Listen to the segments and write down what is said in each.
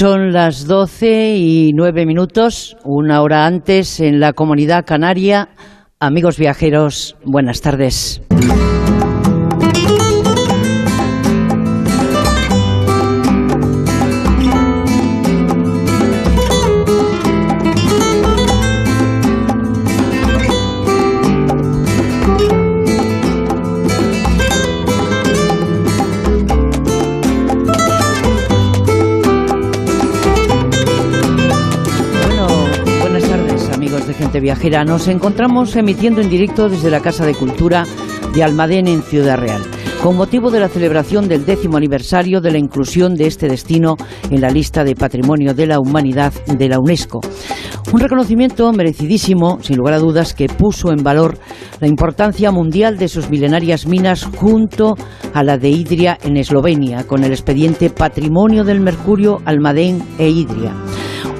Son las 12 y 9 minutos, una hora antes en la comunidad canaria. Amigos viajeros, buenas tardes. Viajera. Nos encontramos emitiendo en directo desde la Casa de Cultura de Almadén en Ciudad Real, con motivo de la celebración del décimo aniversario de la inclusión de este destino en la lista de Patrimonio de la Humanidad de la UNESCO. Un reconocimiento merecidísimo, sin lugar a dudas, que puso en valor la importancia mundial de sus milenarias minas junto a la de Idria en Eslovenia, con el expediente Patrimonio del Mercurio, Almadén e Idria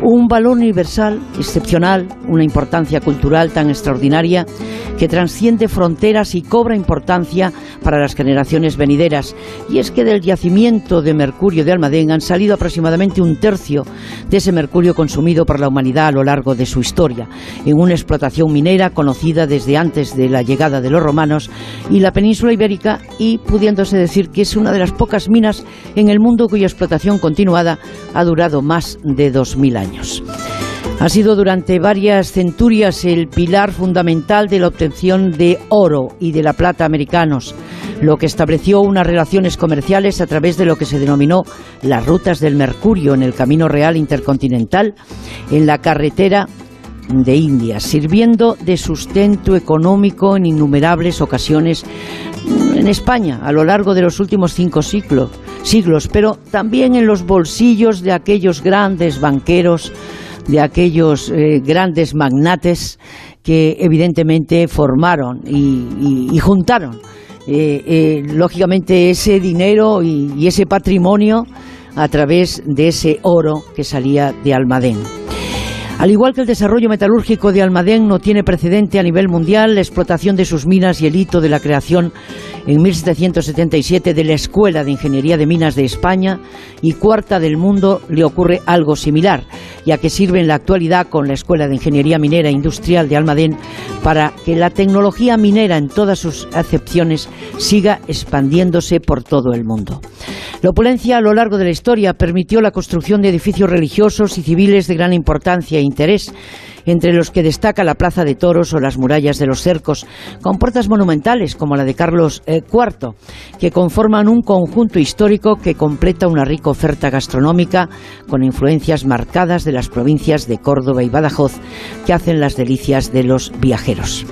un valor universal, excepcional, una importancia cultural tan extraordinaria que transciende fronteras y cobra importancia para las generaciones venideras. Y es que del yacimiento de mercurio de Almadén han salido aproximadamente un tercio de ese mercurio consumido por la humanidad a lo largo de su historia, en una explotación minera conocida desde antes de la llegada de los romanos y la península ibérica y pudiéndose decir que es una de las pocas minas en el mundo cuya explotación continuada ha durado más de dos mil años. Ha sido durante varias centurias el pilar fundamental de la obtención de oro y de la plata americanos, lo que estableció unas relaciones comerciales a través de lo que se denominó las rutas del Mercurio en el Camino Real Intercontinental, en la carretera de India, sirviendo de sustento económico en innumerables ocasiones en España a lo largo de los últimos cinco siglos, siglos, pero también en los bolsillos de aquellos grandes banqueros, de aquellos eh, grandes magnates que evidentemente formaron y, juntaron eh, eh, lógicamente ese dinero y ese patrimonio a través de ese oro que salía de Almadén. Al igual que el desarrollo metalúrgico de Almadén no tiene precedente a nivel mundial, la explotación de sus minas y el hito de la creación en 1777 de la Escuela de Ingeniería de Minas de España y cuarta del mundo le ocurre algo similar, ya que sirve en la actualidad con la Escuela de Ingeniería Minera Industrial de Almadén para que la tecnología minera en todas sus acepciones siga expandiéndose por todo el mundo. La opulencia a lo largo de la historia permitió la construcción de edificios religiosos y civiles de gran importancia e interés entre los que destaca la Plaza de Toros o las murallas de los cercos, con puertas monumentales como la de Carlos IV, eh, que conforman un conjunto histórico que completa una rica oferta gastronómica con influencias marcadas de las provincias de Córdoba y Badajoz, que hacen las delicias de los viajeros.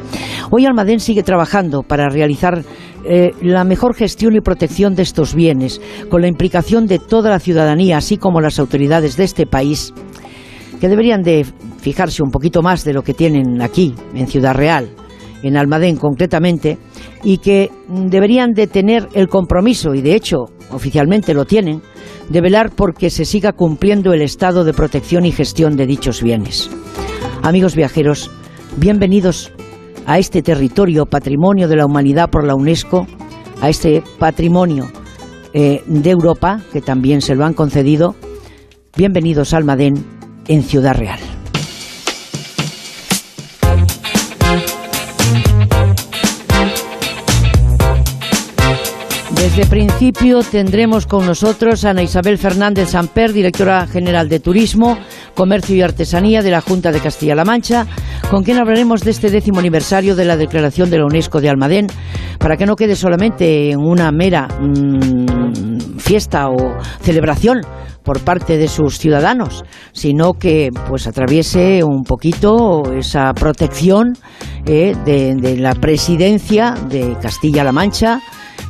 Hoy Almadén sigue trabajando para realizar eh, la mejor gestión y protección de estos bienes, con la implicación de toda la ciudadanía, así como las autoridades de este país, que deberían de fijarse un poquito más de lo que tienen aquí, en Ciudad Real, en Almadén concretamente, y que deberían de tener el compromiso, y de hecho oficialmente lo tienen, de velar porque se siga cumpliendo el estado de protección y gestión de dichos bienes. Amigos viajeros, bienvenidos a este territorio patrimonio de la humanidad por la UNESCO, a este patrimonio eh, de Europa, que también se lo han concedido. Bienvenidos a Almadén en Ciudad Real. Desde principio tendremos con nosotros a Ana Isabel Fernández Samper, directora general de Turismo, Comercio y Artesanía de la Junta de Castilla-La Mancha, con quien hablaremos de este décimo aniversario de la declaración de la UNESCO de Almadén, para que no quede solamente en una mera mm, fiesta o celebración por parte de sus ciudadanos, sino que pues atraviese un poquito esa protección eh, de la presidencia de Castilla-La Mancha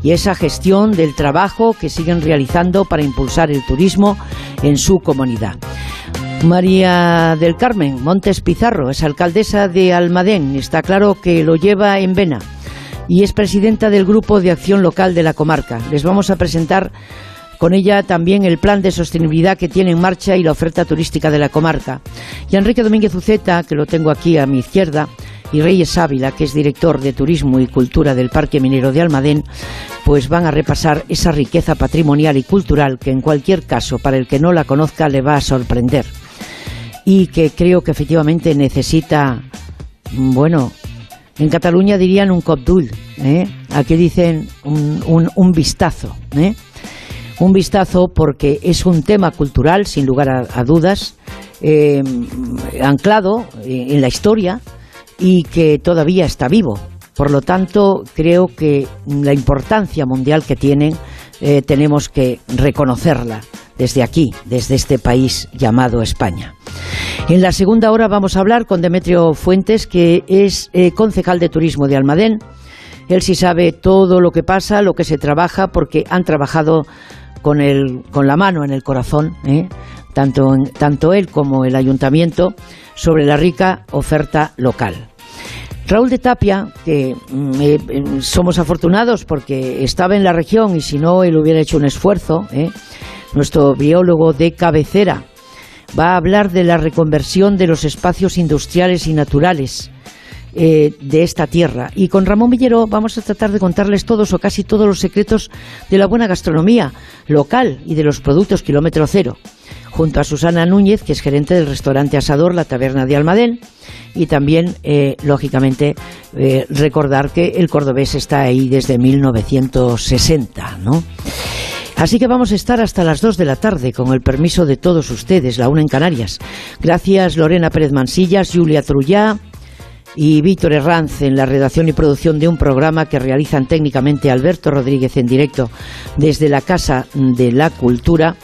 y esa gestión del trabajo que siguen realizando para impulsar el turismo en su comunidad. María del Carmen Montes Pizarro es alcaldesa de Almadén, está claro que lo lleva en vena y es presidenta del Grupo de Acción Local de la comarca. Les vamos a presentar con ella también el plan de sostenibilidad que tiene en marcha y la oferta turística de la comarca. Y Enrique Domínguez Uceta, que lo tengo aquí a mi izquierda, y Reyes Ávila, que es director de Turismo y Cultura del Parque Minero de Almadén, pues van a repasar esa riqueza patrimonial y cultural que en cualquier caso, para el que no la conozca, le va a sorprender. Y que creo que efectivamente necesita, bueno, en Cataluña dirían un copdul, ¿eh? aquí dicen un, vistazo. ¿eh? Un vistazo porque es un tema cultural, sin lugar a, dudas, eh, anclado en la historia y que todavía está vivo. Por lo tanto, creo que la importancia mundial que tienen eh, tenemos que reconocerla desde aquí, desde este país llamado España. En la segunda hora vamos a hablar con Demetrio Fuentes, que es eh, concejal de turismo de Almadén. Él sí sabe todo lo que pasa, lo que se trabaja, porque han trabajado con, con la mano en el corazón, ¿eh? tanto él como el ayuntamiento, sobre la rica oferta local. Raúl de Tapia, que mm, eh, somos afortunados porque estaba en la región y si no, él hubiera hecho un esfuerzo, ¿eh? nuestro biólogo de cabecera, va a hablar de la reconversión de los espacios industriales y naturales eh, de esta tierra. Y con Ramón Villero vamos a tratar de contarles todos o casi todos los secretos de la buena gastronomía local y de los productos kilómetro cero junto a Susana Núñez, que es gerente del restaurante Asador La Taberna de Almadén, y también, eh, lógicamente, eh, recordar que el cordobés está ahí desde 1960, ¿no? Así que vamos a estar hasta las 2 de la tarde, con el permiso de todos ustedes, la una en Canarias. Gracias Lorena Pérez Mansillas, Julia Trullá y Víctor Herranz en la redacción y producción de un programa que realizan técnicamente Alberto Rodríguez en directo desde la Casa de la Cultura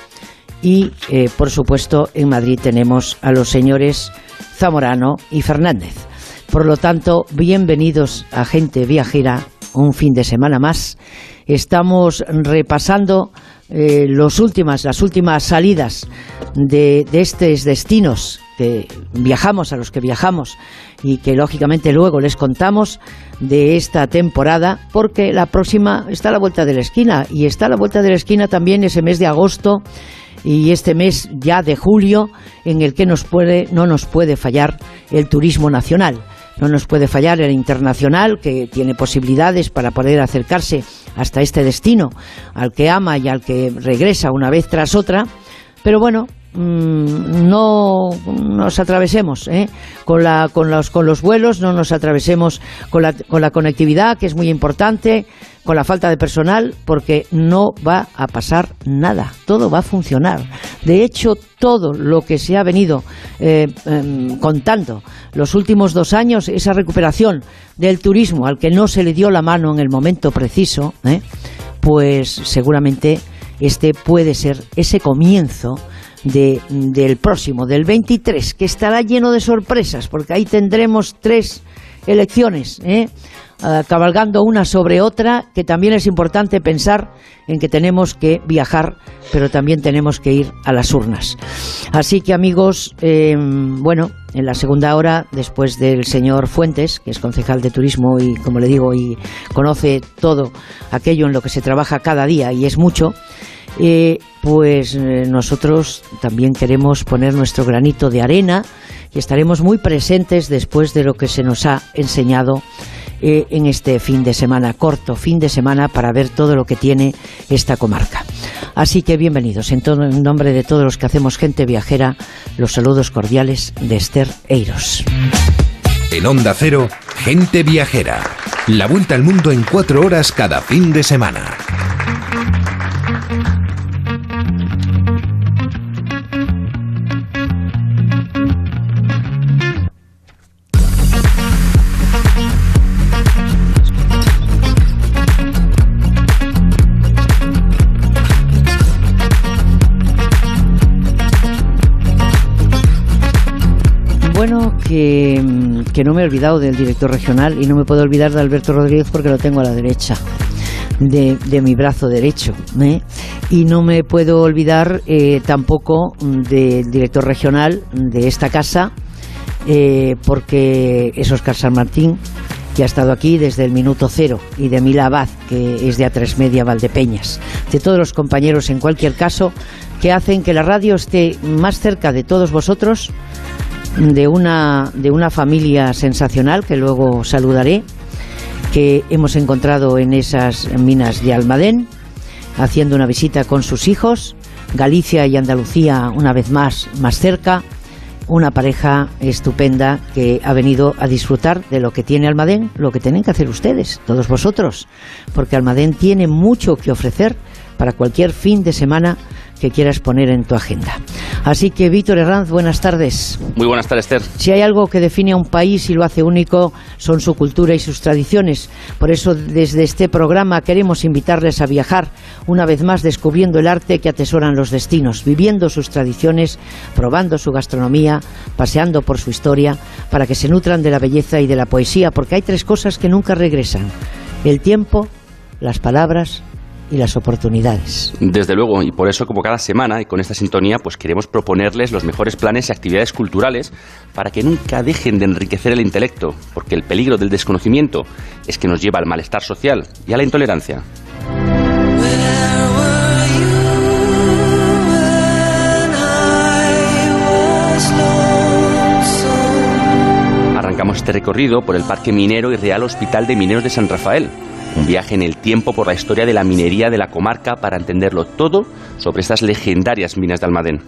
y, eh, por supuesto, en Madrid tenemos a los señores Zamorano y Fernández. Por lo tanto, bienvenidos a Gente Viajera, un fin de semana más. Estamos repasando eh, los últimas, las últimas salidas de, de estos destinos que viajamos, a los que viajamos y que lógicamente luego les contamos de esta temporada, porque la próxima está a la vuelta de la esquina y está a la vuelta de la esquina también ese mes de agosto y este mes ya de julio en el que nos puede, no nos puede fallar el turismo nacional. No nos puede fallar el internacional, que tiene posibilidades para poder acercarse hasta este destino, al que ama y al que regresa una vez tras otra. Pero bueno, mm, no nos atravesemos ¿eh? con, la, con, los, con los vuelos, no nos atravesemos con la, con la conectividad, que es muy importante con la falta de personal porque no va a pasar nada, todo va a funcionar. De hecho, todo lo que se ha venido eh, em, contando los últimos dos años, esa recuperación del turismo al que no se le dio la mano en el momento preciso, ¿eh? pues seguramente este puede ser ese comienzo del próximo, del 23, que estará lleno de sorpresas, porque ahí tendremos tres elecciones. ¿eh? Eh, cabalgando una sobre otra, que también es importante pensar en que tenemos que viajar, pero también tenemos que ir a las urnas. Así que amigos, em, bueno, en la segunda hora, después del señor Fuentes, que es concejal de turismo y, como le digo, y conoce todo aquello en lo que se trabaja cada día, y es mucho, eh, pues eh, nosotros también queremos poner nuestro granito de arena y estaremos muy presentes después de lo que se nos ha enseñado eh, en este fin de semana, corto fin de semana, para ver todo lo que tiene esta comarca. Así que bienvenidos. En, en nombre de todos los que hacemos gente viajera, los saludos cordiales de Esther Eiros. En Onda Cero, gente viajera. La vuelta al mundo en cuatro horas cada fin de semana. Que, no me he olvidado del director regional y no me puedo olvidar de Alberto Rodríguez porque lo tengo a la derecha. De, mi brazo derecho. ¿eh? Y no me puedo olvidar eh, tampoco del director regional de esta casa, eh, porque es Oscar San Martín, que ha estado aquí desde el minuto cero, y de Mila Abad, que es de A3 Media Valdepeñas. De todos los compañeros, en cualquier caso, que hacen que la radio esté más cerca de todos vosotros de una, de una familia sensacional que luego saludaré, que hemos encontrado en esas minas de Almadén, haciendo una visita con sus hijos, Galicia y Andalucía una vez más más cerca, una pareja estupenda que ha venido a disfrutar de lo que tiene Almadén, lo que tienen que hacer ustedes, todos vosotros, porque Almadén tiene mucho que ofrecer para cualquier fin de semana que quieras poner en tu agenda. Así que, Víctor Herranz, buenas tardes. Muy buenas tardes, Esther. Si hay algo que define a un país y lo hace único, son su cultura y sus tradiciones. Por eso, desde este programa queremos invitarles a viajar, una vez más descubriendo el arte que atesoran los destinos, viviendo sus tradiciones, probando su gastronomía, paseando por su historia, para que se nutran de la belleza y de la poesía, porque hay tres cosas que nunca regresan. El tiempo, las palabras y las oportunidades. Desde luego, y por eso como cada semana y con esta sintonía, pues queremos proponerles los mejores planes y actividades culturales para que nunca dejen de enriquecer el intelecto, porque el peligro del desconocimiento es que nos lleva al malestar social y a la intolerancia. Arrancamos este recorrido por el Parque Minero y Real Hospital de Mineros de San Rafael, un viaje en el tiempo por la historia de la minería de la comarca para entenderlo todo sobre estas legendarias minas de Almadén.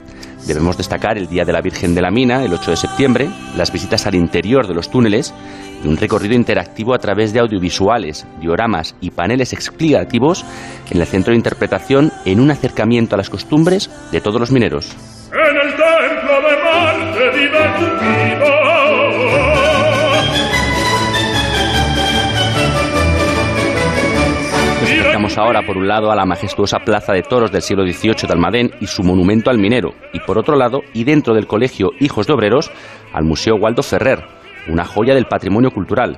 Debemos destacar el Día de la Virgen de la Mina, el 8 de septiembre, las visitas al interior de los túneles y un recorrido interactivo a través de audiovisuales, dioramas y paneles explicativos en el centro de interpretación en un acercamiento a las costumbres de todos los mineros. En el templo de Marte Ahora, por un lado, a la majestuosa plaza de toros del siglo XVIII de Almadén y su monumento al minero, y por otro lado, y dentro del colegio Hijos de Obreros, al Museo Waldo Ferrer, una joya del patrimonio cultural,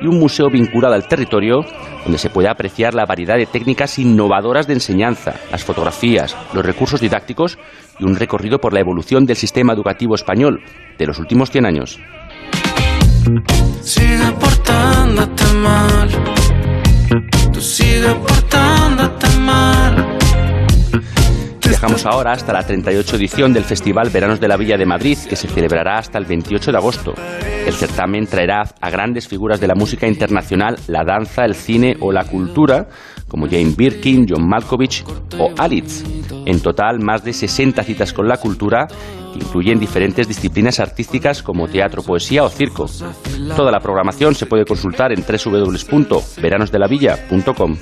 y un museo vinculado al territorio donde se puede apreciar la variedad de técnicas innovadoras de enseñanza, las fotografías, los recursos didácticos y un recorrido por la evolución del sistema educativo español de los últimos 100 años. Sigue portándote mal. Viajamos ahora hasta la 38 edición del Festival Veranos de la Villa de Madrid, que se celebrará hasta el 28 de agosto. El certamen traerá a grandes figuras de la música internacional, la danza, el cine o la cultura, como Jane Birkin, John Malkovich o Alitz. En total, más de 60 citas con la cultura, que incluyen diferentes disciplinas artísticas como teatro, poesía o circo. Toda la programación se puede consultar en www.veranosdelavilla.com.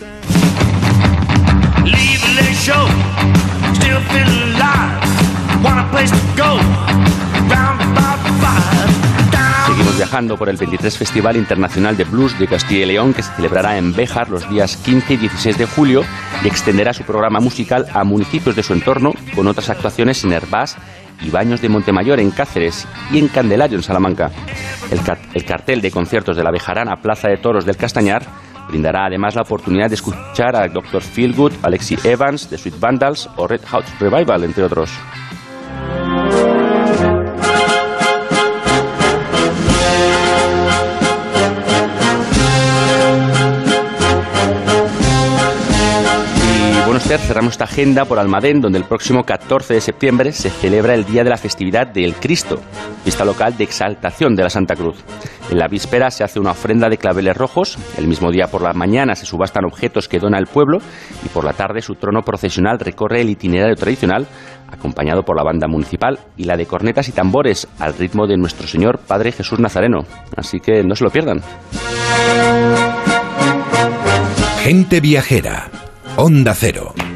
Seguimos viajando por el 23 Festival Internacional de Blues de Castilla y León que se celebrará en Béjar los días 15 y 16 de julio y extenderá su programa musical a municipios de su entorno con otras actuaciones en Herbás y Baños de Montemayor en Cáceres y en Candelario en Salamanca. El, el cartel de conciertos de la Bejarana Plaza de Toros del Castañar brindará además la oportunidad de escuchar a Dr. Feelgood, Alexi Evans, The Sweet Vandals o Red Hot Revival, entre otros. Cerramos esta agenda por Almadén, donde el próximo 14 de septiembre se celebra el Día de la Festividad del Cristo, fiesta local de exaltación de la Santa Cruz. En la víspera se hace una ofrenda de claveles rojos, el mismo día por la mañana se subastan objetos que dona el pueblo y por la tarde su trono procesional recorre el itinerario tradicional acompañado por la banda municipal y la de cornetas y tambores al ritmo de nuestro Señor Padre Jesús Nazareno. Así que no se lo pierdan. Gente viajera Onda Cero.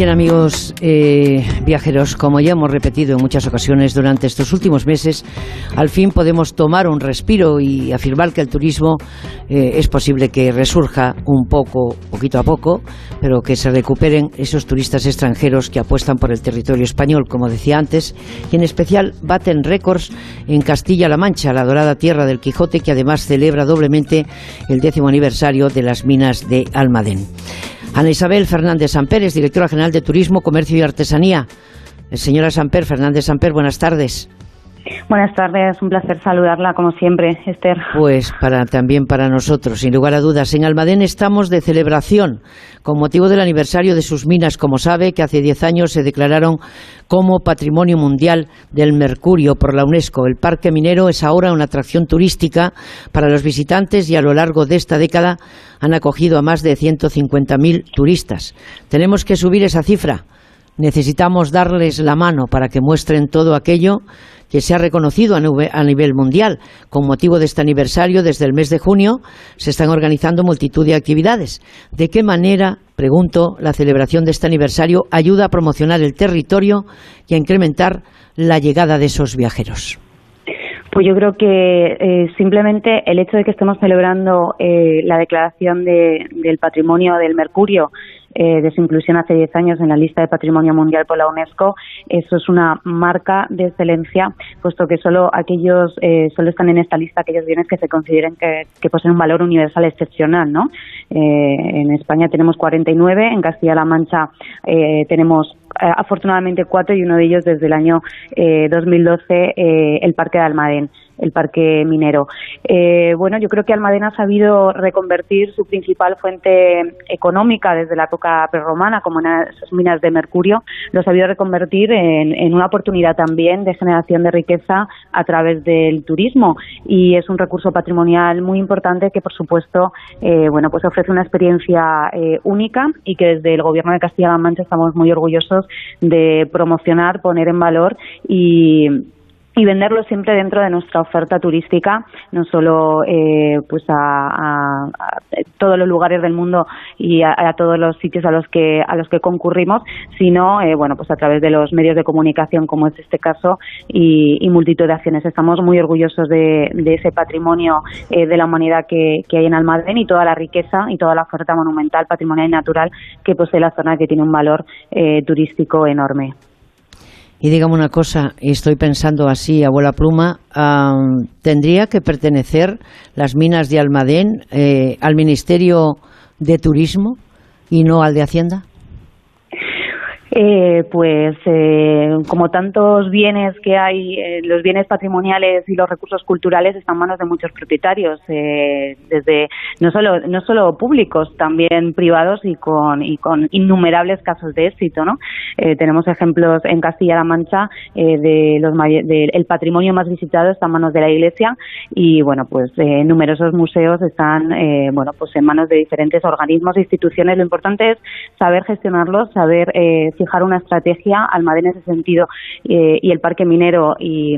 Bien amigos eh, viajeros, como ya hemos repetido en muchas ocasiones durante estos últimos meses, al fin podemos tomar un respiro y afirmar que el turismo eh, es posible que resurja un poco, poquito a poco, pero que se recuperen esos turistas extranjeros que apuestan por el territorio español, como decía antes, y en especial baten récords en Castilla-La Mancha, la dorada tierra del Quijote, que además celebra doblemente el décimo aniversario de las minas de Almadén. Ana Isabel Fernández Samper directora general de Turismo, Comercio y Artesanía. Señora Samper, Fernández Samper, buenas tardes. Buenas tardes, un placer saludarla como siempre, Esther. Pues para también para nosotros, sin lugar a dudas. En Almadén estamos de celebración con motivo del aniversario de sus minas, como sabe, que hace 10 años se declararon como Patrimonio Mundial del Mercurio por la UNESCO. El parque minero es ahora una atracción turística para los visitantes y a lo largo de esta década han acogido a más de 150.000 turistas. Tenemos que subir esa cifra. Necesitamos darles la mano para que muestren todo aquello que se ha reconocido a nivel mundial. Con motivo de este aniversario, desde el mes de junio, se están organizando multitud de actividades. ¿De qué manera, pregunto, la celebración de este aniversario ayuda a promocionar el territorio y a incrementar la llegada de esos viajeros? Pues yo creo que eh, simplemente el hecho de que estemos celebrando eh, la declaración del patrimonio del Mercurio eh, de su inclusión hace 10 años en la lista de Patrimonio Mundial por la UNESCO, eso es una marca de excelencia, puesto que solo aquellos, eh, solo están en esta lista aquellos bienes que se consideren que, poseen un valor universal excepcional, ¿no? Eh, en España tenemos 49, en Castilla-La Mancha eh, tenemos afortunadamente cuatro y uno de ellos desde el año 2012 el Parque de Almadén el parque minero. Eh, bueno, yo creo que Almadena ha sabido reconvertir su principal fuente económica desde la época prerromana, como en minas de mercurio, lo ha sabido reconvertir en, una oportunidad también de generación de riqueza a través del turismo y es un recurso patrimonial muy importante que, por supuesto, eh, bueno, pues ofrece una experiencia eh, única y que desde el Gobierno de Castilla-La Mancha estamos muy orgullosos de promocionar, poner en valor y y venderlo siempre dentro de nuestra oferta turística, no solo eh, pues a, todos los lugares del mundo y a, todos los sitios a los que a los que concurrimos, sino eh, bueno pues a través de los medios de comunicación como es este caso y, multitud de acciones. Estamos muy orgullosos de, ese patrimonio eh, de la humanidad que, que hay en Almadén y toda la riqueza y toda la oferta monumental, patrimonial y natural que posee la zona que tiene un valor turístico enorme. Y dígame una cosa, y estoy pensando así, abuela pluma, ¿tendría que pertenecer las minas de Almadén eh, al Ministerio de Turismo y no al de Hacienda? Eh, pues eh, como tantos bienes que hay, eh, los bienes patrimoniales y los recursos culturales están en manos de muchos propietarios, eh, desde no solo no solo públicos, también privados y con y con innumerables casos de éxito, ¿no? Eh, tenemos ejemplos en Castilla-La Mancha de los del patrimonio más visitado está en manos de la Iglesia y bueno pues numerosos museos están bueno pues en manos de diferentes organismos e instituciones. Lo importante es saber gestionarlos, saber fijar una estrategia, Almadén en ese sentido eh, y el parque minero y,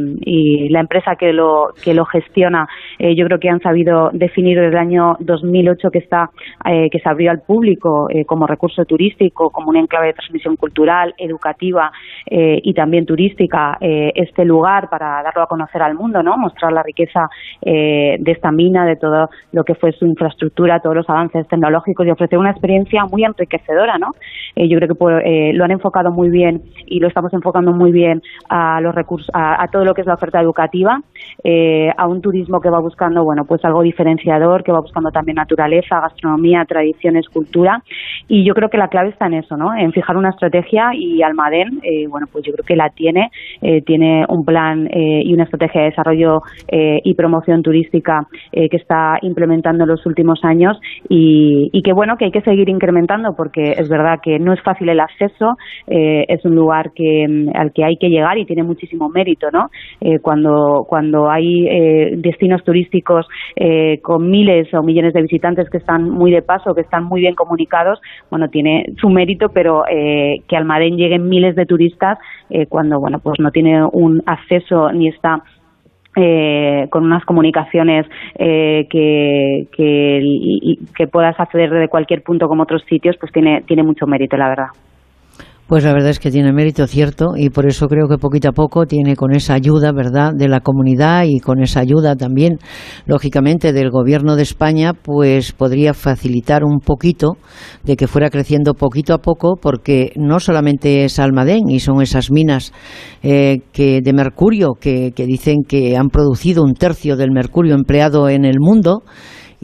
la empresa que lo, que lo gestiona, eh, yo creo que han sabido definir el año 2008 que está eh, que se abrió al público como recurso turístico, como un enclave de transmisión cultural, educativa y también turística este lugar para darlo a conocer al mundo, no, mostrar la riqueza de esta mina, de todo lo que fue su infraestructura, todos los avances tecnológicos y ofrecer una experiencia muy enriquecedora, no. yo creo que lo han enfocado muy bien y lo estamos enfocando muy bien a los recursos, a, todo lo que es la oferta educativa, eh, a un turismo que va buscando, bueno, pues algo diferenciador, que va buscando también naturaleza, gastronomía, tradiciones, cultura. Y yo creo que la clave está en eso, ¿no? En fijar una estrategia y Almadén, eh, bueno, pues yo creo que la tiene, eh, tiene un plan y una estrategia de desarrollo y promoción turística que está implementando en los últimos años y que bueno, que hay que seguir incrementando porque es verdad que no es fácil el acceso, eh, es un lugar que, mm, al que hay que llegar y tiene muchísimo mérito, ¿no? Eh, cuando, cuando hay eh, destinos turísticos con miles o millones de visitantes que están muy de paso, que están muy bien comunicados, bueno, tiene su mérito, pero que Almadén lleguen miles de turistas cuando, bueno, pues no tiene un acceso ni está eh, con unas comunicaciones eh, que, que, que, puedas acceder de cualquier punto como otros sitios, pues tiene, tiene mucho mérito, la verdad. Pues la verdad es que tiene mérito cierto y por eso creo que poquito a poco tiene con esa ayuda, ¿verdad?, de la comunidad y con esa ayuda también, lógicamente, del gobierno de España, pues podría facilitar un poquito de que fuera creciendo poquito a poco porque no solamente es Almadén y son esas minas eh, que de mercurio que, que dicen que han producido un tercio del mercurio empleado en el mundo,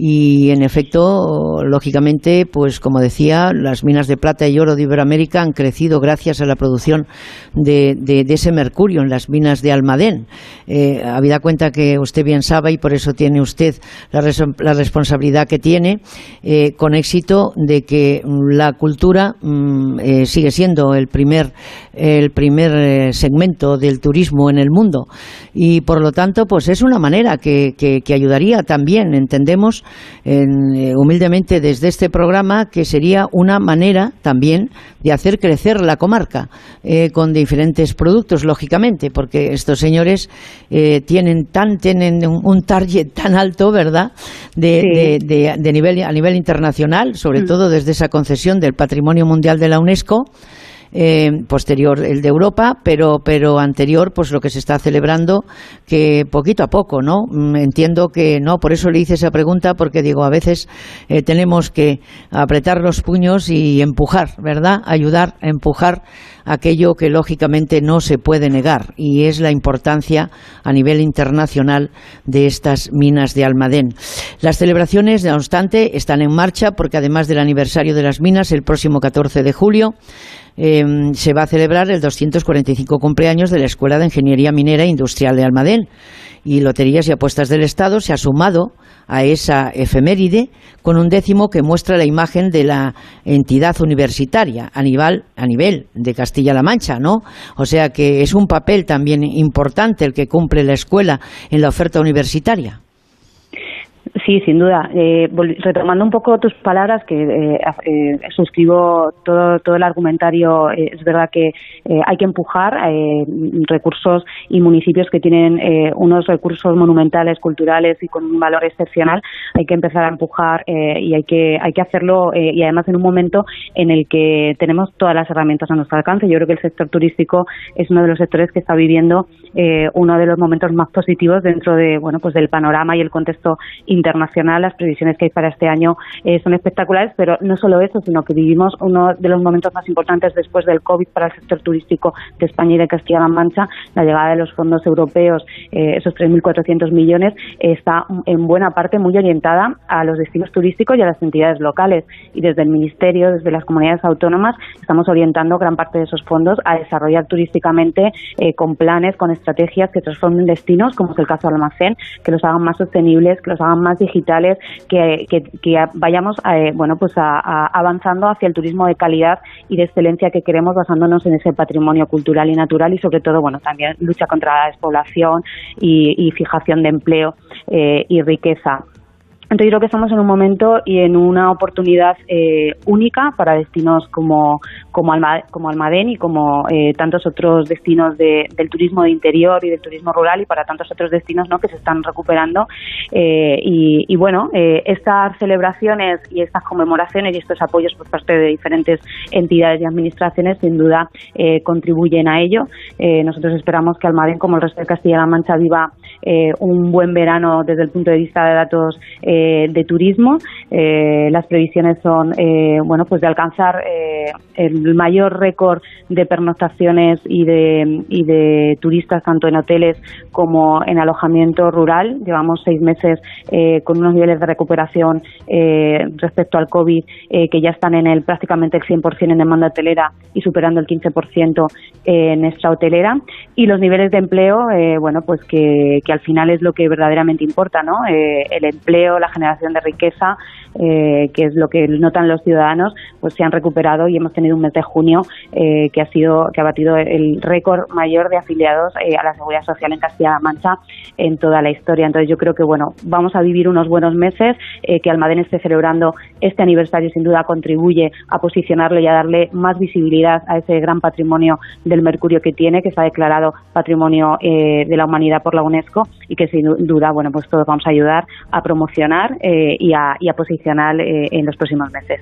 y en efecto, lógicamente, pues como decía, las minas de plata y oro de Iberoamérica han crecido gracias a la producción de, ese mercurio en las minas de Almadén. Eh, habida cuenta que usted bien sabe y por eso tiene usted la, responsabilidad que tiene, eh, con éxito de que la cultura mm, eh, sigue siendo el primer, el primer segmento del turismo en el mundo y por lo tanto, pues es una manera que, que ayudaría también, entendemos, en, humildemente desde este programa que sería una manera también de hacer crecer la comarca eh, con diferentes productos, lógicamente, porque estos señores eh, tienen tan tienen un, target tan alto, ¿verdad? De, de, nivel a nivel internacional, sobre mm. todo desde esa concesión del Patrimonio Mundial de la UNESCO eh, posterior el de Europa, pero, pero anterior, pues lo que se está celebrando, que poquito a poco, ¿no? Mm, entiendo que no, por eso le hice esa pregunta, porque digo, a veces eh, tenemos que apretar los puños y empujar, ¿verdad? Ayudar a empujar aquello que lógicamente no se puede negar, y es la importancia a nivel internacional de estas minas de Almadén. Las celebraciones, no obstante, están en marcha, porque además del aniversario de las minas, el próximo 14 de julio, Em, se va a celebrar el 245 cumpleaños de la Escuela de Ingeniería Minera e Industrial de Almadén. Y Loterías y Apuestas del Estado se ha sumado a esa efeméride con un décimo que muestra la imagen de la entidad universitaria a nivel, a nivel de Castilla-La Mancha, ¿no? O sea que es un papel también importante el que cumple la escuela en la oferta universitaria. Sí, sin duda. Eh, retomando un poco tus palabras, que eh, eh, suscribo todo, todo el argumentario, es verdad que hay que empujar recursos y municipios que tienen unos recursos monumentales, culturales y con un valor excepcional. Hay que empezar a empujar y hay que, hay que hacerlo y además en un momento en el que tenemos todas las herramientas a nuestro alcance. Yo creo que el sector turístico es uno de los sectores que está viviendo uno de los momentos más positivos dentro de, bueno, pues del panorama y el contexto internacional. Las previsiones que hay para este año eh, son espectaculares, pero no solo eso, sino que vivimos uno de los momentos más importantes después del COVID para el sector turístico de España y de Castilla-La Mancha. La llegada de los fondos europeos, eh, esos 3.400 millones, está en buena parte muy orientada a los destinos turísticos y a las entidades locales. Y desde el Ministerio, desde las comunidades autónomas, estamos orientando gran parte de esos fondos a desarrollar turísticamente eh, con planes, con estrategias que transformen destinos, como es el caso del almacén, que los hagan más sostenibles, que los hagan más digitales, que, vayamos eh, bueno, pues avanzando hacia el turismo de calidad y de excelencia que queremos basándonos en ese patrimonio cultural y natural y sobre todo bueno también lucha contra la despoblación y, fijación de empleo eh, y riqueza. Entonces yo creo que estamos en un momento y en una oportunidad eh, única para destinos como, como, Almadén y como eh, tantos otros destinos del turismo de interior y del turismo rural y para tantos otros destinos ¿no? que se están recuperando. Eh, y, bueno, estas celebraciones y estas conmemoraciones y estos apoyos por parte de diferentes entidades y administraciones sin duda contribuyen a ello. nosotros esperamos que Almadén, como el resto de Castilla-La Mancha, viva un buen verano desde el punto de vista de datos de turismo. Eh, las previsiones son eh, bueno pues de alcanzar eh, el mayor récord de pernoctaciones y de, y de turistas tanto en hoteles como en alojamiento rural. Llevamos seis meses con unos niveles de recuperación respecto al COVID que ya están en el prácticamente el 100% en demanda hotelera y superando el 15% en extra hotelera. Y los niveles de empleo, bueno, pues que, que, al final es lo que verdaderamente importa, ¿no? el empleo, la generación de riqueza, eh, que es lo que notan los ciudadanos, pues se han recuperado y hemos tenido un mes de junio eh, que ha sido que ha batido el récord mayor de afiliados eh, a la seguridad social en Castilla-La Mancha en toda la historia. Entonces yo creo que bueno vamos a vivir unos buenos meses que Almadén esté celebrando este aniversario sin duda contribuye a posicionarlo y a darle más visibilidad a ese gran patrimonio del mercurio que tiene que ha declarado patrimonio de la humanidad por la UNESCO y que sin duda bueno pues todos vamos a ayudar a promocionar y a, y a posicionar eh, en los próximos meses.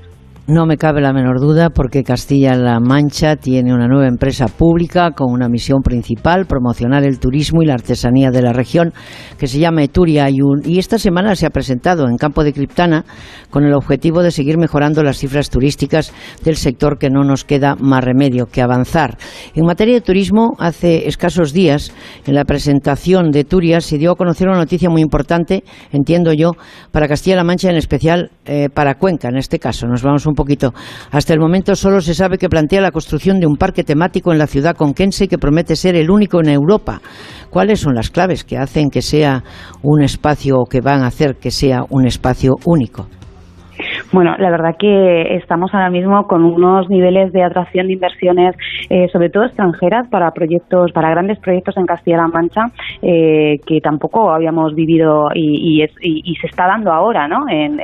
No me cabe la menor duda porque Castilla-La Mancha tiene una nueva empresa pública con una misión principal, promocionar el turismo y la artesanía de la región, que se llama Eturia y esta semana se ha presentado en Campo de Criptana con el objetivo de seguir mejorando las cifras turísticas del sector que no nos queda más remedio que avanzar. En materia de turismo, hace escasos días, en la presentación de Eturia se dio a conocer una noticia muy importante, entiendo yo, para Castilla-La Mancha, en especial eh, para Cuenca, en este caso. Nos vamos poquito. Hasta el momento solo se sabe que plantea la construcción de un parque temático en la ciudad conquense que promete ser el único en Europa. ¿Cuáles son las claves que hacen que sea un espacio o que van a hacer que sea un espacio único? Bueno, la verdad que estamos ahora mismo con unos niveles de atracción de inversiones, eh, sobre todo extranjeras, para proyectos, para grandes proyectos en Castilla-La Mancha, eh, que tampoco habíamos vivido y, se está dando ahora, ¿no? En,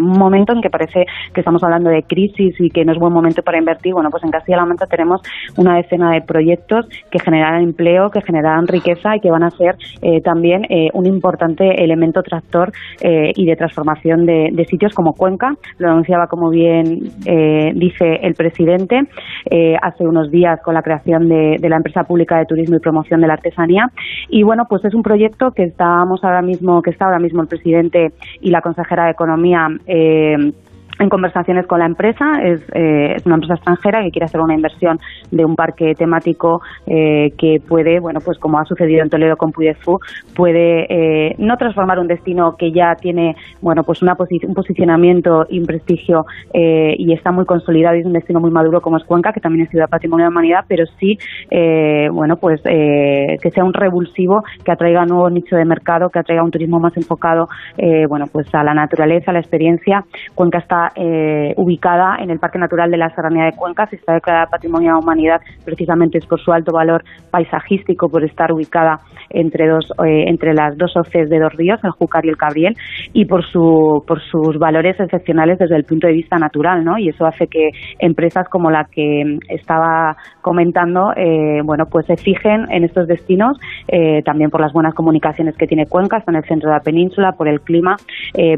un momento en que parece que estamos hablando de crisis y que no es buen momento para invertir. Bueno, pues en Castilla-La Mancha tenemos una decena de proyectos que generan empleo, que generan riqueza y que van a ser eh, también un importante elemento tractor y de transformación de sitios como Cuenca lo anunciaba, como bien eh, dice el presidente, eh, hace unos días con la creación de, la empresa pública de turismo y promoción de la artesanía. Y bueno, pues es un proyecto que estamos ahora mismo, que está ahora mismo el presidente y la consejera de Economía. Eh, en conversaciones con la empresa. Es, eh, una empresa extranjera que quiere hacer una inversión de un parque temático eh, que puede, bueno, pues como ha sucedido en Toledo con Puy puede eh, no transformar un destino que ya tiene, bueno, pues una un posicionamiento y un prestigio y está muy consolidado y es un destino muy maduro como es Cuenca, que también es ciudad patrimonio de la humanidad, pero sí, bueno, pues que sea un revulsivo que atraiga un nuevo nicho de mercado, que atraiga un turismo más enfocado, bueno, pues a la naturaleza, a la experiencia. Cuenca está eh, ubicada en el Parque Natural de la Serranía de Cuenca, está declarada Patrimonio de la Humanidad precisamente es por su alto valor paisajístico, por estar ubicada entre dos eh, entre las dos hoces de dos ríos, el Júcar y el Cabriel, y por su por sus valores excepcionales desde el punto de vista natural, ¿no? Y eso hace que empresas como la que estaba comentando, eh, bueno, pues se fijen en estos destinos, también por las buenas comunicaciones que tiene Cuenca, está en el centro de la península, por el clima,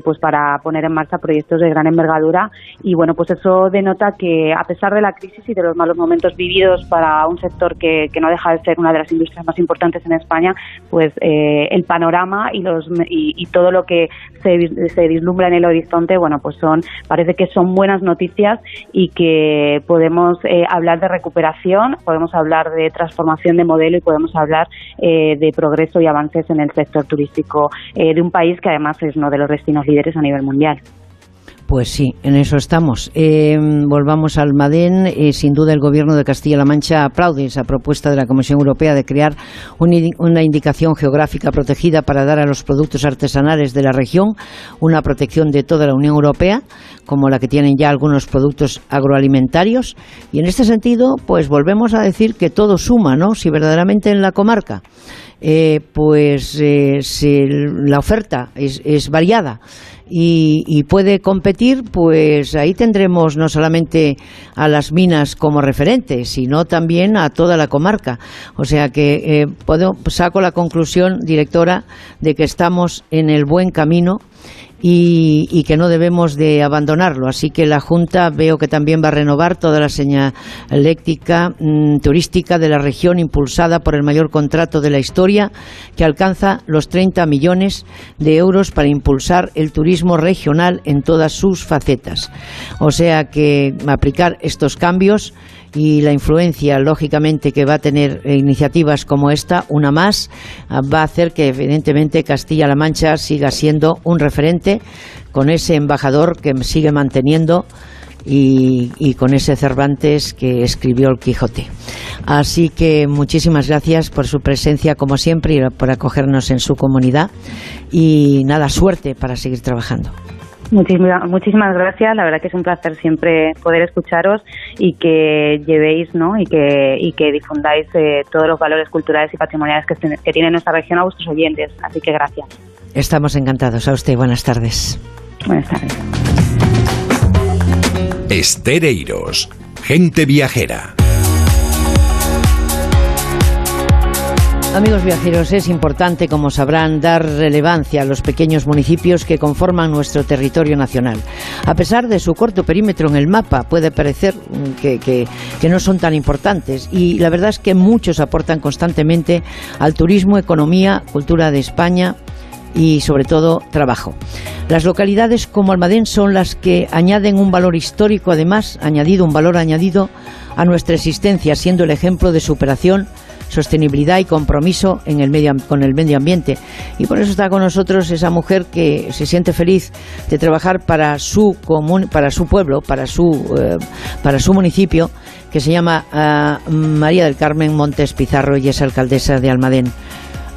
pues para poner en marcha proyectos de gran envergadura y bueno, pues eso denota que a pesar de la crisis y de los malos momentos vividos para un sector que, no deja de ser una de las industrias más importantes en España, pues eh, el panorama y, los, y, todo lo que se, se, vislumbra en el horizonte, bueno, pues son parece que son buenas noticias y que podemos eh, hablar de recuperación, podemos hablar de transformación de modelo y podemos hablar eh, de progreso y avances en el sector turístico de un país que además es uno de los destinos líderes a nivel mundial. Pues sí, en eso estamos. Eh, volvamos al Madén. Eh, sin duda, el Gobierno de Castilla-La Mancha aplaude esa propuesta de la Comisión Europea de crear una indicación geográfica protegida para dar a los productos artesanales de la región una protección de toda la Unión Europea, como la que tienen ya algunos productos agroalimentarios. Y en este sentido, pues volvemos a decir que todo suma, ¿no? Si verdaderamente en la comarca eh, pues la oferta es variada y, puede competir, pues ahí tendremos no solamente a las minas como referentes, sino también a toda la comarca. O sea que eh, puedo, saco la conclusión, directora, de que estamos en el buen camino y, que no debemos de abandonarlo. Así que la Junta veo que también va a renovar toda la señaléctica mm, turística de la región impulsada por el mayor contrato de la historia que alcanza los 30 millones de euros para impulsar el turismo regional en todas sus facetas. O sea que aplicar estos cambios y la influencia, lógicamente, que va a tener iniciativas como esta, una más, va a hacer que, evidentemente, Castilla-La Mancha siga siendo un referente con ese embajador que sigue manteniendo y, con ese Cervantes que escribió el Quijote. Así que muchísimas gracias por su presencia, como siempre, y por acogernos en su comunidad. Y nada, suerte para seguir trabajando. Muchísimas, muchísimas gracias. La verdad que es un placer siempre poder escucharos y que llevéis ¿no? y, que, y que difundáis eh, todos los valores culturales y patrimoniales que, que tiene nuestra región a vuestros oyentes. Así que gracias. Estamos encantados. A usted, buenas tardes. Buenas tardes. Estereiros, gente viajera. Amigos viajeros, es importante, como sabrán, dar relevancia a los pequeños municipios que conforman nuestro territorio nacional. A pesar de su corto perímetro en el mapa, puede parecer que, que, no son tan importantes y la verdad es que muchos aportan constantemente al turismo, economía, cultura de España y sobre todo trabajo. Las localidades como Almadén son las que añaden un valor histórico, además, añadido un valor añadido a nuestra existencia, siendo el ejemplo de superación sostenibilidad y compromiso en el medio, con el medio ambiente. Y por eso está con nosotros esa mujer que se siente feliz de trabajar para su, común, para su pueblo, para su, eh, para su municipio, que se llama uh, María del Carmen Montes Pizarro y es alcaldesa de Almadén.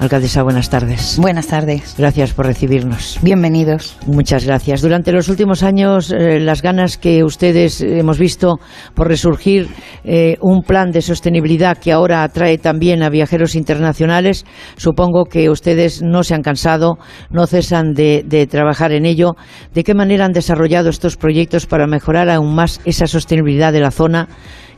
Alcaldesa, buenas tardes. Buenas tardes. Gracias por recibirnos. Bienvenidos. Muchas gracias. Durante los últimos años, eh, las ganas que ustedes hemos visto por resurgir eh, un plan de sostenibilidad que ahora atrae también a viajeros internacionales, supongo que ustedes no se han cansado, no cesan de, de trabajar en ello. ¿De qué manera han desarrollado estos proyectos para mejorar aún más esa sostenibilidad de la zona?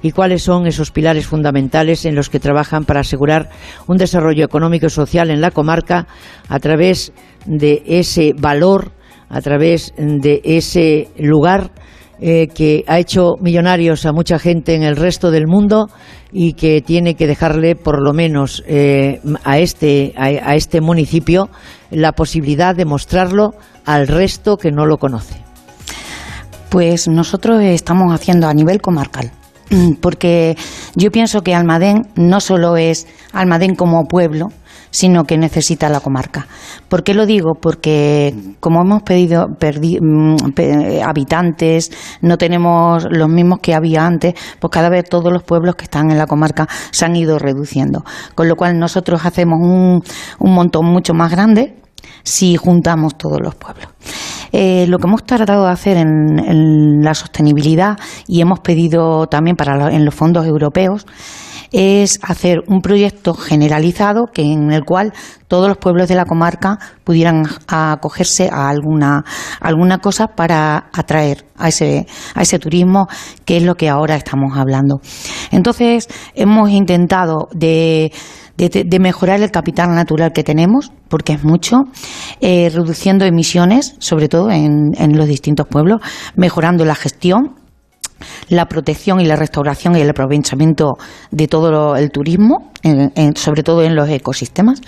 Y cuáles son esos pilares fundamentales en los que trabajan para asegurar un desarrollo económico y social en la comarca a través de ese valor, a través de ese lugar eh, que ha hecho millonarios a mucha gente en el resto del mundo y que tiene que dejarle por lo menos eh, a, este, a este municipio la posibilidad de mostrarlo al resto que no lo conoce. Pues nosotros estamos haciendo a nivel comarcal porque yo pienso que Almadén no solo es Almadén como pueblo, sino que necesita la comarca. ¿Por qué lo digo? Porque como hemos pedido mm, habitantes, no tenemos los mismos que había antes, pues cada vez todos los pueblos que están en la comarca se han ido reduciendo. Con lo cual nosotros hacemos un, un montón mucho más grande si juntamos todos los pueblos. Eh, lo que hemos tratado de hacer en, la sostenibilidad y hemos pedido también para en los fondos europeos es hacer un proyecto generalizado que en el cual todos los pueblos de la comarca pudieran acogerse a alguna alguna cosa para atraer a ese a ese turismo que es lo que ahora estamos hablando. Entonces, hemos intentado de de, mejorar el capital natural que tenemos, porque es mucho, eh, reduciendo emisiones, sobre todo en, los distintos pueblos, mejorando la gestión, la protección y la restauración y el aprovechamiento de todo el turismo, sobre todo en los ecosistemas.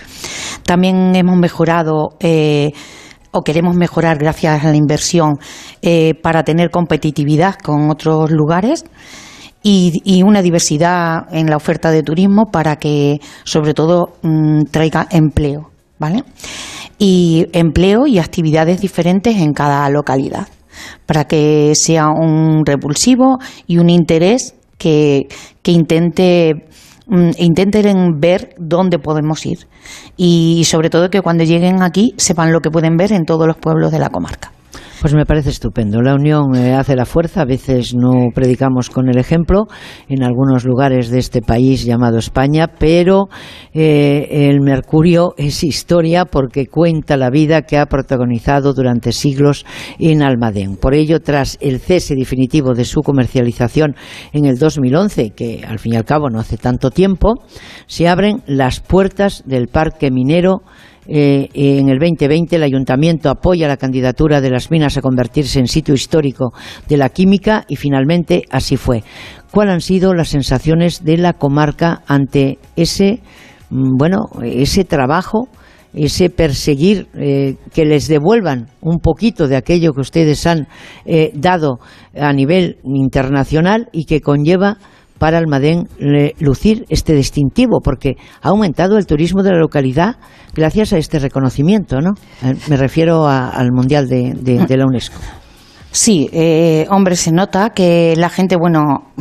También hemos mejorado eh, o queremos mejorar gracias a la inversión eh, para tener competitividad con otros lugares y, una diversidad en la oferta de turismo para que, sobre todo, mm, traiga empleo, ¿vale? Y empleo y actividades diferentes en cada localidad, para que sea un repulsivo y un interés que, que intente mm, intenten ver dónde podemos ir y sobre todo que cuando lleguen aquí sepan lo que pueden ver en todos los pueblos de la comarca. Pues me parece estupendo. La unión eh, hace la fuerza. A veces no predicamos con el ejemplo en algunos lugares de este país llamado España, pero eh, el Mercurio es historia porque cuenta la vida que ha protagonizado durante siglos en Almadén. Por ello, tras el cese definitivo de su comercialización en el 2011, que al fin y al cabo no hace tanto tiempo, se abren las puertas del parque minero eh, en el 2020 el ayuntamiento apoya la candidatura de las minas a convertirse en sitio histórico de la química y finalmente así fue. ¿Cuáles han sido las sensaciones de la comarca ante ese, mm, bueno, ese trabajo? ese perseguir eh, que les devuelvan un poquito de aquello que ustedes han eh, dado a nivel internacional y que conlleva para Almadén lucir este distintivo, porque ha aumentado el turismo de la localidad gracias a este reconocimiento, ¿no? Eh, me refiero al Mundial de, la UNESCO. Sí, eh, hombre, se nota que la gente, bueno,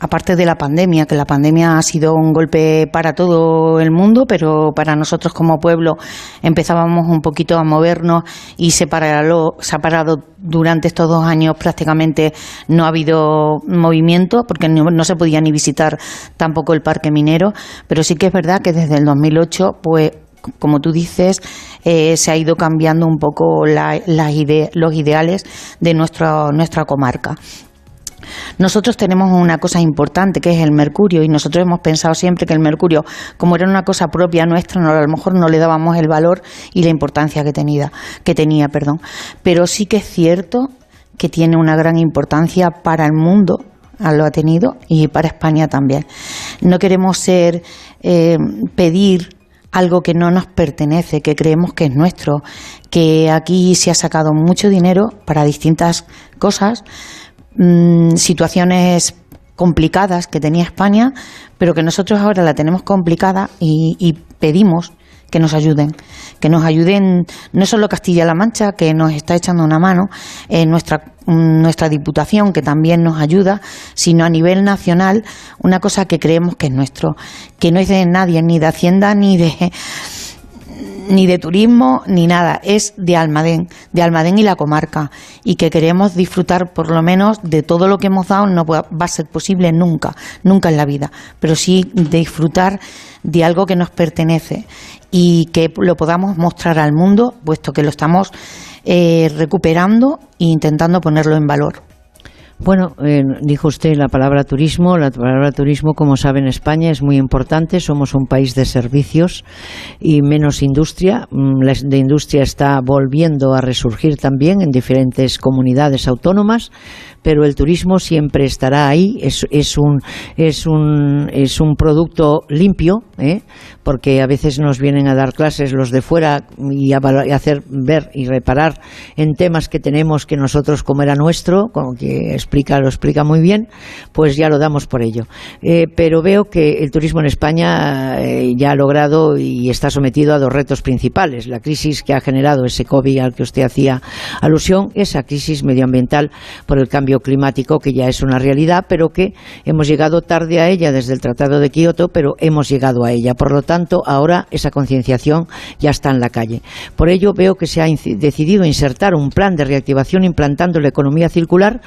aparte de la pandemia, que la pandemia ha sido un golpe para todo el mundo, pero para nosotros como pueblo empezábamos un poquito a movernos y se, se ha parado durante estos dos años prácticamente no ha habido movimiento porque no, se podía ni visitar tampoco el parque minero, pero sí que es verdad que desde el 2008 pues como tú dices, eh, se ha ido cambiando un poco los ideales de nuestra comarca. Nosotros tenemos una cosa importante que es el mercurio y nosotros hemos pensado siempre que el mercurio, como era una cosa propia nuestra, no, a lo mejor no le dábamos el valor y la importancia que tenía, que tenía, perdón. Pero sí que es cierto que tiene una gran importancia para el mundo, lo ha tenido, y para España también. No queremos ser eh, pedir algo que no nos pertenece, que creemos que es nuestro, que aquí se ha sacado mucho dinero para distintas cosas, mm, situaciones complicadas que tenía España, pero que nosotros ahora la tenemos complicada y, pedimos que nos ayuden, que nos ayuden no solo Castilla-La Mancha, que nos está echando una mano, en nuestra, nuestra Diputación, que también nos ayuda, sino a nivel nacional, una cosa que creemos que es nuestro, que no es de nadie, ni de Hacienda, ni de ni de turismo ni nada, es de Almadén, de Almadén y la comarca, y que queremos disfrutar por lo menos de todo lo que hemos dado, no va a ser posible nunca, nunca en la vida, pero sí disfrutar de algo que nos pertenece y que lo podamos mostrar al mundo, puesto que lo estamos eh, recuperando e intentando ponerlo en valor. Bueno, eh, dijo usted la palabra turismo. La palabra turismo, como sabe, en España es muy importante. Somos un país de servicios y menos industria. Mm, la de industria está volviendo a resurgir también en diferentes comunidades autónomas pero el turismo siempre estará ahí. Es, un, es, un, es un producto limpio, ¿eh? porque a veces nos vienen a dar clases los de fuera y a, hacer ver y reparar en temas que tenemos que nosotros, como era nuestro, como que explica, lo explica muy bien, pues ya lo damos por ello. Eh, pero veo que el turismo en España eh, ya ha logrado y está sometido a dos retos principales. La crisis que ha generado ese COVID al que usted hacía alusión, esa crisis medioambiental por el cambio climático que ya es una realidad, pero que hemos llegado tarde a ella desde el Tratado de Kioto, pero hemos llegado a ella. Por lo tanto, ahora esa concienciación ya está en la calle. Por ello, veo que se ha decidido insertar un plan de reactivación implantando la economía circular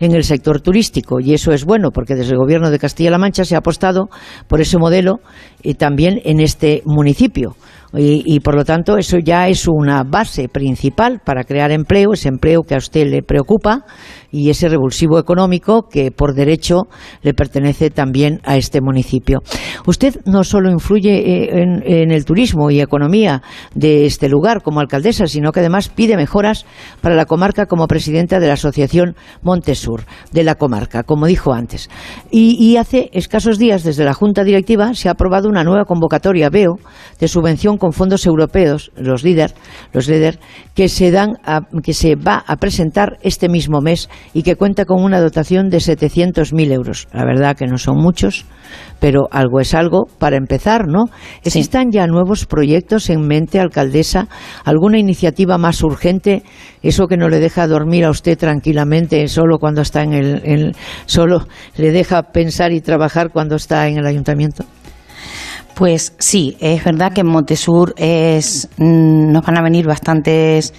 en el sector turístico. Y eso es bueno, porque desde el Gobierno de Castilla-La Mancha se ha apostado por ese modelo y también en este municipio. Y, por lo tanto eso ya es una base principal para crear empleo, ese empleo que a usted le preocupa y ese revulsivo económico que por derecho le pertenece también a este municipio. Usted no solo influye eh, en, el turismo y economía de este lugar como alcaldesa, sino que además pide mejoras para la comarca como presidenta de la Asociación Montesur de la comarca, como dijo antes. Y, hace escasos días, desde la Junta Directiva, se ha aprobado una nueva convocatoria, veo, de subvención con fondos europeos, los líder, los que se dan que se va a presentar este mismo mes y que cuenta con una dotación de 700.000 euros. La verdad que no son muchos, pero algo es algo para empezar, ¿no? ¿Existan ya nuevos proyectos en mente, alcaldesa? ¿Alguna iniciativa más urgente? Eso que no le deja dormir a usted tranquilamente solo cuando está en el solo le deja pensar y trabajar cuando está en el ayuntamiento. Pues sí, es verdad que en Montesur es, mm, nos van a venir bastantes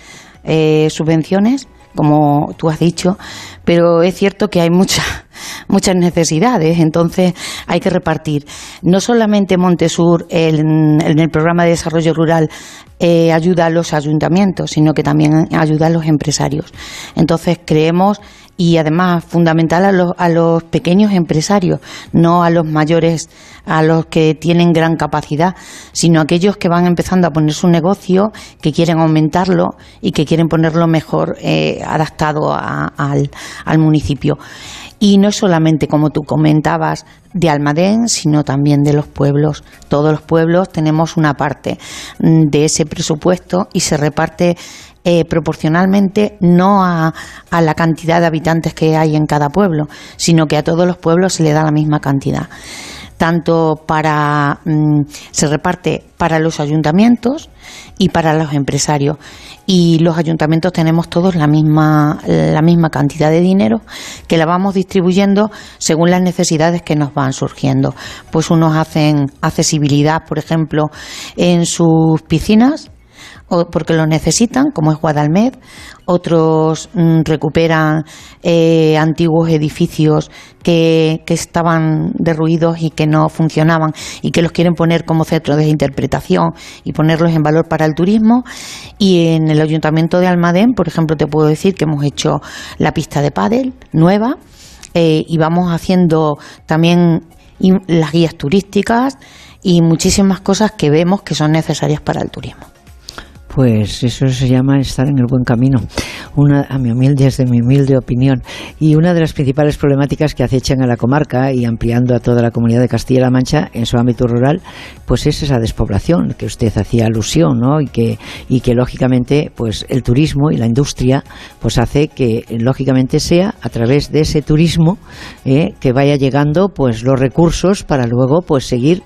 eh, subvenciones, como tú has dicho, pero es cierto que hay muchas muchas necesidades, entonces hay que repartir. No solamente Montesur en, el programa de desarrollo rural eh, ayuda a los ayuntamientos, sino que también ayuda a los empresarios. Entonces creemos y además fundamental a los, a los pequeños empresarios, no a los mayores, a los que tienen gran capacidad, sino a aquellos que van empezando a poner su negocio, que quieren aumentarlo y que quieren ponerlo mejor eh, adaptado al, al municipio. Y no solamente, como tú comentabas, de Almadén, sino también de los pueblos. Todos los pueblos tenemos una parte mm, de ese presupuesto y se reparte eh, proporcionalmente no a, a, la cantidad de habitantes que hay en cada pueblo, sino que a todos los pueblos se le da la misma cantidad. Tanto para mm, se reparte para los ayuntamientos y para los empresarios. Y los ayuntamientos tenemos todos la misma, la misma cantidad de dinero que la vamos distribuyendo según las necesidades que nos van surgiendo. Pues unos hacen accesibilidad, por ejemplo, en sus piscinas, o porque lo necesitan, como es Guadalmed, otros mm, recuperan eh, antiguos edificios que, que, estaban derruidos y que no funcionaban y que los quieren poner como centro de interpretación y ponerlos en valor para el turismo. Y en el Ayuntamiento de Almadén, por ejemplo, te puedo decir que hemos hecho la pista de pádel nueva eh, y vamos haciendo también las guías turísticas y muchísimas cosas que vemos que son necesarias para el turismo. Pues eso se llama estar en el buen camino, una, a mi humilde, desde mi humilde opinión. Y una de las principales problemáticas que acechan a la comarca y ampliando a toda la comunidad de Castilla-La Mancha en su ámbito rural, pues es esa despoblación que usted hacía alusión, ¿no? Y que, y que lógicamente, pues el turismo y la industria, pues hace que lógicamente sea a través de ese turismo eh, que vaya llegando, pues los recursos para luego, pues seguir,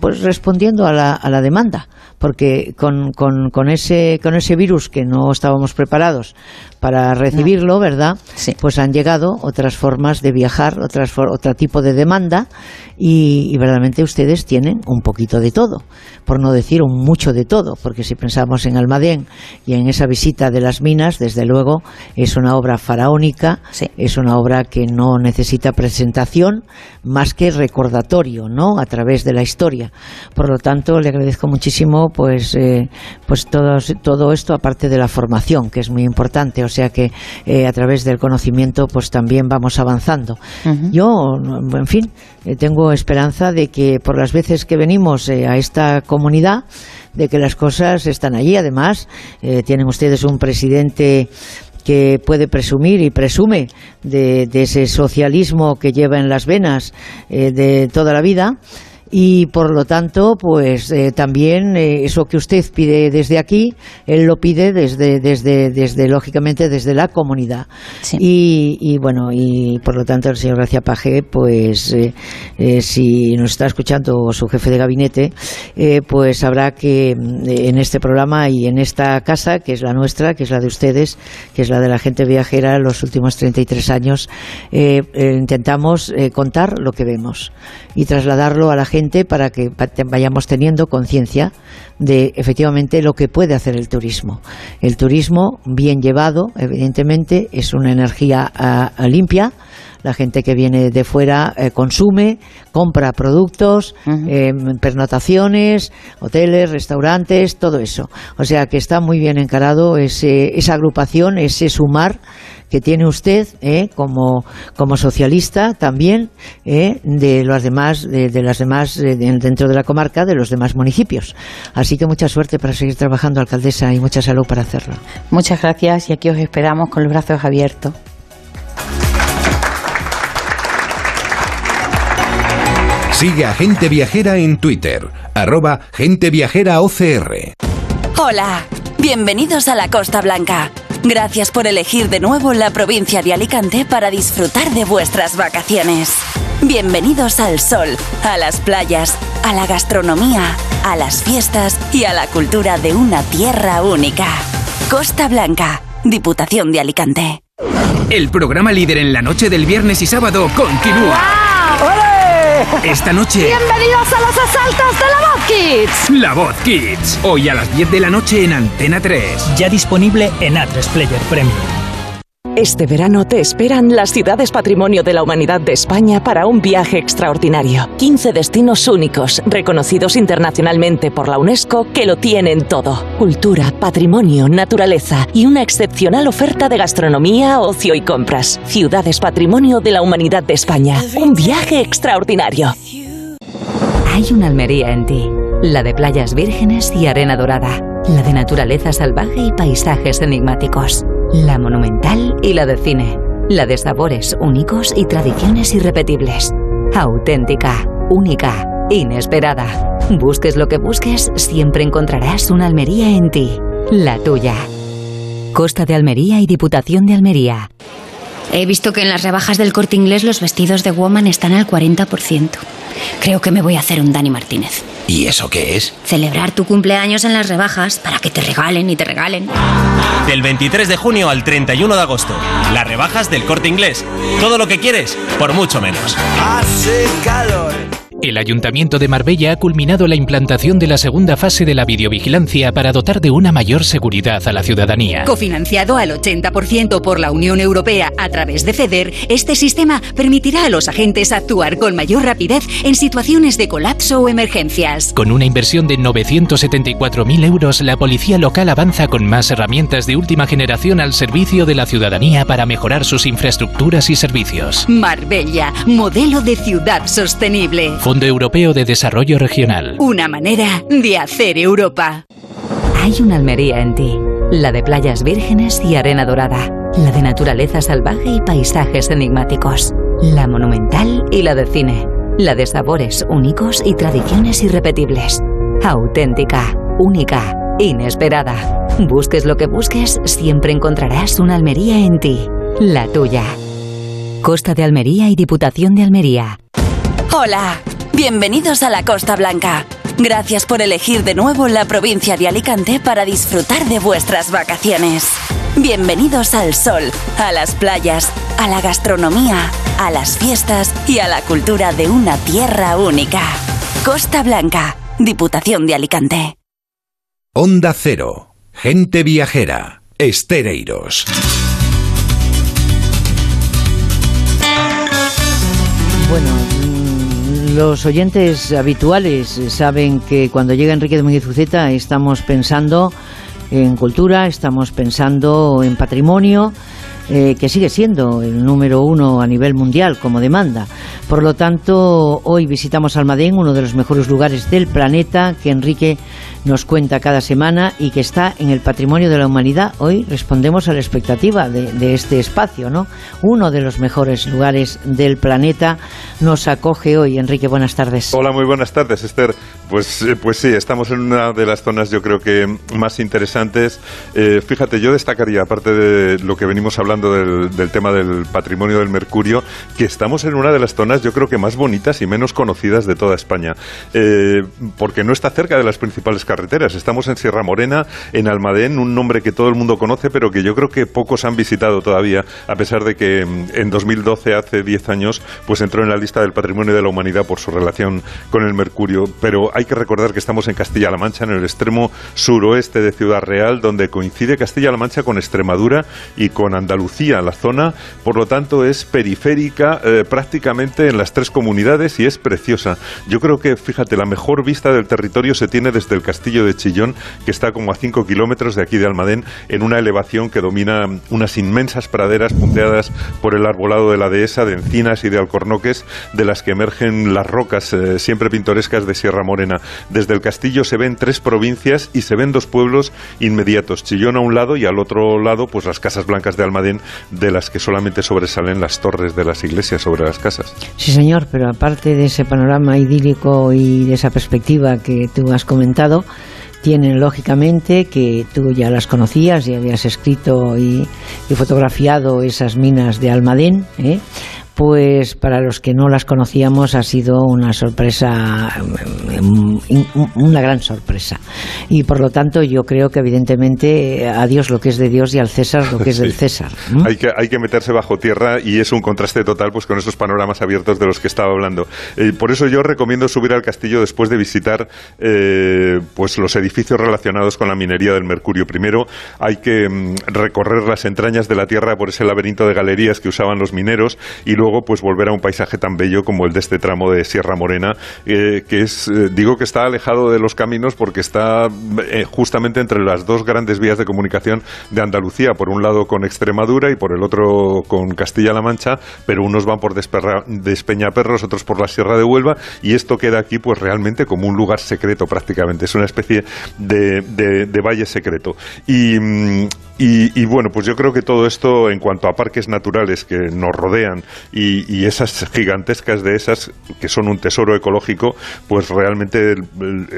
pues respondiendo a la, a la demanda porque con, con, con, ese, con ese virus que no estábamos preparados para recibirlo, ¿verdad? Pues han llegado otras formas de viajar, otras, otro tipo de demanda y, verdaderamente ustedes tienen un poquito de todo, por no decir un mucho de todo, porque si pensamos en Almadén y en esa visita de las minas, desde luego es una obra faraónica, es una obra que no necesita presentación más que recordatorio, ¿no? A través de la historia. Por lo tanto, le agradezco muchísimo pues, eh, pues todo, todo esto, aparte de la formación, que es muy importante o sea que eh, a través del conocimiento pues también vamos avanzando. Yo, en fin, eh, tengo esperanza de que por las veces que venimos eh, a esta comunidad, de que las cosas están allí. Además, tienen ustedes un presidente que puede presumir y presume de, de, ese socialismo que lleva en las venas de toda la vida y por lo tanto pues eh, también eh, eso que usted pide desde aquí él lo pide desde desde desde lógicamente desde la comunidad. Y, bueno y por lo tanto el señor Gracia Paje pues eh, si nos está escuchando su jefe de gabinete pues habrá que en este programa y en esta casa que es la nuestra que es la de ustedes que es la de la gente viajera los últimos 33 años intentamos contar lo que vemos y trasladarlo a la gente para que vayamos teniendo conciencia de efectivamente lo que puede hacer el turismo. El turismo, bien llevado, evidentemente, es una energía ah, limpia, la gente que viene de fuera eh, consume, compra productos, eh, pernotaciones, hoteles, restaurantes, todo eso. O sea que está muy bien encarado esa agrupación, ese sumar que tiene usted eh, como, como socialista también eh, de las demás, de, las demás eh, dentro de la comarca, de los demás municipios. Así que mucha suerte para seguir trabajando, alcaldesa, y mucha salud para hacerlo. Muchas gracias y aquí os esperamos con los brazos abiertos. Sigue a Gente Viajera en Twitter, arroba Gente Viajera OCR. Hola, bienvenidos a la Costa Blanca Gracias por elegir de nuevo la provincia de Alicante para disfrutar de vuestras vacaciones. Bienvenidos al sol, a las playas, a la gastronomía, a las fiestas y a la cultura de una tierra única. Costa Blanca, Diputación de Alicante. El programa líder en la noche del viernes y sábado continúa. Esta noche. Bienvenidos a los asaltos de la Voz Kids. La Voz Kids. Hoy a las 10 de la noche en Antena 3. Ya disponible en A3 Player Premium. Este verano te esperan las ciudades patrimonio de la humanidad de España para un viaje extraordinario. 15 destinos únicos, reconocidos internacionalmente por la UNESCO, que lo tienen todo. Cultura, patrimonio, naturaleza y una excepcional oferta de gastronomía, ocio y compras. Ciudades patrimonio de la humanidad de España. Un viaje extraordinario. Hay una Almería en ti, la de playas vírgenes y arena dorada, la de naturaleza salvaje y paisajes enigmáticos la monumental y la de cine. La de sabores únicos y tradiciones irrepetibles. Auténtica, única, inesperada. Busques lo que busques, siempre encontrarás una Almería en ti. La tuya. Costa de Almería y Diputación de Almería. He visto que en las rebajas del corte inglés los vestidos de Woman están al 40%. Creo que me voy a hacer un Dani Martínez. ¿Y eso qué es? Celebrar tu cumpleaños en las rebajas para que te regalen y te regalen. Del 23 de junio al 31 de agosto. Las rebajas del corte inglés. Todo lo que quieres, por mucho menos. Hace calor. El Ayuntamiento de Marbella ha culminado la implantación de la segunda fase de la videovigilancia para dotar de una mayor seguridad a la ciudadanía. Cofinanciado al 80% por la Unión Europea a través de FEDER, este sistema permitirá a los agentes actuar con mayor rapidez en situaciones de colapso o emergencias. Con una inversión de 974.000 euros, la policía local avanza con más herramientas de última generación al servicio de la ciudadanía para mejorar sus infraestructuras y servicios. Marbella, modelo de ciudad sostenible. Fondo Europeo de Desarrollo Regional. Una manera de hacer Europa. Hay una Almería en ti, la de playas vírgenes y arena dorada, la de naturaleza salvaje y paisajes enigmáticos, la monumental y la de cine, la de sabores únicos y tradiciones irrepetibles, auténtica, única, inesperada. Busques lo que busques, siempre encontrarás una Almería en ti, la tuya. Costa de Almería y Diputación de Almería. Hola, bienvenidos a la Costa Blanca. Gracias por elegir de nuevo la provincia de Alicante para disfrutar de vuestras vacaciones. Bienvenidos al sol, a las playas, a la gastronomía, a las fiestas y a la cultura de una tierra única. Costa Blanca, Diputación de Alicante. Onda Cero, gente viajera, Estereiros. Bueno, los oyentes habituales saben que cuando llega Enrique Muñoz Uceta estamos pensando en cultura, estamos pensando en patrimonio, eh, que sigue siendo el número uno a nivel mundial como demanda. Por lo tanto, hoy visitamos Almadén, uno de los mejores lugares del planeta que Enrique nos cuenta cada semana y que está en el patrimonio de la humanidad. Hoy respondemos a la expectativa de, este espacio, ¿no? Uno de los mejores lugares del planeta nos acoge hoy. Enrique, buenas tardes. Hola, muy buenas tardes, Esther. Pues, eh, pues sí, estamos en una de las zonas yo creo que más interesantes. Eh, fíjate, yo destacaría, aparte de lo que venimos hablando del, del tema del patrimonio del Mercurio, que estamos en una de las zonas yo creo que más bonitas y menos conocidas de toda España, eh, porque no está cerca de las principales carreteras. Estamos en Sierra Morena, en Almadén, un nombre que todo el mundo conoce, pero que yo creo que pocos han visitado todavía, a pesar de que mm, en 2012, hace 10 años, pues entró en la lista del Patrimonio de la Humanidad por su relación con el Mercurio. Pero hay que recordar que estamos en Castilla-La Mancha, en el extremo suroeste de Ciudad Real, donde coincide Castilla-La Mancha con Extremadura y con Andalucía, la zona, por lo tanto es periférica eh, prácticamente en las tres comunidades y es preciosa. Yo creo que, fíjate, la mejor vista del territorio se tiene desde el castillo de Chillón, que está como a 5 kilómetros de aquí de Almadén, en una elevación que domina unas inmensas praderas punteadas por el arbolado de la dehesa, de encinas y de alcornoques, de las que emergen las rocas eh, siempre pintorescas de Sierra Morena. Desde el castillo se ven tres provincias y se ven dos pueblos inmediatos, Chillón a un lado y al otro lado, pues las casas blancas de Almadén, de las que solamente sobresalen las torres de las iglesias sobre las casas. Sí, señor, pero aparte de ese panorama idílico y de esa perspectiva que tú has comentado, tienen lógicamente que tú ya las conocías y habías escrito y, y fotografiado esas minas de Almadén, ¿eh? Pues para los que no las conocíamos ha sido una sorpresa, una gran sorpresa. Y por lo tanto yo creo que evidentemente a Dios lo que es de Dios y al César lo que es Sí. del César. Hay, que, hay que meterse bajo tierra y es un contraste total pues con esos panoramas abiertos de los que estaba hablando. Eh, por eso yo recomiendo subir al castillo después de visitar eh, pues los edificios relacionados con la minería del mercurio. Primero hay que mm, recorrer las entrañas de la tierra por ese laberinto de galerías que usaban los mineros y luego pues volver a un paisaje tan bello como el de este tramo de Sierra Morena, eh, que es, eh, digo que está alejado de los caminos porque está eh, justamente entre las dos grandes vías de comunicación de Andalucía, por un lado con Extremadura y por el otro con Castilla-La Mancha, pero unos van por Desperra- Despeñaperros, otros por la Sierra de Huelva, y esto queda aquí pues realmente como un lugar secreto prácticamente, es una especie de, de- valle secreto. Y, mm, y, y, bueno, pues yo creo que todo esto en cuanto a parques naturales que nos rodean y esas gigantescas de esas que son un tesoro ecológico, pues realmente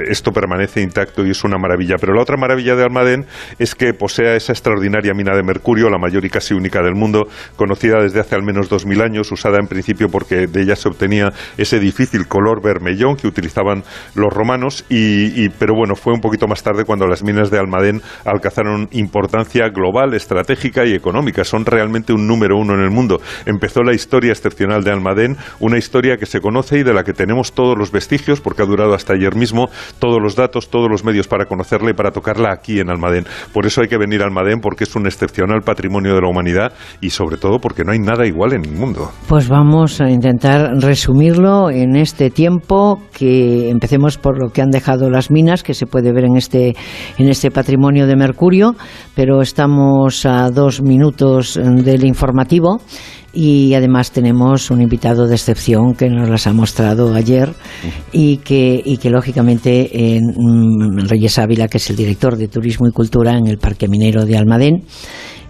esto permanece intacto y es una maravilla. Pero la otra maravilla de Almadén es que posea esa extraordinaria mina de mercurio, la mayor y casi única del mundo, conocida desde hace al menos 2000 años, usada en principio porque de ella se obtenía ese difícil color vermellón que utilizaban los romanos, y- pero bueno, fue un poquito más tarde cuando las minas de Almadén alcanzaron importancia global, estratégica y económica. Son realmente un número uno en el mundo. Empezó la historia excepcional de Almadén, una historia que se conoce y de la que tenemos todos los vestigios, porque ha durado hasta ayer mismo, todos los datos, todos los medios para conocerla y para tocarla aquí en Almadén. Por eso hay que venir a Almadén, porque es un excepcional patrimonio de la humanidad y sobre todo porque no hay nada igual en el mundo. Pues vamos a intentar resumirlo en este tiempo, que empecemos por lo que han dejado las minas, que se puede ver en este, en este patrimonio de Mercurio, pero estamos a dos minutos del informativo y además tenemos un invitado de excepción que nos las ha mostrado ayer y que, y que lógicamente en mm, Reyes Ávila, que es el director de Turismo y Cultura en el Parque Minero de Almadén,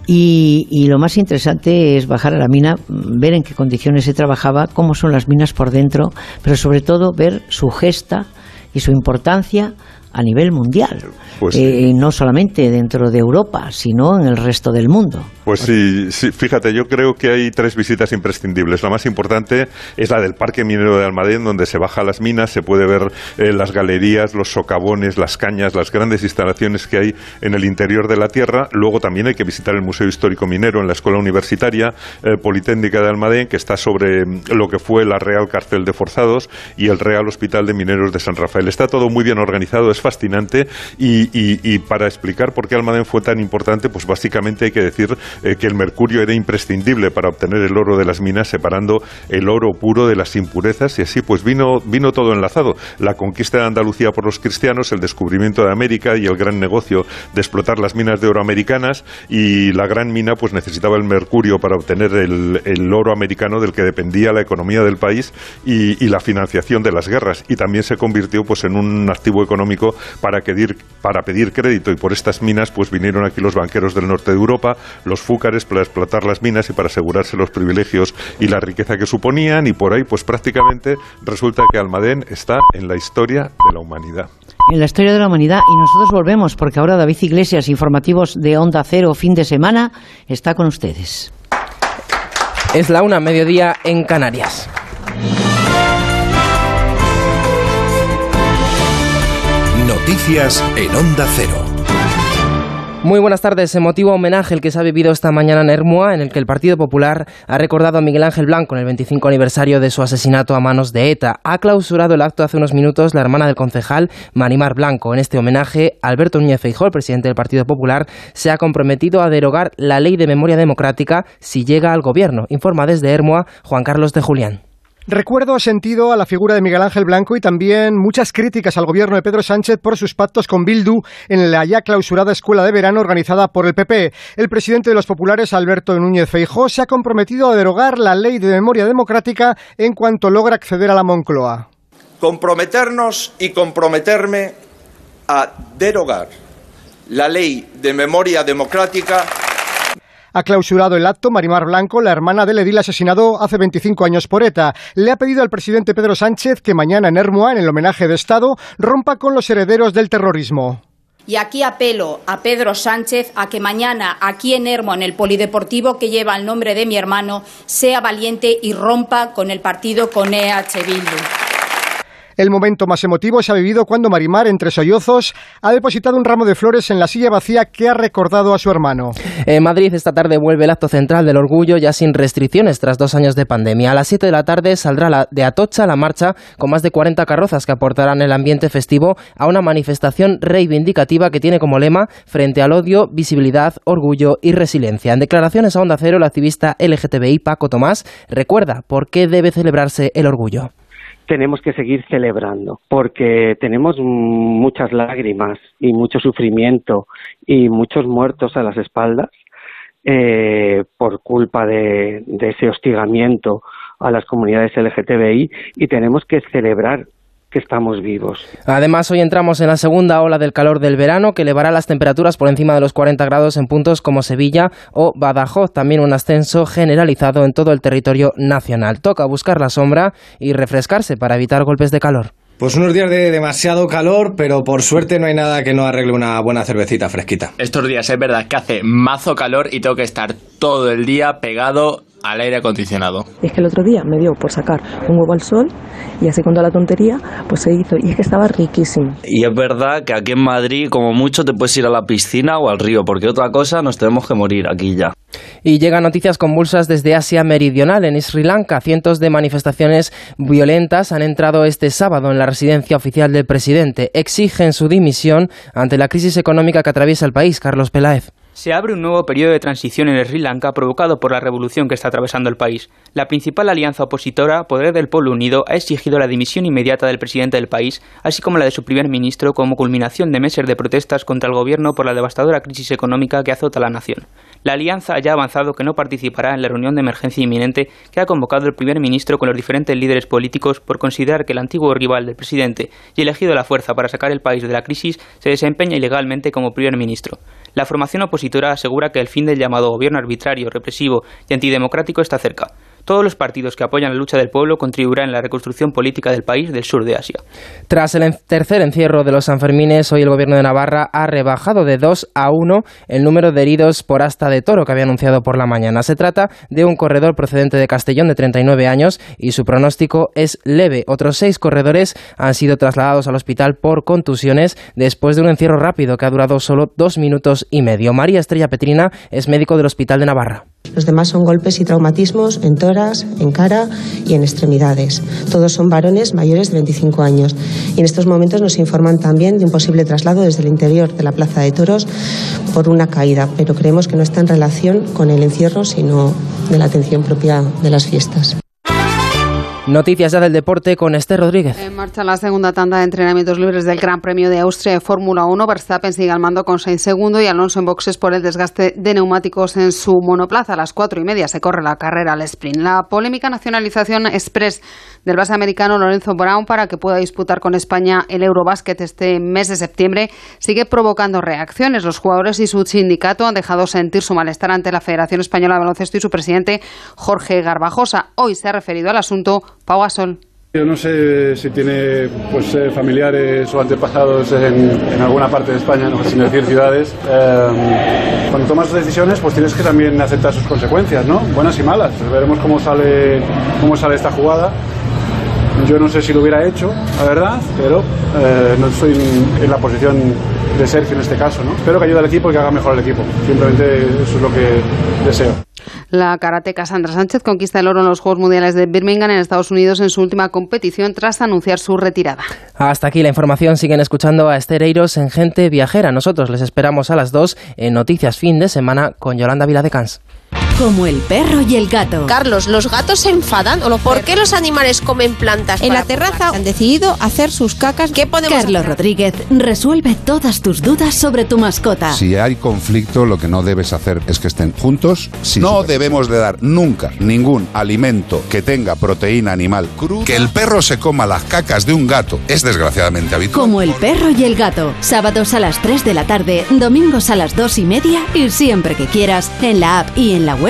y, y, lo más interesante es bajar a la mina, ver en qué condiciones se trabajaba, cómo son las minas por dentro, pero sobre todo ver su gesta y su importancia a nivel mundial, Pues Eh, no solamente dentro de Europa, sino en el resto del mundo. Pues sí, sí, fíjate, yo creo que hay tres visitas imprescindibles. La más importante es la del Parque Minero de Almadén, donde se baja las minas, se puede ver eh, las galerías, los socavones, las cañas, las grandes instalaciones que hay en el interior de la tierra. Luego también hay que visitar el Museo Histórico Minero en la Escuela Universitaria eh, Politécnica de Almadén, que está sobre mm, lo que fue la Real Cárcel de Forzados y el Real Hospital de Mineros de San Rafael. Está todo muy bien organizado, es fascinante y, para explicar por qué Almadén fue tan importante, pues básicamente hay que decir eh, que el mercurio era imprescindible para obtener el oro de las minas, separando el oro puro de las impurezas y así pues vino, vino todo enlazado. La conquista de Andalucía por los cristianos, el descubrimiento de América y el gran negocio de explotar las minas de oro americanas y la gran mina pues necesitaba el mercurio para obtener el, el oro americano del que dependía la economía del país y, y la financiación de las guerras y también se convirtió pues en un activo económico para pedir, para pedir crédito y por estas minas pues vinieron aquí los banqueros del norte de Europa, los fúcares para explotar las minas y para asegurarse los privilegios y la riqueza que suponían y por ahí pues prácticamente resulta que Almadén está en la historia de la humanidad. En la historia de la humanidad y nosotros volvemos porque ahora David Iglesias, informativos de Onda Cero, fin de semana, está con ustedes. Es la una, mediodía en Canarias. Noticias en Onda Cero. Muy buenas tardes. Emotivo homenaje el que se ha vivido esta mañana en Hermua, en el que el Partido Popular ha recordado a Miguel Ángel Blanco en el 25 aniversario de su asesinato a manos de ETA. Ha clausurado el acto hace unos minutos la hermana del concejal, Marimar Blanco. En este homenaje, Alberto Núñez Feijóo, el presidente del Partido Popular, se ha comprometido a derogar la ley de memoria democrática si llega al gobierno. Informa desde Hermua Juan Carlos de Julián. Recuerdo sentido a la figura de Miguel Ángel Blanco y también muchas críticas al gobierno de Pedro Sánchez por sus pactos con Bildu en la ya clausurada escuela de verano organizada por el PP. El presidente de los populares, Alberto Núñez Feijóo, se ha comprometido a derogar la ley de memoria democrática en cuanto logra acceder a la Moncloa. comprometernos y comprometerme a derogar la ley de memoria democrática Ha clausurado el acto Marimar Blanco, la hermana del edil asesinado hace 25 años por ETA. Le ha pedido al presidente Pedro Sánchez que mañana en Hermua, en el homenaje de Estado, rompa con los herederos del terrorismo. Y aquí apelo a Pedro Sánchez a que mañana, aquí en Hermo, en el polideportivo que lleva el nombre de mi hermano, sea valiente y rompa con el partido con EH. El momento más emotivo se ha vivido cuando Marimar, entre sollozos, ha depositado un ramo de flores en la silla vacía que ha recordado a su hermano. En Madrid esta tarde vuelve el acto central del orgullo ya sin restricciones tras dos años de pandemia. A las 7 de la tarde saldrá de Atocha la marcha con más de 40 carrozas que aportarán el ambiente festivo a una manifestación reivindicativa que tiene como lema frente al odio, visibilidad, orgullo y resiliencia. En declaraciones a Onda Cero, el activista LGTBI Paco Tomás recuerda por qué debe celebrarse el orgullo tenemos que seguir celebrando porque tenemos muchas lágrimas y mucho sufrimiento y muchos muertos a las espaldas eh, por culpa de, de ese hostigamiento a las comunidades LGTBI y tenemos que celebrar que estamos vivos. Además, hoy entramos en la segunda ola del calor del verano que elevará las temperaturas por encima de los 40 grados en puntos como Sevilla o Badajoz. También un ascenso generalizado en todo el territorio nacional. Toca buscar la sombra y refrescarse para evitar golpes de calor. Pues unos días de demasiado calor, pero por suerte no hay nada que no arregle una buena cervecita fresquita. Estos días es verdad que hace mazo calor y tengo que estar todo el día pegado al aire acondicionado. Y es que el otro día me dio por sacar un huevo al sol y así con toda la tontería, pues se hizo. Y es que estaba riquísimo. Y es verdad que aquí en Madrid, como mucho, te puedes ir a la piscina o al río, porque otra cosa nos tenemos que morir aquí ya. Y llegan noticias convulsas desde Asia Meridional, en Sri Lanka. Cientos de manifestaciones violentas han entrado este sábado en la residencia oficial del presidente. Exigen su dimisión ante la crisis económica que atraviesa el país. Carlos Peláez. Se abre un nuevo periodo de transición en Sri Lanka provocado por la revolución que está atravesando el país. La principal alianza opositora, Poder del Pueblo Unido, ha exigido la dimisión inmediata del presidente del país, así como la de su primer ministro, como culminación de meses de protestas contra el gobierno por la devastadora crisis económica que azota la nación. La alianza ya ha avanzado que no participará en la reunión de emergencia inminente que ha convocado el primer ministro con los diferentes líderes políticos por considerar que el antiguo rival del presidente y elegido a la fuerza para sacar el país de la crisis se desempeña ilegalmente como primer ministro. La formación opositora asegura que el fin del llamado gobierno arbitrario, represivo y antidemocrático está cerca. Todos los partidos que apoyan la lucha del pueblo contribuirán en la reconstrucción política del país del sur de Asia. Tras el tercer encierro de los Sanfermines, hoy el gobierno de Navarra ha rebajado de 2 a 1 el número de heridos por asta de toro que había anunciado por la mañana. Se trata de un corredor procedente de Castellón de 39 años y su pronóstico es leve. Otros seis corredores han sido trasladados al hospital por contusiones después de un encierro rápido que ha durado solo dos minutos y medio. María Estrella Petrina es médico del Hospital de Navarra. Los demás son golpes y traumatismos en toras, en cara y en extremidades. Todos son varones mayores de 25 años. Y en estos momentos nos informan también de un posible traslado desde el interior de la Plaza de Toros por una caída, pero creemos que no está en relación con el encierro, sino de la atención propia de las fiestas. Noticias ya del deporte con Esther Rodríguez. En marcha la segunda tanda de entrenamientos libres del Gran Premio de Austria de Fórmula 1. Verstappen sigue al mando con Sainz segundo y Alonso en boxes por el desgaste de neumáticos en su monoplaza. A las cuatro y media se corre la carrera al sprint. La polémica nacionalización express del base americano Lorenzo Brown para que pueda disputar con España el Eurobásquet este mes de septiembre sigue provocando reacciones. Los jugadores y su sindicato han dejado sentir su malestar ante la Federación Española de Baloncesto y su presidente Jorge Garbajosa. Hoy se ha referido al asunto Pau Gasol. Yo no sé si tiene pues, eh, familiares o antepasados en, alguna parte de España, no sin decir ciudades. Eh, cuando tomas decisiones, pues tienes que también aceptar sus consecuencias, ¿no? Buenas y malas. Pues veremos cómo sale, cómo sale esta jugada. Yo no sé si lo hubiera hecho, la verdad, pero eh, no estoy en, en, la posición de Sergio en este caso, ¿no? Espero que ayude al equipo y que haga mejor al equipo. Simplemente eso es lo que deseo. La karateca Sandra Sánchez conquista el oro en los Juegos Mundiales de Birmingham en Estados Unidos en su última competición tras anunciar su retirada. Hasta aquí la información. Siguen escuchando a Estereiros en Gente Viajera. Nosotros les esperamos a las 2 en Noticias Fin de Semana con Yolanda Viladecans. Como el perro y el gato. Carlos, ¿los gatos se enfadan? ¿O ¿Por qué los animales comen plantas? En la terraza han decidido hacer sus cacas. ¿Qué podemos Carlos hacer? Rodríguez resuelve todas tus dudas sobre tu mascota. Si hay conflicto, lo que no debes hacer es que estén juntos. no debemos de dar nunca ningún alimento que tenga proteína animal cruda. Que el perro se coma las cacas de un gato es desgraciadamente habitual. Como el perro y el gato. Sábados a las 3 de la tarde, domingos a las 2 y media y siempre que quieras en la app y en la web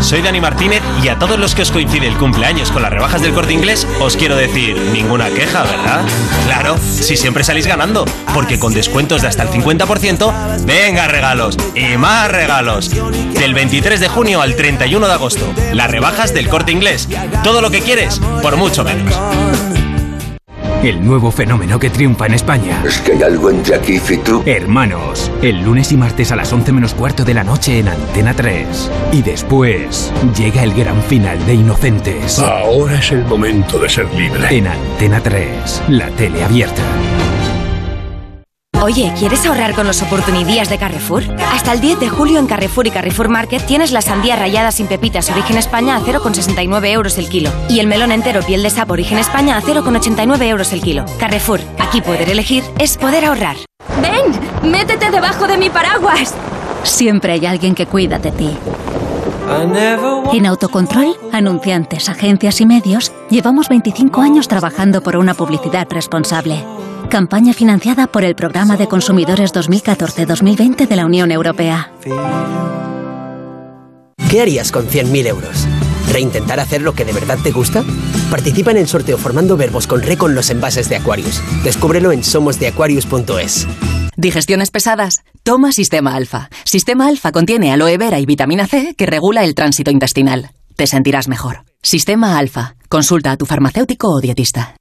Soy Dani Martínez y a todos los que os coincide el cumpleaños con las rebajas del corte inglés, os quiero decir, ninguna queja, ¿verdad? Claro, si siempre salís ganando, porque con descuentos de hasta el 50%, venga regalos y más regalos. Del 23 de junio al 31 de agosto, las rebajas del corte inglés. Todo lo que quieres, por mucho menos. El nuevo fenómeno que triunfa en España. Es que hay algo entre aquí y tú. Hermanos, el lunes y martes a las 11 menos cuarto de la noche en Antena 3. Y después llega el gran final de Inocentes. Ahora es el momento de ser libre. En Antena 3, la tele abierta. Oye, ¿quieres ahorrar con los oportunidades de Carrefour? Hasta el 10 de julio en Carrefour y Carrefour Market tienes la sandía rayada sin pepitas origen España a 0,69 euros el kilo y el melón entero piel de sapo origen España a 0,89 euros el kilo. Carrefour, aquí poder elegir es poder ahorrar. ¡Ven! ¡Métete debajo de mi paraguas! Siempre hay alguien que cuida de ti. En Autocontrol, anunciantes, agencias y medios, llevamos 25 años trabajando por una publicidad responsable. Campaña financiada por el Programa de Consumidores 2014-2020 de la Unión Europea. ¿Qué harías con 100.000 euros? ¿Reintentar hacer lo que de verdad te gusta? Participa en el sorteo formando verbos con re con los envases de Aquarius. Descúbrelo en somosdeaquarius.es. Digestiones pesadas. Toma Sistema Alfa. Sistema Alfa contiene aloe vera y vitamina C que regula el tránsito intestinal. Te sentirás mejor. Sistema Alfa. Consulta a tu farmacéutico o dietista.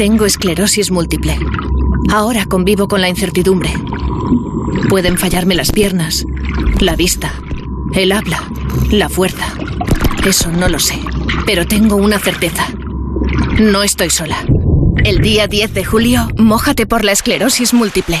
Tengo esclerosis múltiple. Ahora convivo con la incertidumbre. Pueden fallarme las piernas, la vista, el habla, la fuerza. Eso no lo sé. Pero tengo una certeza. No estoy sola. El día 10 de julio, mójate por la esclerosis múltiple.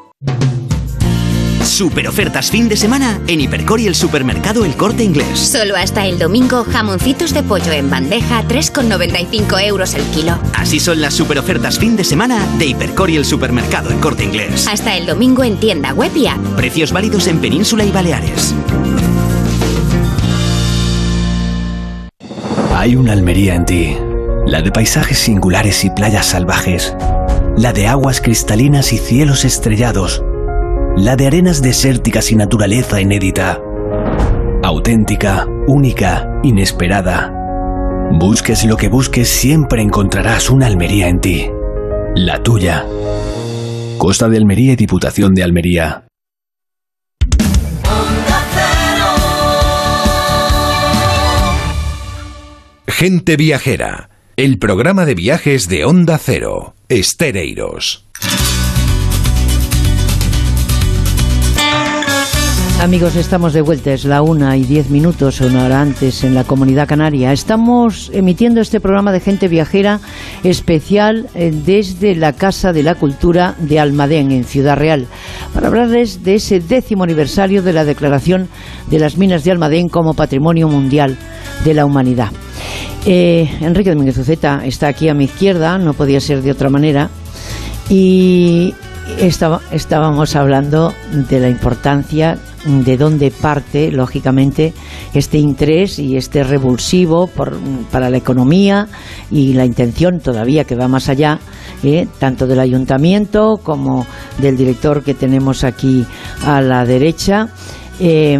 Super ofertas fin de semana en Hipercor y el supermercado El Corte Inglés. Solo hasta el domingo, jamoncitos de pollo en bandeja, 3,95 euros el kilo. Así son las super ofertas fin de semana de Hipercor y el supermercado El Corte Inglés. Hasta el domingo en tienda web y app. Precios válidos en Península y Baleares. Hay una Almería en ti. La de paisajes singulares y playas salvajes. La de aguas cristalinas y cielos estrellados. La de arenas desérticas y naturaleza inédita. Auténtica, única, inesperada. Busques lo que busques, siempre encontrarás una Almería en ti. La tuya. Costa de Almería y Diputación de Almería. Gente Viajera, el programa de viajes de Onda Cero, Estereiros. Amigos, estamos de vuelta, es la una y diez minutos, una hora antes en la comunidad canaria. Estamos emitiendo este programa de gente viajera especial eh, desde la Casa de la Cultura de Almadén, en Ciudad Real, para hablarles de ese décimo aniversario de la declaración de las minas de Almadén como Patrimonio Mundial de la Humanidad. Eh, Enrique Domínguez Uceta está aquí a mi izquierda, no podía ser de otra manera, y estaba, estábamos hablando de la importancia de dónde parte, lógicamente, este interés y este revulsivo para la economía y la intención todavía que va más allá, eh, tanto del ayuntamiento como del director que tenemos aquí a la derecha. Eh,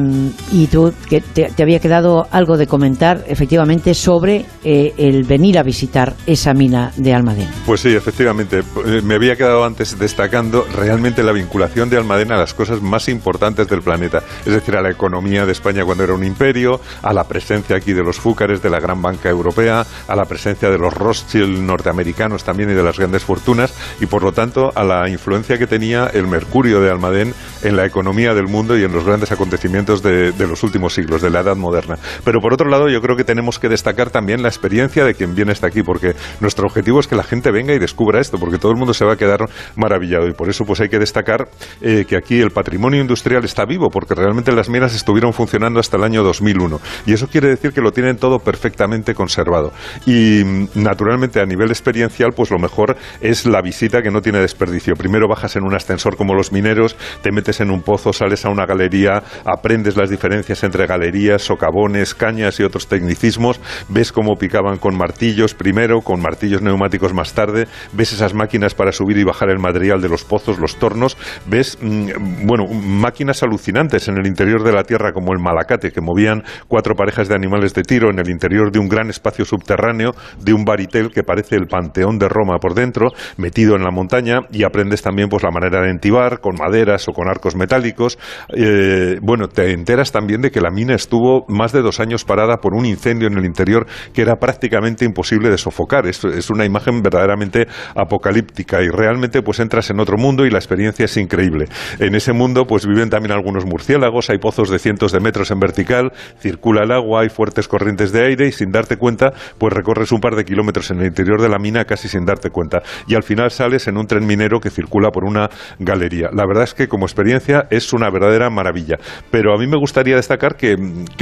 y tú, te, había quedado algo de comentar, efectivamente, sobre eh, el venir a visitar esa mina de Almadén. Pues sí, efectivamente. Eh, me había quedado antes destacando realmente la vinculación de Almadén a las cosas más importantes del planeta. Es decir, a la economía de España cuando era un imperio, a la presencia aquí de los fúcares de la gran banca europea, a la presencia de los Rothschild norteamericanos también y de las grandes fortunas, y por lo tanto a la influencia que tenía el mercurio de Almadén en la economía del mundo y en los grandes acontecimientos acontecimientos de, los últimos siglos, de la Edad Moderna. Pero por otro lado, yo creo que tenemos que destacar también la experiencia de quien viene hasta aquí, porque nuestro objetivo es que la gente venga y descubra esto, porque todo el mundo se va a quedar maravillado. Y por eso pues hay que destacar eh, que aquí el patrimonio industrial está vivo, porque realmente las minas estuvieron funcionando hasta el año 2001. Y eso quiere decir que lo tienen todo perfectamente conservado. Y naturalmente a nivel experiencial, pues lo mejor es la visita que no tiene desperdicio. Primero bajas en un ascensor como los mineros, te metes en un pozo, sales a una galería, aprendes las diferencias entre galerías, socavones, cañas y otros tecnicismos, ves cómo picaban con martillos primero, con martillos neumáticos más tarde, ves esas máquinas para subir y bajar el material de los pozos, los tornos, ves, mmm, bueno, máquinas alucinantes en el interior de la Tierra como el Malacate, que movían cuatro parejas de animales de tiro en el interior de un gran espacio subterráneo, de un baritel que parece el Panteón de Roma por dentro, metido en la montaña, y aprendes también pues la manera de entibar con maderas o con arcos metálicos, eh, bueno, te enteras también de que la mina estuvo más de dos años parada por un incendio en el interior que era prácticamente imposible de sofocar. Es, una imagen verdaderamente apocalíptica y realmente pues entras en otro mundo y la experiencia es increíble. En ese mundo pues viven también algunos murciélagos, hay pozos de cientos de metros en vertical, circula el agua, hay fuertes corrientes de aire y sin darte cuenta pues recorres un par de kilómetros en el interior de la mina casi sin darte cuenta y al final sales en un tren minero que circula por una galería. La verdad es que como experiencia es una verdadera maravilla, pero a mí me gustaría destacar que,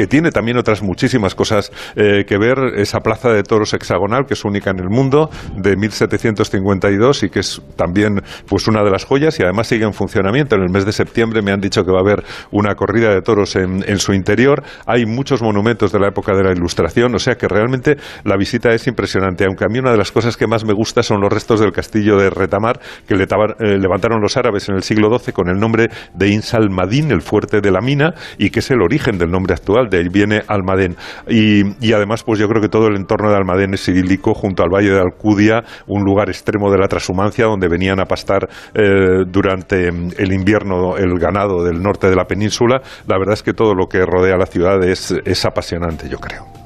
tiene también otras muchísimas cosas eh, que ver esa plaza de toros hexagonal que es única en el mundo de 1752 y que es también pues una de las joyas y además sigue en funcionamiento. En el mes de septiembre me han dicho que va a haber una corrida de toros en, en su interior. Hay muchos monumentos de la época de la Ilustración, o sea que realmente la visita es impresionante, aunque a mí una de las cosas que más me gusta son los restos del castillo de Retamar que eh, levantaron los árabes en el siglo XII con el nombre de Insalmadín, el fuerte de la mina, y que es el origen del nombre actual, de ahí viene Almadén. Y, además, pues yo creo que todo el entorno de Almadén es idílico junto al valle de Alcudia, un lugar extremo de la transhumancia donde venían a pastar eh, durante el invierno el ganado del norte de la península. La verdad es que todo lo que rodea la ciudad es apasionante, yo creo.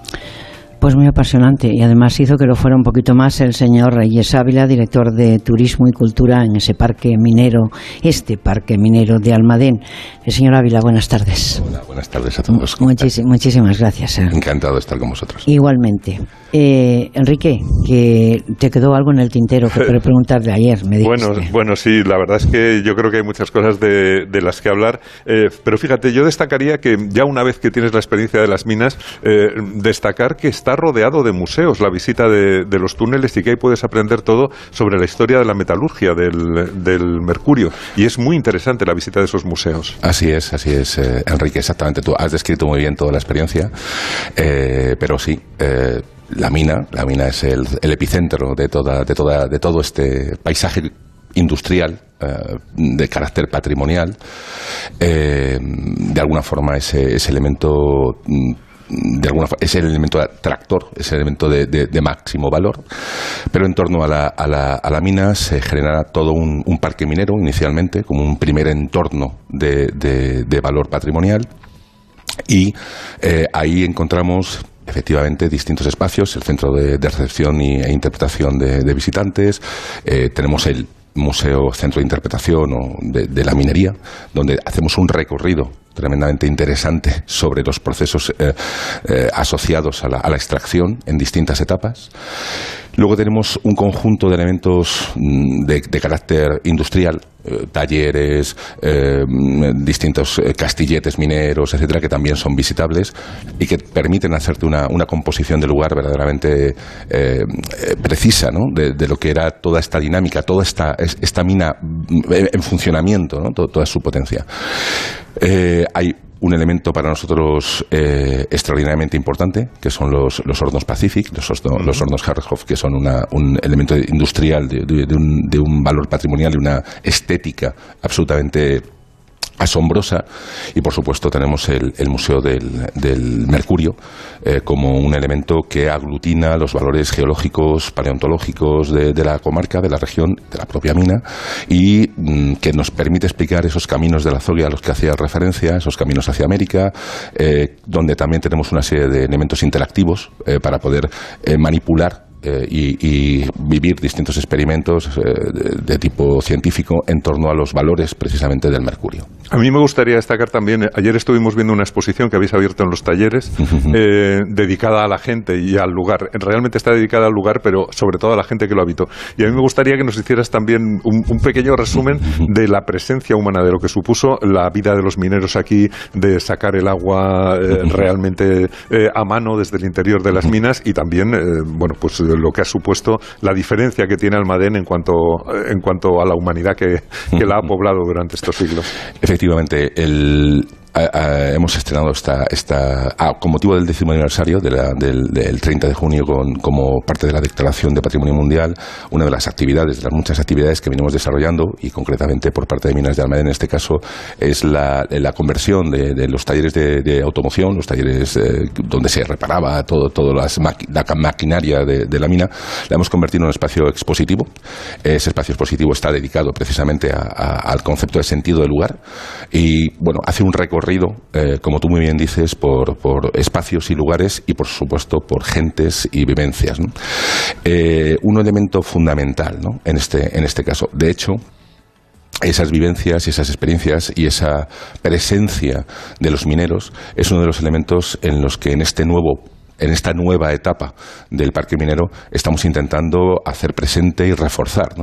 Pues muy apasionante y además hizo que lo fuera un poquito más el señor Reyes Ávila, director de Turismo y Cultura en ese parque minero, este parque minero de Almadén. El señor Ávila, buenas tardes. buenas tardes a todos. muchísimas gracias. Eh. Encantado de estar con vosotros. Igualmente. Eh, Enrique, que te quedó algo en el tintero que quiero preguntar de ayer, me Bueno, bueno, sí, la verdad es que yo creo que hay muchas cosas de, las que hablar, eh, pero fíjate, yo destacaría que ya una vez que tienes la experiencia de las minas, destacar que está rodeado de museos la visita de, los túneles y que ahí puedes aprender todo sobre la historia de la metalurgia del, mercurio. Y es muy interesante la visita de esos museos. Así es, así es, eh, Enrique, exactamente. Tú has descrito muy bien toda la experiencia, eh, pero sí. Eh, la mina, la mina es el, epicentro de toda, de toda, de todo este paisaje industrial de carácter patrimonial. de alguna forma ese, ese elemento mm, de alguna es el elemento tractor, es el elemento de, máximo valor, pero en torno a la, a la, a la mina se genera todo un, parque minero inicialmente, como un primer entorno de, valor patrimonial, y eh, ahí encontramos efectivamente distintos espacios, el centro de, recepción e interpretación de, visitantes, eh, tenemos el Museo Centro de Interpretación o de, la Minería, donde hacemos un recorrido tremendamente interesante sobre los procesos eh, eh, asociados a la, extracción en distintas etapas. Luego tenemos un conjunto de elementos mm, de, carácter industrial, eh, talleres, mm, distintos castilletes mineros, etcétera, que también son visitables y que permiten hacerte una, composición del lugar verdaderamente precisa de, lo que era toda esta dinámica, toda esta, esta mina mm, en funcionamiento, ¿no? toda su potencia. Eh, hay un elemento para nosotros eh, extraordinariamente importante, que son los, hornos Pacific, los, los hornos Harhoff, que son un elemento industrial de, un, de un valor patrimonial y una estética absolutamente asombrosa. Y por supuesto tenemos el, Museo del, Mercurio eh, como un elemento que aglutina los valores geológicos, paleontológicos de, la comarca, de la región, de la propia mina y mm, que nos permite explicar esos caminos de la Zoria a los que hacía referencia, esos caminos hacia América, eh, donde también tenemos una serie de elementos interactivos eh, para poder manipular eh, y, vivir distintos experimentos eh, de, tipo científico en torno a los valores precisamente del mercurio. A mí me gustaría destacar también, ayer estuvimos viendo una exposición que habéis abierto en los talleres eh, dedicada a la gente y al lugar. Realmente está dedicada al lugar, pero sobre todo a la gente que lo habitó. Y a mí me gustaría que nos hicieras también un, pequeño resumen de la presencia humana, de lo que supuso la vida de los mineros aquí, de sacar el agua realmente a mano desde el interior de las minas y también, bueno, pues lo que ha supuesto la diferencia que tiene Almadén en cuanto, en cuanto a la humanidad que, que la ha poblado durante estos siglos. Efectivamente, el, hemos estrenado esta, esta ah, con motivo del décimo aniversario del, del, 30 de junio con, como parte de la Declaración de Patrimonio Mundial, una de las actividades, de las muchas actividades que venimos desarrollando y concretamente por parte de Minas de Almadén en este caso es la, la conversión de, los talleres de, automoción, los talleres eh, donde se reparaba todo, las la maquinaria de, la mina, la hemos convertido en un espacio expositivo. Ese espacio expositivo está dedicado precisamente al concepto de sentido del lugar y bueno, hace un recorrido eh, como tú muy bien dices, por, por, espacios y lugares y, por supuesto, por gentes y vivencias. Eh, un elemento fundamental en, este, en este caso. De hecho, esas vivencias y esas experiencias y esa presencia de los mineros es uno de los elementos en los que en este nuevo en esta nueva etapa del parque minero estamos intentando hacer presente y reforzar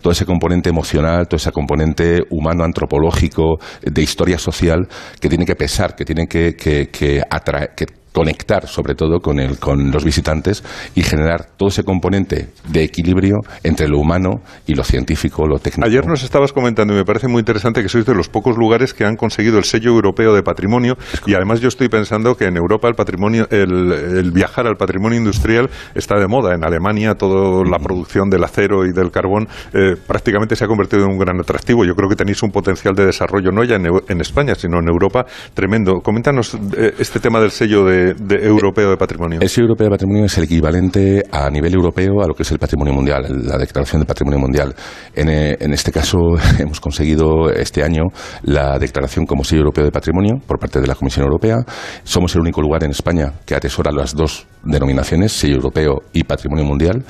todo ese componente emocional, todo ese componente humano, antropológico, de historia social que tiene que pesar, que tiene que, que, que, atraer, que conectar sobre todo con, el, con los visitantes y generar todo ese componente de equilibrio entre lo humano y lo científico, lo técnico. Ayer nos estabas comentando y me parece muy interesante que sois de los pocos lugares que han conseguido el sello europeo de patrimonio y además yo estoy pensando que en Europa el patrimonio, el, viajar al patrimonio industrial está de moda. En Alemania toda la producción del acero y del carbón eh, prácticamente se ha convertido en un gran atractivo. Yo creo que tenéis un potencial de desarrollo no ya en, España sino en Europa tremendo. Coméntanos eh, este tema del sello de de, europeo de patrimonio? Europeo de patrimonio es el equivalente a nivel europeo a lo que es el patrimonio mundial, la declaración de patrimonio mundial. En, eh, en este caso hemos conseguido este año la declaración como sello europeo de patrimonio por parte de la Comisión Europea. Somos el único lugar en España que atesora las dos denominaciones, sello europeo y patrimonio mundial.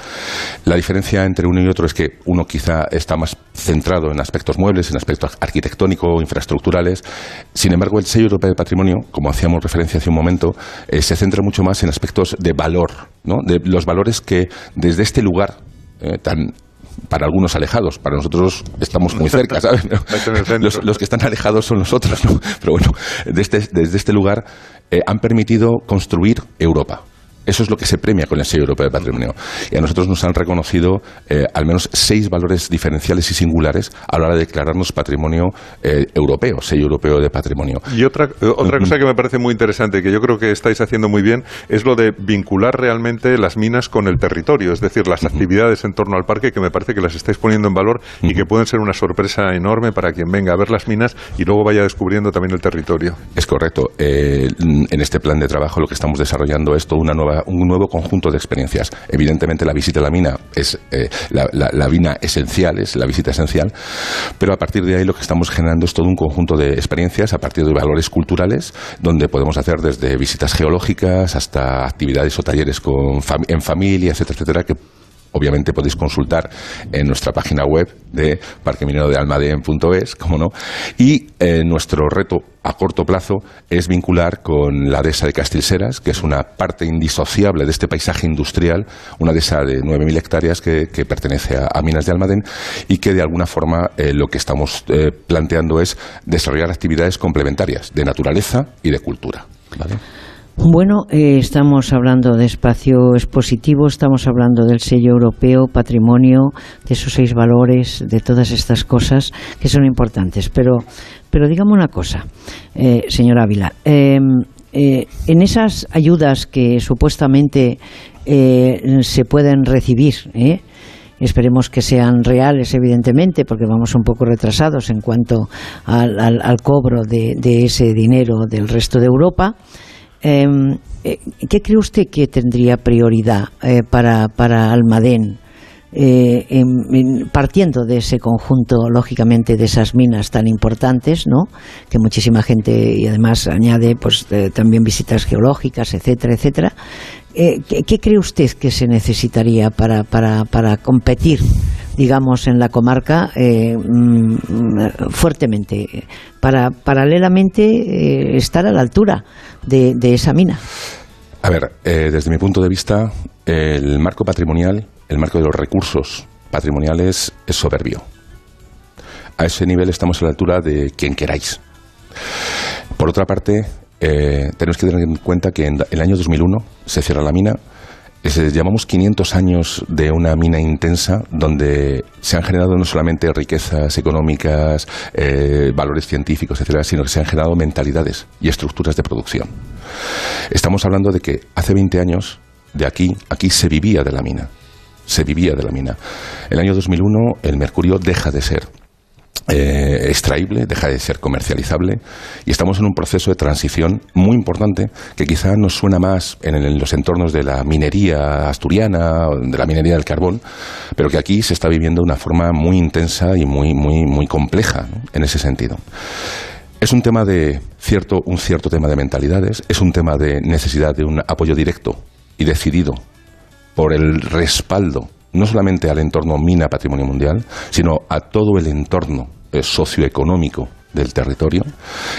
La diferencia entre uno y otro es que uno quizá está más centrado en aspectos muebles, en aspectos arquitectónicos, infraestructurales. Sin embargo, el sello europeo de patrimonio, como hacíamos referencia hace un momento, eh, se centra mucho más en aspectos de valor, ¿no? de los valores que desde este lugar eh, tan para algunos alejados, para nosotros estamos muy cerca, ¿sabes? los, que están alejados son nosotros, ¿no? Pero bueno, desde, desde este lugar eh, han permitido construir Europa. Eso es lo que se premia con el sello europeo de patrimonio. Y a nosotros nos han reconocido eh, al menos seis valores diferenciales y singulares a la hora de declararnos patrimonio eh, europeo, sello europeo de patrimonio. Y otra, eh, otra cosa que me parece muy interesante, que yo creo que estáis haciendo muy bien, es lo de vincular realmente las minas con el territorio, es decir, las actividades en torno al parque, que me parece que las estáis poniendo en valor y que pueden ser una sorpresa enorme para quien venga a ver las minas y luego vaya descubriendo también el territorio. Es correcto. en este plan de trabajo lo que estamos desarrollando es toda una nueva un nuevo conjunto de experiencias. Evidentemente la visita a la mina es eh, la, mina esencial, es la visita esencial, pero a partir de ahí lo que estamos generando es todo un conjunto de experiencias a partir de valores culturales, donde podemos hacer desde visitas geológicas hasta actividades o talleres con en familia, etcétera, etcétera, que obviamente podéis consultar en nuestra página web de parqueminerodealmadén.es, como no. Y eh, nuestro reto a corto plazo es vincular con la dehesa de Castilseras, que es una parte indisociable de este paisaje industrial, una dehesa de 9.000 hectáreas que, pertenece a, Minas de Almadén y que de alguna forma eh, lo que estamos eh, planteando es desarrollar actividades complementarias de naturaleza y de cultura. Bueno, eh, estamos hablando de espacio expositivo, estamos hablando del sello europeo, patrimonio, de esos seis valores, de todas estas cosas que son importantes. Pero, pero dígame una cosa, eh, señor Ávila. Em, eh, en esas ayudas que supuestamente se pueden recibir, Esperemos que sean reales, evidentemente, porque vamos un poco retrasados en cuanto al, cobro de, ese dinero del resto de Europa. Em, eh, ¿Qué cree usted que tendría prioridad eh, para, para Almadén? Eh, partiendo de ese conjunto, lógicamente, de esas minas tan importantes, ¿no? que muchísima gente y además añade pues también visitas geológicas, etcétera, etcétera. ¿qué, cree usted que se necesitaría para, para, para competir, digamos, en la comarca mm, fuertemente, para paralelamente estar a la altura de, esa mina? A ver, eh, desde mi punto de vista, el marco patrimonial, el marco de los recursos patrimoniales es soberbio. A ese nivel estamos a la altura de quien queráis. Por otra parte, eh, tenemos que tener en cuenta que en el año 2001 se cierra la mina Llevamos 500 años de una mina intensa donde se han generado no solamente riquezas económicas, eh, valores científicos, etcétera, sino que se han generado mentalidades y estructuras de producción. Estamos hablando de que hace 20 años, de aquí, aquí se vivía de la mina. Se vivía de la mina. El año 2001 el mercurio deja de ser eh, extraíble, deja de ser comercializable y estamos en un proceso de transición muy importante que quizá nos suena más en, los entornos de la minería asturiana, de la minería del carbón, pero que aquí se está viviendo de una forma muy intensa y muy, muy, muy compleja en ese sentido. Es un tema de cierto, un cierto tema de mentalidades, es un tema de necesidad de un apoyo directo y decidido por el respaldo no solamente al entorno mina patrimonio mundial, sino a todo el entorno eh, socioeconómico del territorio.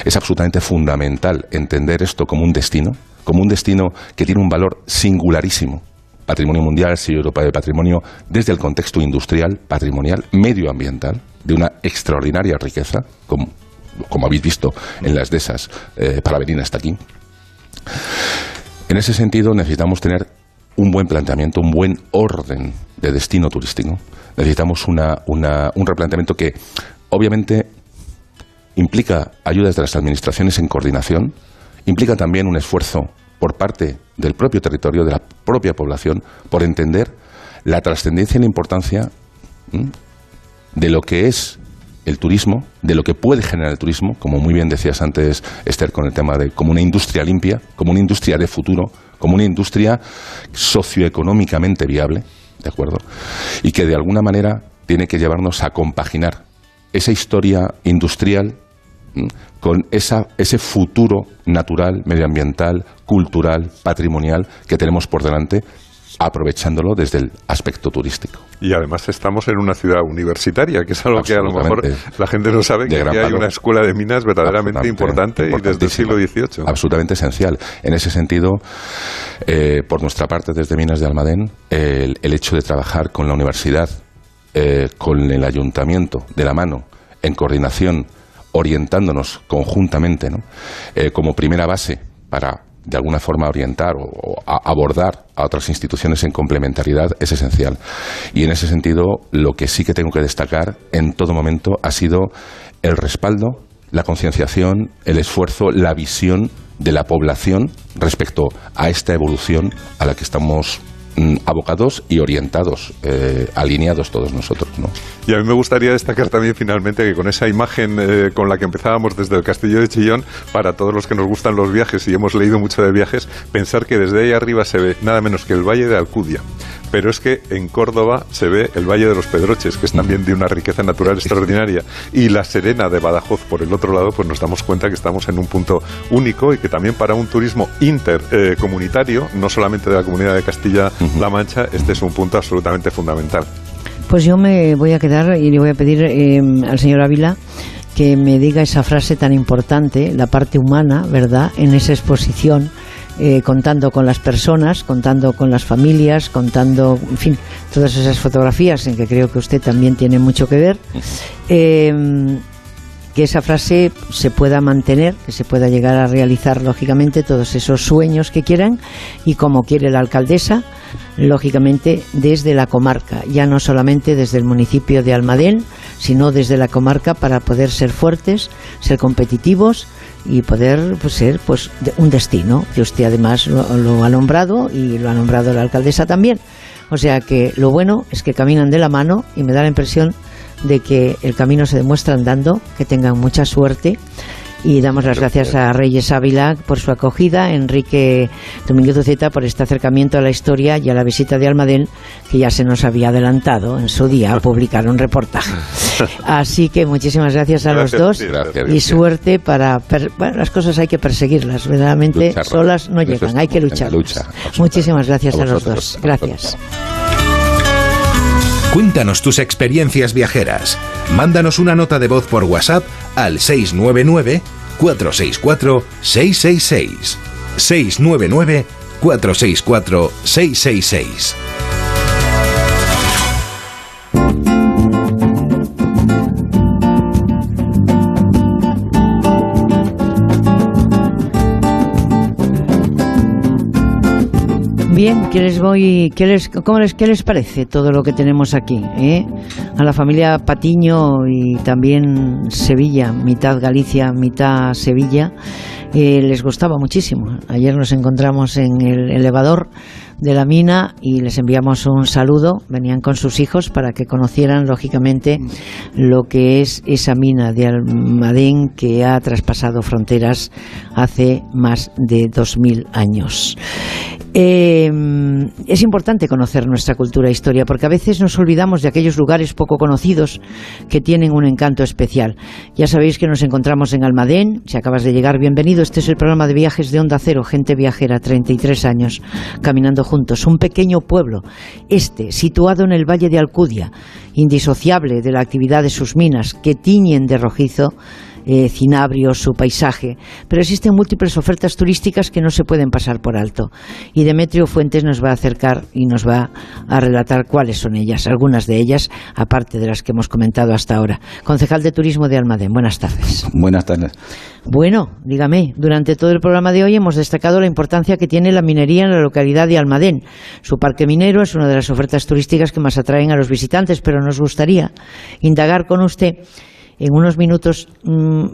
Es absolutamente fundamental entender esto como un destino, como un destino que tiene un valor singularísimo. Patrimonio mundial, sello Europa de Patrimonio, desde el contexto industrial, patrimonial, medioambiental, de una extraordinaria riqueza, como, como habéis visto en las dehesas eh, para venir hasta aquí. En ese sentido, necesitamos tener un buen planteamiento, un buen orden de destino turístico. Necesitamos una, un replanteamiento que, obviamente, implica ayudas de las administraciones en coordinación, implica también un esfuerzo por parte del propio territorio, de la propia población, por entender la trascendencia y la importancia de lo que es el turismo, de lo que puede generar el turismo, como muy bien decías antes, Esther, con el tema de como una industria limpia, como una industria de futuro, como una industria socioeconómicamente viable, ¿de acuerdo? Y que de alguna manera tiene que llevarnos a compaginar esa historia industrial con esa, ese futuro natural, medioambiental, cultural, patrimonial que tenemos por delante aprovechándolo desde el aspecto turístico. Y además estamos en una ciudad universitaria, que es algo que a lo mejor la gente no sabe, que aquí hay una escuela de minas verdaderamente importante y desde el siglo XVIII. Absolutamente esencial. En ese sentido, eh, por nuestra parte, desde Minas de Almadén, el, hecho de trabajar con la universidad, eh, con el ayuntamiento, de la mano, en coordinación, orientándonos conjuntamente, ¿no? Eh, como primera base para de alguna forma orientar o, abordar a otras instituciones en complementariedad es esencial. Y en ese sentido, lo que sí que tengo que destacar en todo momento ha sido el respaldo, la concienciación, el esfuerzo, la visión de la población respecto a esta evolución a la que estamos abocados y orientados, eh, alineados todos nosotros. ¿no? Y a mí me gustaría destacar también finalmente que con esa imagen eh, con la que empezábamos desde el castillo de Chillón, para todos los que nos gustan los viajes y hemos leído mucho de viajes, pensar que desde ahí arriba se ve nada menos que el Valle de Alcudia pero es que en Córdoba se ve el Valle de los Pedroches, que es también de una riqueza natural extraordinaria, y la Serena de Badajoz por el otro lado, pues nos damos cuenta que estamos en un punto único y que también para un turismo intercomunitario, no solamente de la comunidad de Castilla-La Mancha, este es un punto absolutamente fundamental. Pues yo me voy a quedar y le voy a pedir eh, al señor Ávila que me diga esa frase tan importante, la parte humana, ¿verdad?, en esa exposición eh, contando con las personas, contando con las familias, contando, en fin, todas esas fotografías en que creo que usted también tiene mucho que ver. Eh, que esa frase se pueda mantener, que se pueda llegar a realizar lógicamente todos esos sueños que quieran y como quiere la alcaldesa, lógicamente desde la comarca, ya no solamente desde el municipio de Almadén, sino desde la comarca para poder ser fuertes, ser competitivos y poder pues, ser pues un destino que usted además lo, ha nombrado y lo ha nombrado la alcaldesa también. O sea que lo bueno es que caminan de la mano y me da la impresión de que el camino se demuestra andando, que tengan mucha suerte y damos las gracias a Reyes Ávila por su acogida, Enrique Domínguez Uceta por este acercamiento a la historia y a la visita de Almadén, que ya se nos había adelantado en su día a publicar un reportaje. Así que muchísimas gracias a los dos y suerte para... bueno, las cosas hay que perseguirlas, verdaderamente solas no llegan, hay que luchar. muchísimas gracias a, los dos. Gracias. Cuéntanos tus experiencias viajeras. Mándanos una nota de voz por WhatsApp al 699 464 Bien, ¿qué les voy, qué les, cómo les, qué les parece todo lo que tenemos aquí? Eh? A la familia Patiño y también Sevilla, mitad Galicia, mitad Sevilla, eh, les gustaba muchísimo. Ayer nos encontramos en el elevador de la mina y les enviamos un saludo. Venían con sus hijos para que conocieran, lógicamente, lo que es esa mina de Almadén que ha traspasado fronteras hace más de 2.000 años. Eh, es importante conocer nuestra cultura e historia porque a veces nos olvidamos de aquellos lugares poco conocidos que tienen un encanto especial. Ya sabéis que nos encontramos en Almadén. Si acabas de llegar, bienvenido. Este es el programa de viajes de Onda Cero, gente viajera, 33 años, caminando juntos. Un pequeño pueblo, este, situado en el Valle de Alcudia, indisociable de la actividad de sus minas, que tiñen de rojizo eh, cinabrio, su paisaje, pero existen múltiples ofertas turísticas que no se pueden pasar por alto. Y Demetrio Fuentes nos va a acercar y nos va a relatar cuáles son ellas, algunas de ellas, aparte de las que hemos comentado hasta ahora. Concejal de Turismo de Almadén, buenas tardes. Buenas tardes. Bueno, dígame, durante todo el programa de hoy hemos destacado la importancia que tiene la minería en la localidad de Almadén. Su parque minero es una de las ofertas turísticas que más atraen a los visitantes, pero nos gustaría indagar con usted en unos minutos mm,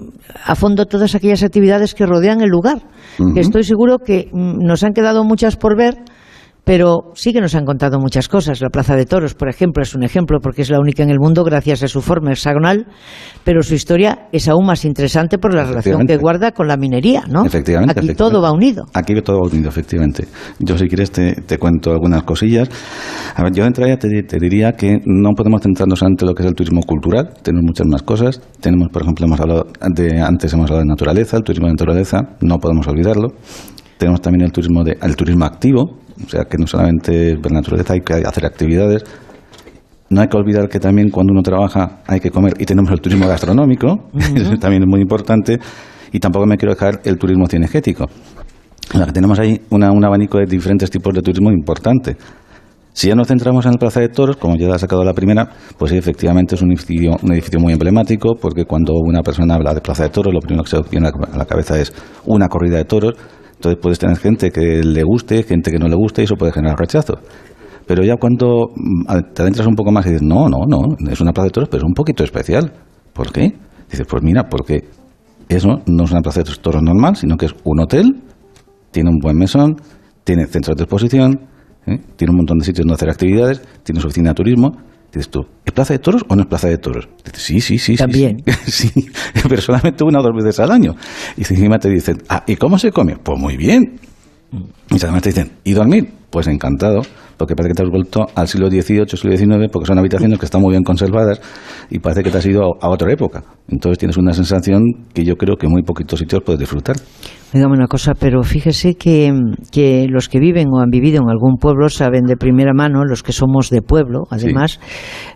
a fondo todas aquellas actividades que rodean el lugar. Estoy seguro que mm, nos han quedado muchas por ver pero sí que nos han contado muchas cosas. La Plaza de Toros, por ejemplo, es un ejemplo porque es la única en el mundo gracias a su forma hexagonal, pero su historia es aún más interesante por la relación que guarda con la minería, ¿no? Efectivamente. Aquí todo va unido. Aquí todo va unido, efectivamente. Yo, si quieres, te, cuento algunas cosillas. A ver, yo de entrada te, te, diría que no podemos centrarnos ante lo que es el turismo cultural. Tenemos muchas más cosas. Tenemos, por ejemplo, hemos hablado de, antes hemos hablado de naturaleza, el turismo de naturaleza, no podemos olvidarlo. Tenemos también el turismo, de, el turismo activo, o sea que no solamente ver naturaleza, hay que hacer actividades. No hay que olvidar que también cuando uno trabaja hay que comer y tenemos el turismo gastronómico, eso también es muy importante. Y tampoco me quiero dejar el turismo cinegético. que tenemos ahí una, un abanico de diferentes tipos de turismo importante. Si ya nos centramos en el Plaza de Toros, como ya ha sacado la primera, pues sí, efectivamente es un edificio, un edificio muy emblemático, porque cuando una persona habla de Plaza de Toros, lo primero que se viene a la cabeza es una corrida de toros, entonces puedes tener gente que le guste, gente que no le guste y eso puede generar rechazo. Pero ya cuando mm, te adentras un poco más y dices, no, no, no, es una plaza de toros, pero es un poquito especial. ¿Por qué? Dices, pues mira, porque eso no es una plaza de toros normal, sino que es un hotel, tiene un buen mesón, tiene centros de exposición, ¿eh? tiene un montón de sitios donde hacer actividades, tiene su oficina de turismo, Dices tú, ¿es plaza de toros o no es plaza de toros? Dices, sí, sí, sí. También. Sí, sí. pero solamente una o dos veces al año. Y encima te dicen, ah, ¿y cómo se come? Pues muy bien. Y además te dicen, ¿y dormir? Pues encantado, porque parece que te has vuelto al siglo XVIII, siglo XIX, porque son habitaciones que están muy bien conservadas y parece que te has ido a otra época. Entonces tienes una sensación que yo creo que muy poquitos sitios puedes disfrutar. Dígame una cosa, pero fíjese que, que, los que viven o han vivido en algún pueblo saben de primera mano, los que somos de pueblo, además,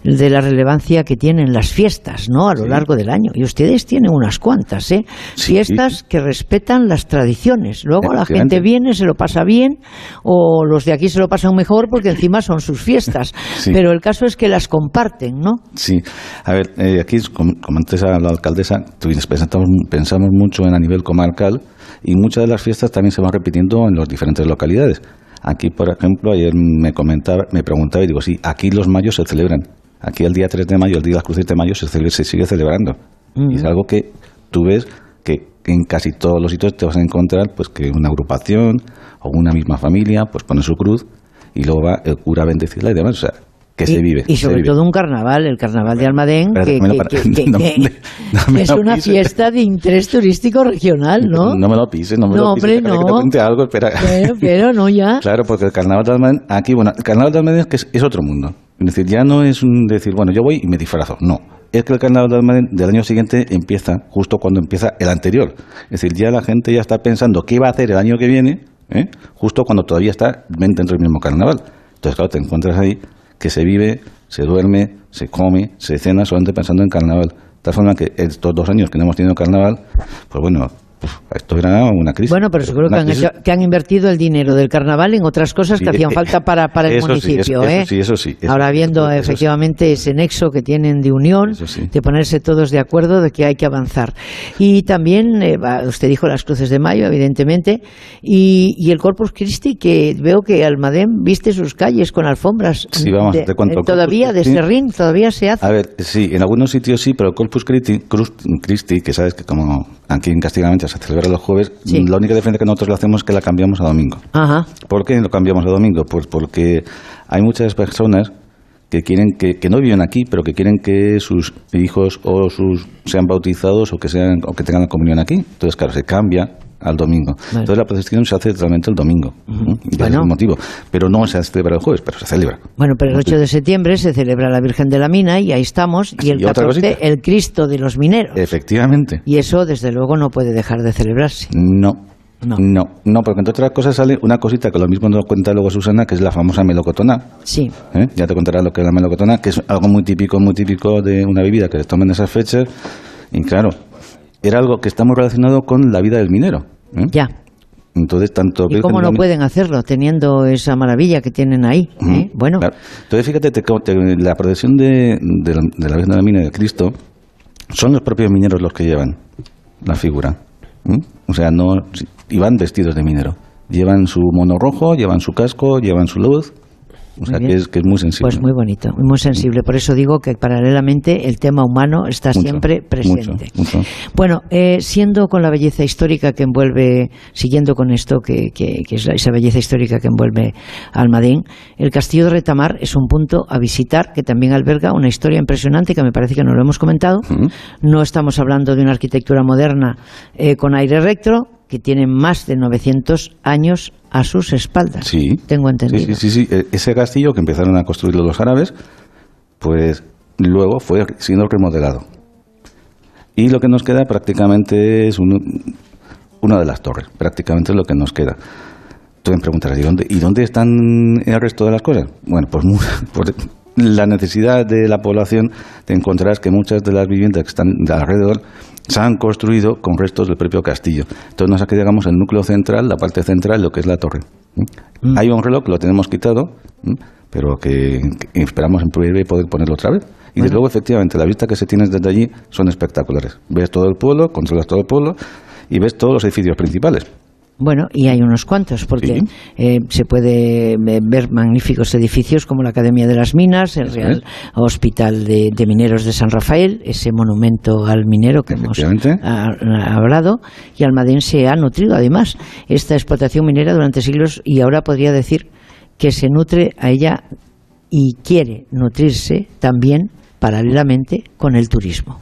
de la relevancia que tienen las fiestas, ¿no? A lo largo del año. Y ustedes tienen unas cuantas, ¿eh? fiestas que respetan las tradiciones. Luego la gente viene, se lo pasa bien, o los de aquí se lo pasan mejor porque encima son sus fiestas. Pero el caso es que las comparten, ¿no? Sí. A ver, eh, aquí, como, antes a la alcaldesa, pensamos, pensamos mucho en a nivel comarcal y muchas de las fiestas también se van repitiendo en las diferentes localidades. Aquí, por ejemplo, ayer me comentaba, me preguntaba y digo, sí, aquí los mayos se celebran. Aquí el día 3 de mayo, el día de las cruces de mayo, se, se sigue celebrando. Y es algo que tú ves que en casi todos los sitios te vas a encontrar pues que una agrupación o una misma familia pues pone su cruz y luego va el cura a bendecirla y demás. O sea, que y, se vive. Y sobre todo un carnaval, el carnaval de Almadén, que, es una fiesta de interés turístico regional, ¿no? No me lo pises, no me lo pises. no. Que te cuente algo, espera. Pero, pero no ya. Claro, porque el carnaval de Almadén, aquí, bueno, el carnaval de Almadén es, es otro mundo. Es decir, ya no es un decir, bueno, yo voy y me disfrazo. No. Es que el carnaval de Almadén del año siguiente empieza justo cuando empieza el anterior. Es decir, ya la gente ya está pensando qué va a hacer el año que viene, ¿eh? justo cuando todavía está dentro del mismo carnaval. Entonces, claro, te encuentras ahí que se vive, se duerme, se come, se cena solamente pensando en carnaval. De tal forma que estos dos años que no hemos tenido carnaval, pues bueno, esto era una crisis. Bueno, pero seguro que han, invertido el dinero del carnaval en otras cosas que hacían eh, falta para, para el municipio. Sí, ¿eh? sí, eso sí. Ahora viendo efectivamente ese nexo que tienen de unión, de ponerse todos de acuerdo de que hay que avanzar. Y también, eh, usted dijo las cruces de mayo, evidentemente, y, y, el Corpus Christi, que veo que Almadén viste sus calles con alfombras. Sí, vamos, de, Todavía, de Serrín, todavía se hace. A ver, sí, en algunos sitios sí, pero el Corpus Christi, Christi que sabes que como aquí en Castellamente se celebra los jueves. La única diferencia que nosotros lo hacemos es que la cambiamos a domingo. Ajá. ¿Por qué lo cambiamos a domingo? Pues porque hay muchas personas que quieren que, que no viven aquí, pero que quieren que sus hijos o sus sean bautizados o que sean o que tengan la comunión aquí. Entonces, claro, se cambia al domingo. Entonces la procesión se hace totalmente el domingo. Es el motivo. Pero no se celebra el jueves, pero se celebra. Bueno, pero el 8 de septiembre se celebra la Virgen de la Mina y ahí estamos. Y el ¿Y otra 14, cosita? el Cristo de los mineros. Efectivamente. Y eso, desde luego, no puede dejar de celebrarse. No. No. no, porque entre otras cosas sale una cosita que lo mismo nos cuenta luego Susana, que es la famosa melocotona. Sí. ¿Eh? Ya te contará lo que es la melocotona, que es algo muy típico, muy típico de una bebida que se toma en esas fechas. Y claro, era algo que está muy relacionado con la vida del minero. ¿eh? Ya. Entonces, tanto ¿Y cómo no pueden hacerlo teniendo esa maravilla que tienen ahí? ¿eh? Bueno, Claro. Entonces, fíjate, te- te- la procesión de, de la, de la Virgen de la Mina de Cristo son los propios mineros los que llevan la figura. ¿m? O sea, no y van vestidos de minero. Llevan su mono rojo, llevan su casco, llevan su luz. O sea, que es, que es muy sensible. pues muy bonito, muy sensible. Por eso digo que paralelamente el tema humano está Mucho, siempre presente. mucho, mucho. Bueno, eh, siendo con la belleza histórica que envuelve, siguiendo con esto, que, que- que es la- esa belleza histórica que envuelve Almadén, el Castillo de Retamar es un punto a visitar que también alberga una historia impresionante que me parece que no lo hemos comentado. No estamos hablando de una arquitectura moderna eh, con aire recto, que tiene más de 900 años a sus espaldas. Sí. Tengo entendido. Sí, sí, sí, sí. E- Ese castillo que empezaron a construirlo los árabes, pues luego fue siendo remodelado. Y lo que nos queda prácticamente es un- una de las torres, prácticamente es lo que nos queda. Tú me preguntarás, ¿y dónde, ¿y dónde están el resto de las cosas? Bueno, pues por la necesidad de la población te encontrarás que muchas de las viviendas que están de alrededor se han construido con restos del propio castillo. Entonces nos quedamos el núcleo central, la parte central, lo que es la torre. ¿Mm? Hay un reloj que lo tenemos quitado, pero que, que esperamos en breve poder ponerlo otra vez. Y desde luego, efectivamente, la vista que se tiene desde allí son espectaculares. Ves todo el pueblo, controlas todo el pueblo y ves todos los edificios principales. Bueno, y hay unos cuantos, porque eh, se puede ver magníficos edificios como la Academia de las Minas, el Real Hospital de, de Mineros de San Rafael, ese monumento al minero que hemos Efectivamente. ha- ha hablado, y Almadén se ha nutrido además esta explotación minera durante siglos y ahora podría decir que se nutre a ella y quiere nutrirse también paralelamente con el turismo.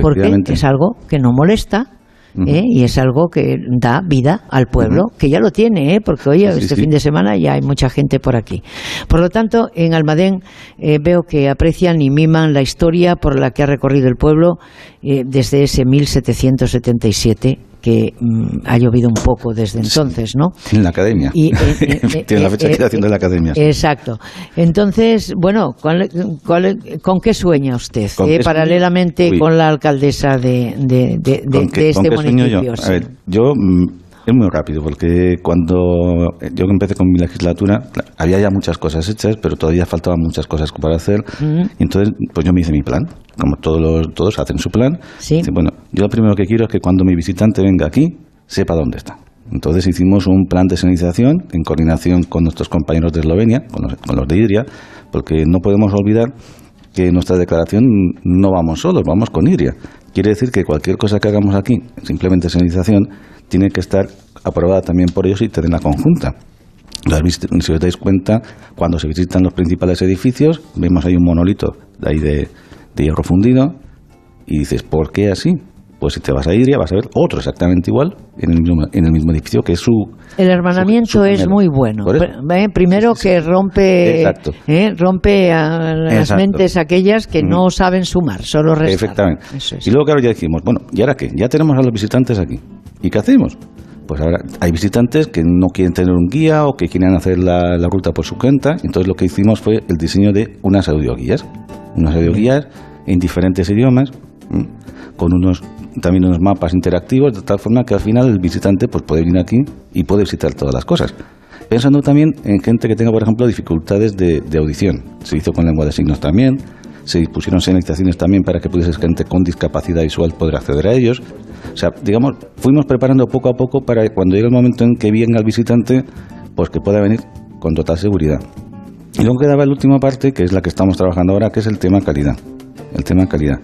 Porque es algo que no molesta, ¿eh? y es algo que da vida al pueblo, que ya lo tiene, ¿eh? porque oye, Sí, este sí. fin de semana ya hay mucha gente por aquí. Por lo tanto, en Almadén eh, veo que aprecian y miman la historia por la que ha recorrido el pueblo eh, desde ese 1777 que mm, ha llovido un poco desde entonces, ¿no? En la academia. Y, eh, eh, eh, Tiene la fecha de eh, creación de la academia. Exacto. Entonces, bueno, ¿cuál- cuál- ¿con qué sueña usted? ¿Con qué sueño? paralelamente Uy. con la alcaldesa de, de- de- de- ¿Con qué- de con este qué sueño municipio. yo? A ver, yo mm, es muy rápido porque cuando yo empecé con mi legislatura había ya muchas cosas hechas, pero todavía faltaban muchas cosas para hacer. Y entonces, pues yo me hice mi plan, como todos los, todos hacen su plan. Dice, bueno, yo lo primero que quiero es que cuando mi visitante venga aquí sepa dónde está. Entonces hicimos un plan de señalización en coordinación con nuestros compañeros de Eslovenia, con los, con los de Idria, porque no podemos olvidar que en nuestra declaración no vamos solos, vamos con Idria. Quiere decir que cualquier cosa que hagamos aquí, simplemente señalización, tiene que estar aprobada también por ellos y tener la conjunta. Si os dais cuenta, cuando se visitan los principales edificios, vemos ahí un monolito de ahí de hierro fundido y dices, ¿por qué así? Pues si te vas a Idria vas a ver otro exactamente igual en el mismo, en el mismo edificio que es su... El hermanamiento su es primero. muy bueno. Eh, Primero que rompe, Exacto. eh, rompe a las Exacto. mentes aquellas que no saben sumar, solo restar. Efectivamente. Es. Y luego, claro, ya dijimos, bueno, ¿y ahora qué? Ya tenemos a los visitantes aquí. ¿Y qué hacemos? Pues ahora hay visitantes que no quieren tener un guía o que quieren hacer la, la ruta por su cuenta. Entonces lo que hicimos fue el diseño de unas audioguías. Unas audioguías en diferentes idiomas. Con unos también unos mapas interactivos, de tal forma que al final el visitante pues, puede venir aquí y puede visitar todas las cosas. Pensando también en gente que tenga, por ejemplo, dificultades de, de audición. Se hizo con lengua de signos también. Se dispusieron señalizaciones también para que pudiese gente con discapacidad visual poder acceder a ellos. O sea, digamos, fuimos preparando poco a poco para que cuando llegue el momento en que venga el visitante, pues que pueda venir con total seguridad. Y luego quedaba la última parte, que es la que estamos trabajando ahora, que es el tema calidad. El tema calidad.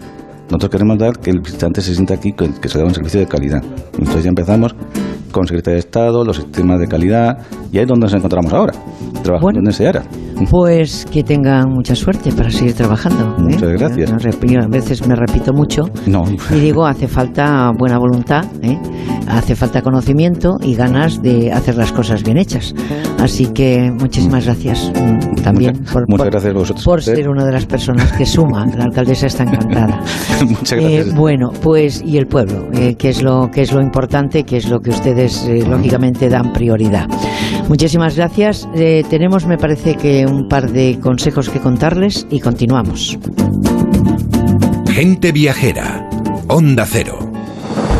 Nosotros queremos dar que el visitante se sienta aquí, que, que se da un servicio de calidad. Entonces ya empezamos con Secretaría de Estado, los sistemas de calidad, y ahí es donde nos encontramos ahora, trabajando en ese área. Pues que tengan mucha suerte para seguir trabajando. ¿eh? Muchas gracias. Yo a veces me repito mucho No, y digo, hace falta buena voluntad, ¿eh? hace falta conocimiento y ganas de hacer las cosas bien hechas. Así que muchísimas gracias mm, también por, muchas por- gracias a vosotros. por ser una de las personas que suma. La alcaldesa está encantada. Muchas Eh, gracias. bueno, pues y el pueblo, eh, que es lo que es lo importante, que es lo que ustedes eh, lógicamente dan prioridad. Muchísimas gracias. Eh, tenemos, me parece que un par de consejos que contarles y continuamos. Gente viajera. Onda Cero.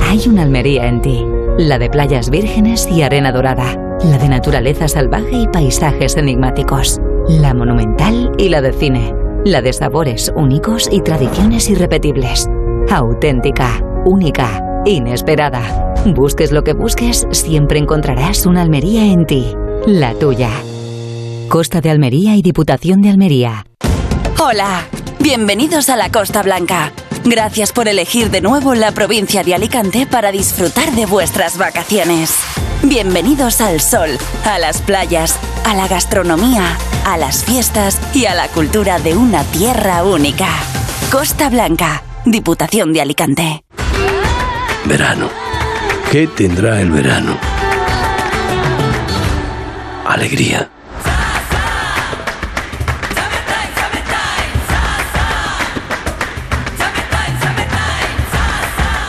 Hay una Almería en ti, la de playas vírgenes y arena dorada, la de naturaleza salvaje y paisajes enigmáticos, la monumental y la de cine, la de sabores únicos y tradiciones irrepetibles, auténtica, única, inesperada. Busques lo que busques, siempre encontrarás una Almería en ti, la tuya. Costa de Almería y Diputación de Almería. Hola, bienvenidos a la Costa Blanca. Gracias por elegir de nuevo la provincia de Alicante para disfrutar de vuestras vacaciones. Bienvenidos al sol, a las playas, a la gastronomía, a las fiestas y a la cultura de una tierra única. Costa Blanca, Diputación de Alicante. Verano. ¿Qué tendrá el verano? Alegría.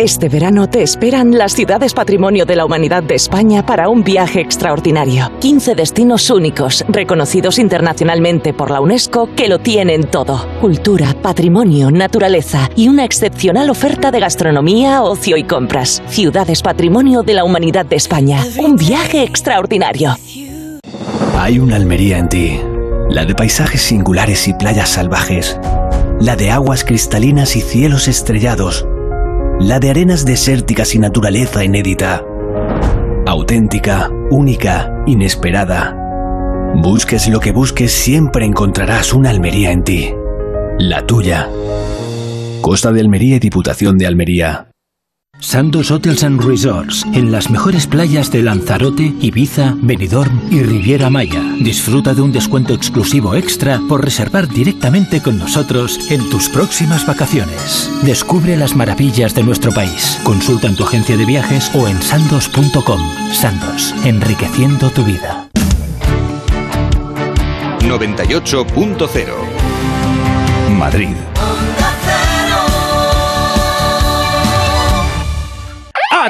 Este verano te esperan las ciudades patrimonio de la humanidad de España para un viaje extraordinario. 15 destinos únicos, reconocidos internacionalmente por la UNESCO, que lo tienen todo. Cultura, patrimonio, naturaleza y una excepcional oferta de gastronomía, ocio y compras. Ciudades patrimonio de la humanidad de España. Un viaje extraordinario. Hay una Almería en ti, la de paisajes singulares y playas salvajes, la de aguas cristalinas y cielos estrellados, la de arenas desérticas y naturaleza inédita, auténtica, única, inesperada. Busques lo que busques, siempre encontrarás una Almería en ti, la tuya. Costa de Almería y Diputación de Almería. Santos Hotels and Resorts, en las mejores playas de Lanzarote, Ibiza, Benidorm y Riviera Maya. Disfruta de un descuento exclusivo extra por reservar directamente con nosotros en tus próximas vacaciones. Descubre las maravillas de nuestro país. Consulta en tu agencia de viajes o en sandos.com. Sandos, enriqueciendo tu vida. 98.0 Madrid.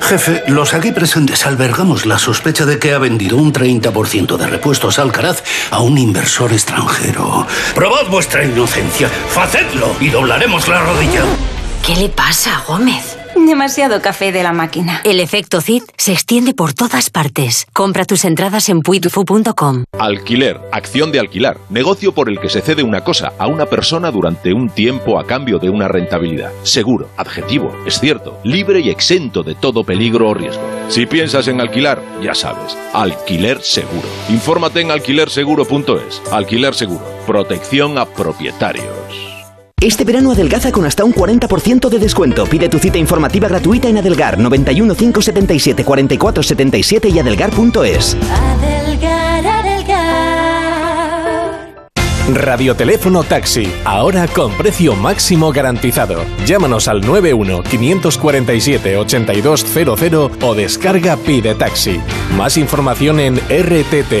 Jefe, los aquí presentes albergamos la sospecha de que ha vendido un 30% de repuestos Alcaraz a un inversor extranjero. Probad vuestra inocencia, facedlo y doblaremos la rodilla. ¿Qué le pasa a Gómez? Demasiado café de la máquina. El efecto CID se extiende por todas partes. Compra tus entradas en puitufu.com. Alquiler, acción de alquilar, negocio por el que se cede una cosa a una persona durante un tiempo a cambio de una rentabilidad. Seguro, adjetivo, es cierto, libre y exento de todo peligro o riesgo. Si piensas en alquilar, ya sabes, alquiler seguro. Infórmate en alquilerseguro.es. Alquiler seguro, protección a propietarios. Este verano adelgaza con hasta un 40% de descuento. Pide tu cita informativa gratuita en Adelgar 91 577 44 77 y adelgar.es. Adelgar, adelgar. Radioteléfono Taxi, ahora con precio máximo garantizado. Llámanos al 91 547 8200 o descarga Pide Taxi. Más información en rttm.es.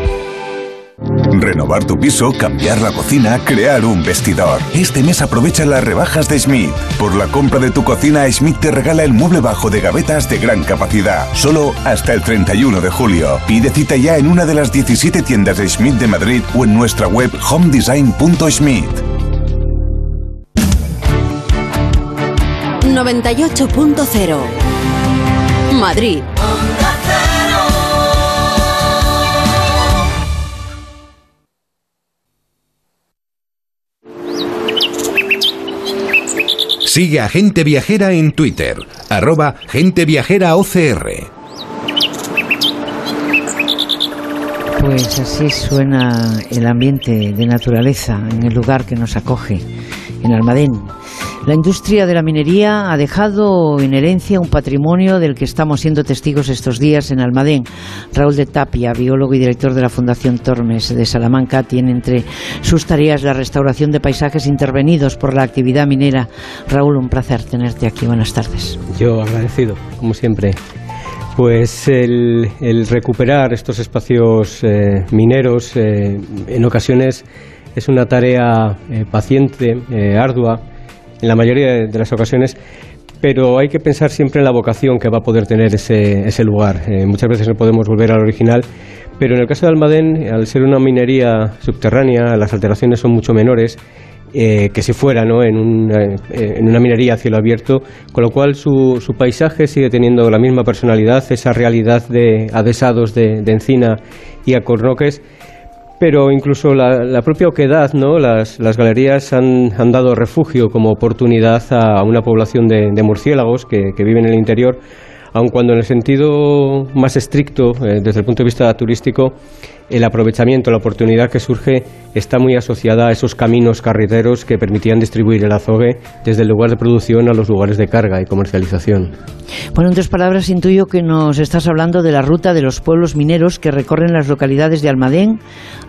Renovar tu piso, cambiar la cocina, crear un vestidor. Este mes aprovecha las rebajas de Schmidt. Por la compra de tu cocina, Schmidt te regala el mueble bajo de gavetas de gran capacidad. Solo hasta el 31 de julio. Pide cita ya en una de las 17 tiendas de Schmidt de Madrid o en nuestra web homedesign.schmidt. 98.0 Madrid. Sigue a Gente Viajera en Twitter, arroba Gente Viajera OCR. Pues así suena el ambiente de naturaleza en el lugar que nos acoge, en Almadén. La industria de la minería ha dejado en herencia un patrimonio del que estamos siendo testigos estos días en Almadén. Raúl de Tapia, biólogo y director de la Fundación Tormes de Salamanca, tiene entre sus tareas la restauración de paisajes intervenidos por la actividad minera. Raúl, un placer tenerte aquí. Buenas tardes. Yo agradecido, como siempre. Pues el, recuperar estos espacios eh, mineros eh, en ocasiones es una tarea eh, paciente, ardua, en la mayoría de las ocasiones, pero hay que pensar siempre en la vocación que va a poder tener ese, ese lugar. muchas veces no podemos volver al original, pero en el caso de Almadén, al ser una minería subterránea, las alteraciones son mucho menores eh, que si fuera ¿no? en, una, eh, en una minería a cielo abierto, con lo cual su, su, paisaje sigue teniendo la misma personalidad, esa realidad de adesados de, de encina y acornoques, pero incluso la, propia oquedad, ¿no? las, las galerías han, dado refugio como oportunidad a una población de, de murciélagos que, que viven en el interior aun cuando en el sentido más estricto, eh, desde el punto de vista turístico, el aprovechamiento, la oportunidad que surge está muy asociada a esos caminos carreteros que permitían distribuir el azogue desde el lugar de producción a los lugares de carga y comercialización. Bueno, en otras palabras, intuyo que nos estás hablando de la ruta de los pueblos mineros que recorren las localidades de Almadén,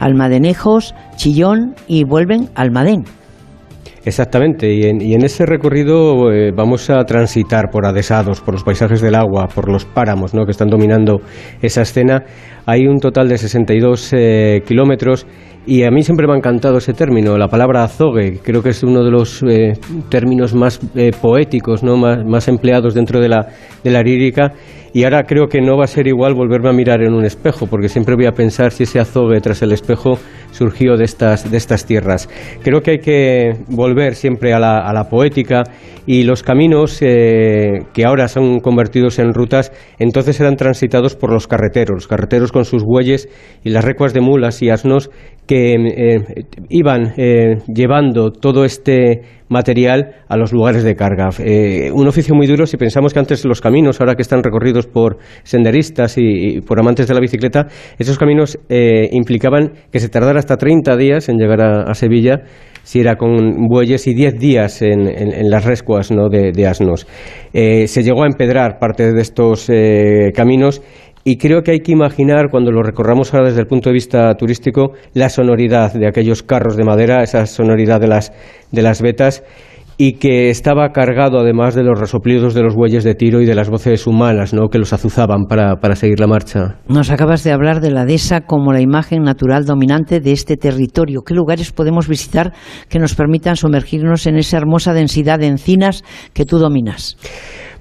Almadenejos, Chillón y vuelven a Almadén. Exactamente, y en, ese recorrido eh, vamos a transitar por adesados, por los paisajes del agua, por los páramos ¿no? que están dominando esa escena. Hay un total de 62 eh, kilómetros y a mí siempre me ha encantado ese término, la palabra azogue, creo que es uno de los eh, términos más poéticos, ¿no? más, más empleados dentro de la, de la lírica y ahora creo que no va a ser igual volverme a mirar en un espejo, porque siempre voy a pensar si ese azogue tras el espejo surgió de estas, de estas tierras. Creo que hay que volver siempre a la, a la poética y los caminos eh, que ahora son convertidos en rutas, entonces eran transitados por los carreteros, los carreteros con sus bueyes y las recuas de mulas y asnos que eh, iban eh, llevando todo este material a los lugares de carga. Un oficio muy duro si pensamos que antes los caminos, ahora que están recorridos por senderistas y, por amantes de la bicicleta, esos caminos implicaban que se tardara hasta 30 días en llegar a, Sevilla si era con bueyes y 10 días en, las rescuas ¿no? de, asnos. se llegó a empedrar parte de estos caminos y creo que hay que imaginar, cuando lo recorramos ahora desde el punto de vista turístico, la sonoridad de aquellos carros de madera, esa sonoridad de las, de las vetas, y que estaba cargado además de los resoplidos de los bueyes de tiro y de las voces humanas ¿no? que los azuzaban para, para seguir la marcha. Nos acabas de hablar de la dehesa como la imagen natural dominante de este territorio. ¿Qué lugares podemos visitar que nos permitan sumergirnos en esa hermosa densidad de encinas que tú dominas?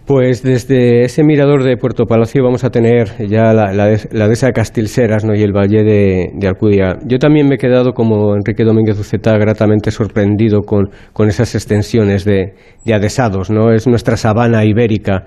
Pues desde ese mirador de Puerto Palacio vamos a tener ya la, la, la de Castilseras ¿no? y el valle de, Alcudia. Yo también me he quedado, como Enrique Domínguez Uceta, gratamente sorprendido con, con esas extensiones de, de adesados. ¿no? Es nuestra sabana ibérica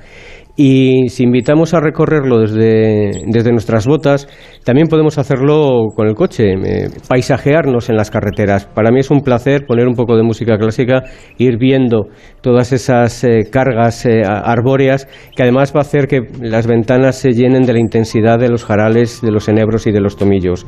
Y si invitamos a recorrerlo desde, desde nuestras botas, también podemos hacerlo con el coche, eh, paisajearnos en las carreteras. Para mí es un placer poner un poco de música clásica, ir viendo todas esas eh, cargas eh, arbóreas, que además va a hacer que las ventanas se llenen de la intensidad de los jarales, de los enebros y de los tomillos.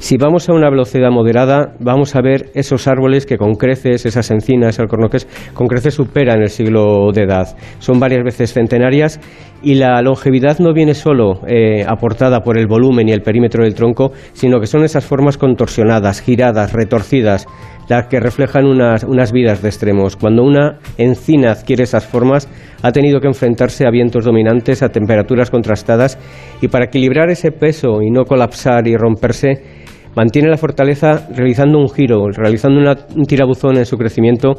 Si vamos a una velocidad moderada, vamos a ver esos árboles que con creces, esas encinas, alcornoques, con creces superan el siglo de edad. Son varias veces centenarias y la longevidad no viene solo eh, aportada por el volumen y el perímetro del tronco, sino que son esas formas contorsionadas, giradas, retorcidas, las que reflejan unas, unas vidas de extremos. Cuando una encina adquiere esas formas, ha tenido que enfrentarse a vientos dominantes, a temperaturas contrastadas, y para equilibrar ese peso y no colapsar y romperse, mantiene la fortaleza realizando un giro, realizando un tirabuzón en su crecimiento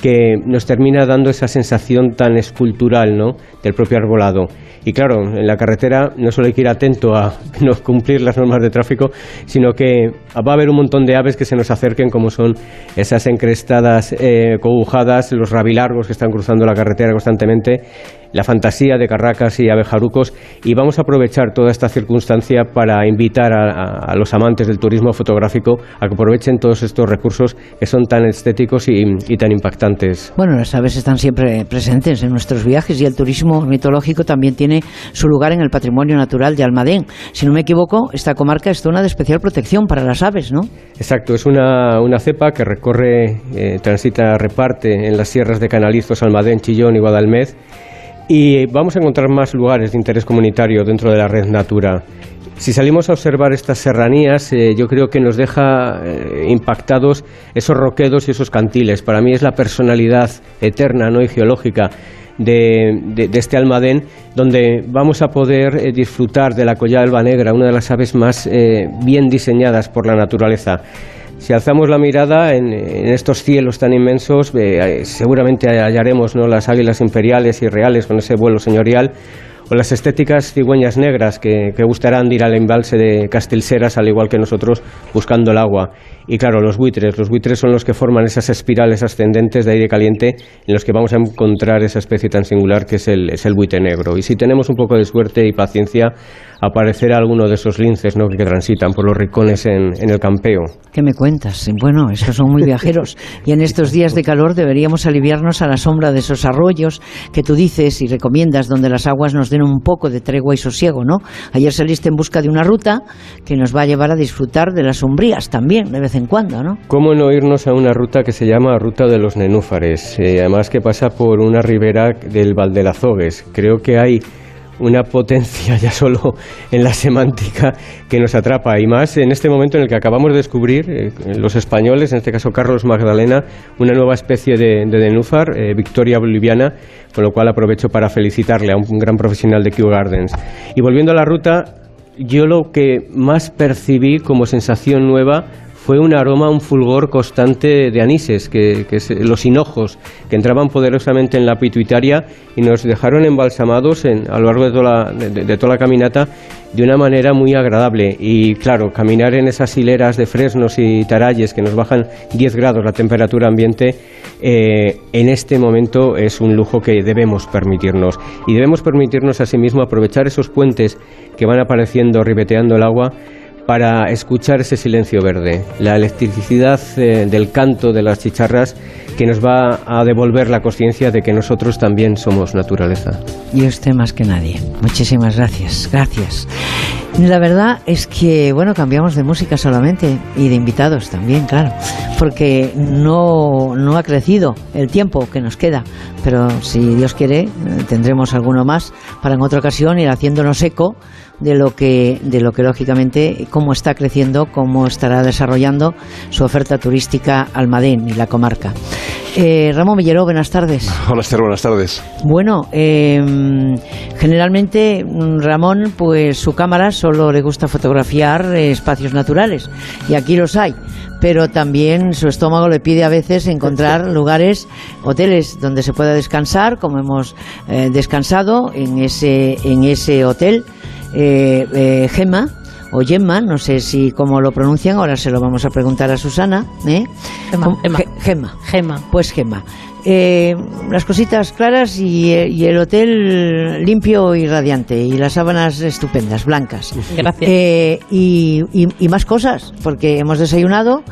que nos termina dando esa sensación tan escultural ¿no? del propio arbolado. Y claro, en la carretera no solo hay que ir atento a no cumplir las normas de tráfico, sino que va a haber un montón de aves que se nos acerquen, como son esas encrestadas eh, cogujadas, los rabilargos que están cruzando la carretera constantemente, la fantasía de carracas y abejarucos y vamos a aprovechar toda esta circunstancia para invitar a, los amantes del turismo fotográfico a que aprovechen todos estos recursos que son tan estéticos y, tan impactantes. Bueno, las aves están siempre presentes en nuestros viajes y el turismo mitológico también tiene su lugar en el patrimonio natural de Almadén. Si no me equivoco, esta comarca es zona de especial protección para las aves, ¿no? Exacto, es una, cepa que recorre, eh, transita, reparte en las sierras de Canalizos, Almadén, Chillón y Guadalmez y vamos a encontrar más lugares de interés comunitario dentro de la red Natura. Si salimos a observar estas serranías, eh, yo creo que nos deja eh, impactados esos roquedos y esos cantiles. Para mí es la personalidad eterna ¿no? y geológica de, este almadén, donde vamos a poder eh, disfrutar de la collada alba negra, una de las aves más bien diseñadas por la naturaleza. Si alzamos la mirada en, estos cielos tan inmensos, eh, seguramente hallaremos ¿no? las águilas imperiales y reales con ese vuelo señorial, o las estéticas cigüeñas negras que, que gustarán de ir al embalse de Castilseras, al igual que nosotros, buscando el agua. Y claro, los buitres. Los buitres son los que forman esas espirales ascendentes de aire caliente en los que vamos a encontrar esa especie tan singular que es el, es el buite negro. Y si tenemos un poco de suerte y paciencia, aparecerá alguno de esos linces ¿no? que transitan por los rincones en, el campeo. ¿Qué me cuentas? Bueno, esos son muy viajeros. y en estos días de calor deberíamos aliviarnos a la sombra de esos arroyos que tú dices y recomiendas donde las aguas nos den un poco de tregua y sosiego, ¿no? Ayer saliste en busca de una ruta que nos va a llevar a disfrutar de las sombrías también, de vez cuando, ¿no? ¿Cómo no irnos a una ruta que se llama Ruta de los Nenúfares? Eh, además que pasa por una ribera del Valdelazogues. Creo que hay una potencia ya solo en la semántica que nos atrapa y más en este momento en el que acabamos de descubrir eh, los españoles, en este caso Carlos Magdalena, una nueva especie de, de eh, Victoria boliviana, con lo cual aprovecho para felicitarle a un gran profesional de Kew Gardens. Y volviendo a la ruta, yo lo que más percibí como sensación nueva fue un aroma, un fulgor constante de anises, que, los hinojos que entraban poderosamente en la pituitaria y nos dejaron embalsamados a lo largo de toda, la, de, toda la caminata de una manera muy agradable. Y claro, caminar en esas hileras de fresnos y taralles que nos bajan 10 grados la temperatura ambiente, eh, en este momento es un lujo que debemos permitirnos. Y debemos permitirnos asimismo aprovechar esos puentes que van apareciendo ribeteando el agua para escuchar ese silencio verde, la electricidad eh, del canto de las chicharras que nos va a devolver la conciencia de que nosotros también somos naturaleza. Y usted más que nadie. Muchísimas gracias, gracias. La verdad es que, bueno, cambiamos de música solamente y de invitados también, claro, porque no, no ha crecido el tiempo que nos queda, pero si Dios quiere, eh, tendremos alguno más para en otra ocasión ir haciéndonos eco de lo que, de lo que lógicamente, cómo está creciendo, cómo estará desarrollando su oferta turística Almadén y la comarca. Eh, Ramón Villeró, buenas tardes. Hola Esther, buenas tardes. Bueno, em, generalmente mm, Ramón, pues su cámara solo le gusta fotografiar eh, espacios naturales y aquí los hay, pero también su estómago le pide a veces encontrar lugares, hoteles donde se pueda descansar, como hemos eh, descansado en ese, en ese hotel eh, eh, Gema, o Gemma, no sé si cómo lo pronuncian, ahora se lo vamos a preguntar a Susana. ¿eh? Gemma, Gemma. Gemma. Pues Gemma. Eh, las cositas claras y, eh, y, el hotel limpio y radiante y las sábanas estupendas, blancas. Gracias. Eh, y, y, y, más cosas, porque hemos desayunado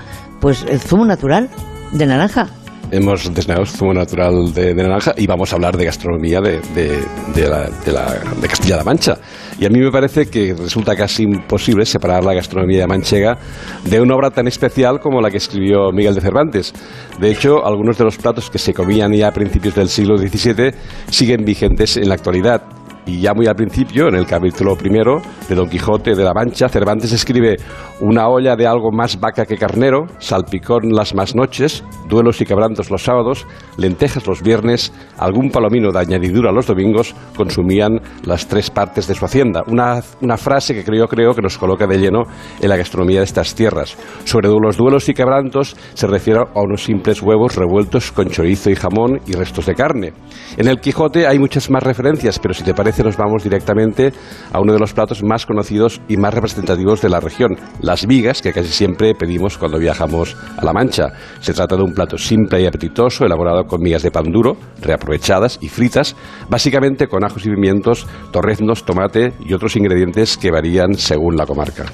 pues el zumo natural de naranja. Hemos desayunado zumo natural de, de, naranja y vamos a hablar de gastronomía de, de, de la, la, de Castilla-La Mancha. Y a mí me parece que resulta casi imposible separar la gastronomía manchega de una obra tan especial como la que escribió Miguel de Cervantes. De hecho, algunos de los platos que se comían ya a principios del siglo XVII siguen vigentes en la actualidad. Y ya muy al principio, en el capítulo primero de Don Quijote de la Mancha, Cervantes escribe una olla de algo más vaca que carnero, salpicón las más noches, duelos y quebrantos los sábados, lentejas los viernes, algún palomino de añadidura los domingos, consumían las tres partes de su hacienda. Una, una frase que creo, creo que nos coloca de lleno en la gastronomía de estas tierras. Sobre los duelos y quebrantos se refiere a unos simples huevos revueltos con chorizo y jamón y restos de carne. En el Quijote hay muchas más referencias, pero si te parece nos vamos directamente a uno de los platos más conocidos y más representativos de la región, las vigas, que casi siempre pedimos cuando viajamos a La Mancha. Se trata de un plato simple y apetitoso, elaborado con migas de pan duro, reaprovechadas y fritas, básicamente con ajos y pimientos, torreznos, tomate y otros ingredientes que varían según la comarca.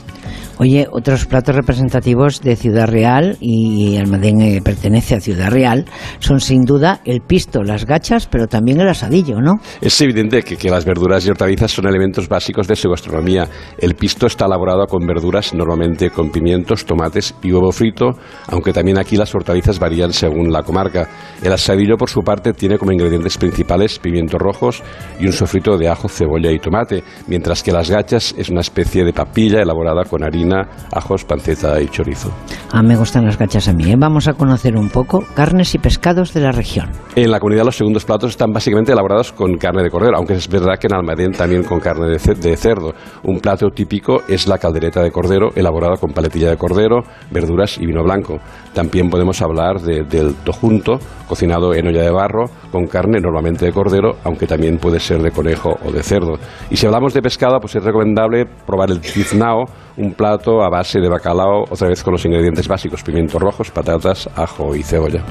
Oye, otros platos representativos de Ciudad Real, y Almadén eh, pertenece a Ciudad Real, son sin duda el pisto, las gachas, pero también el asadillo, ¿no? Es evidente que, que, las verduras y hortalizas son elementos básicos de su gastronomía. El pisto está elaborado con verduras, normalmente con pimientos, tomates y huevo frito, aunque también aquí las hortalizas varían según la comarca. El asadillo, por su parte, tiene como ingredientes principales pimientos rojos y un sofrito de ajo, cebolla y tomate, mientras que las gachas es una especie de papilla elaborada con harina ajos, panceta y chorizo. Ah, me gustan las gachas a mí. ¿eh? Vamos a conocer un poco carnes y pescados de la región. En la comunidad los segundos platos están básicamente elaborados con carne de cordero, aunque es verdad que en Almadén también con carne de cerdo. Un plato típico es la caldereta de cordero, elaborada con paletilla de cordero, verduras y vino blanco. También podemos hablar de, del tojunto, cocinado en olla de barro, con carne normalmente de cordero, aunque también puede ser de conejo o de cerdo. Y si hablamos de pescado, pues es recomendable probar el tiznao, un plato a base de bacalao, otra vez con los ingredientes básicos, pimientos rojos, patatas, ajo y cebolla.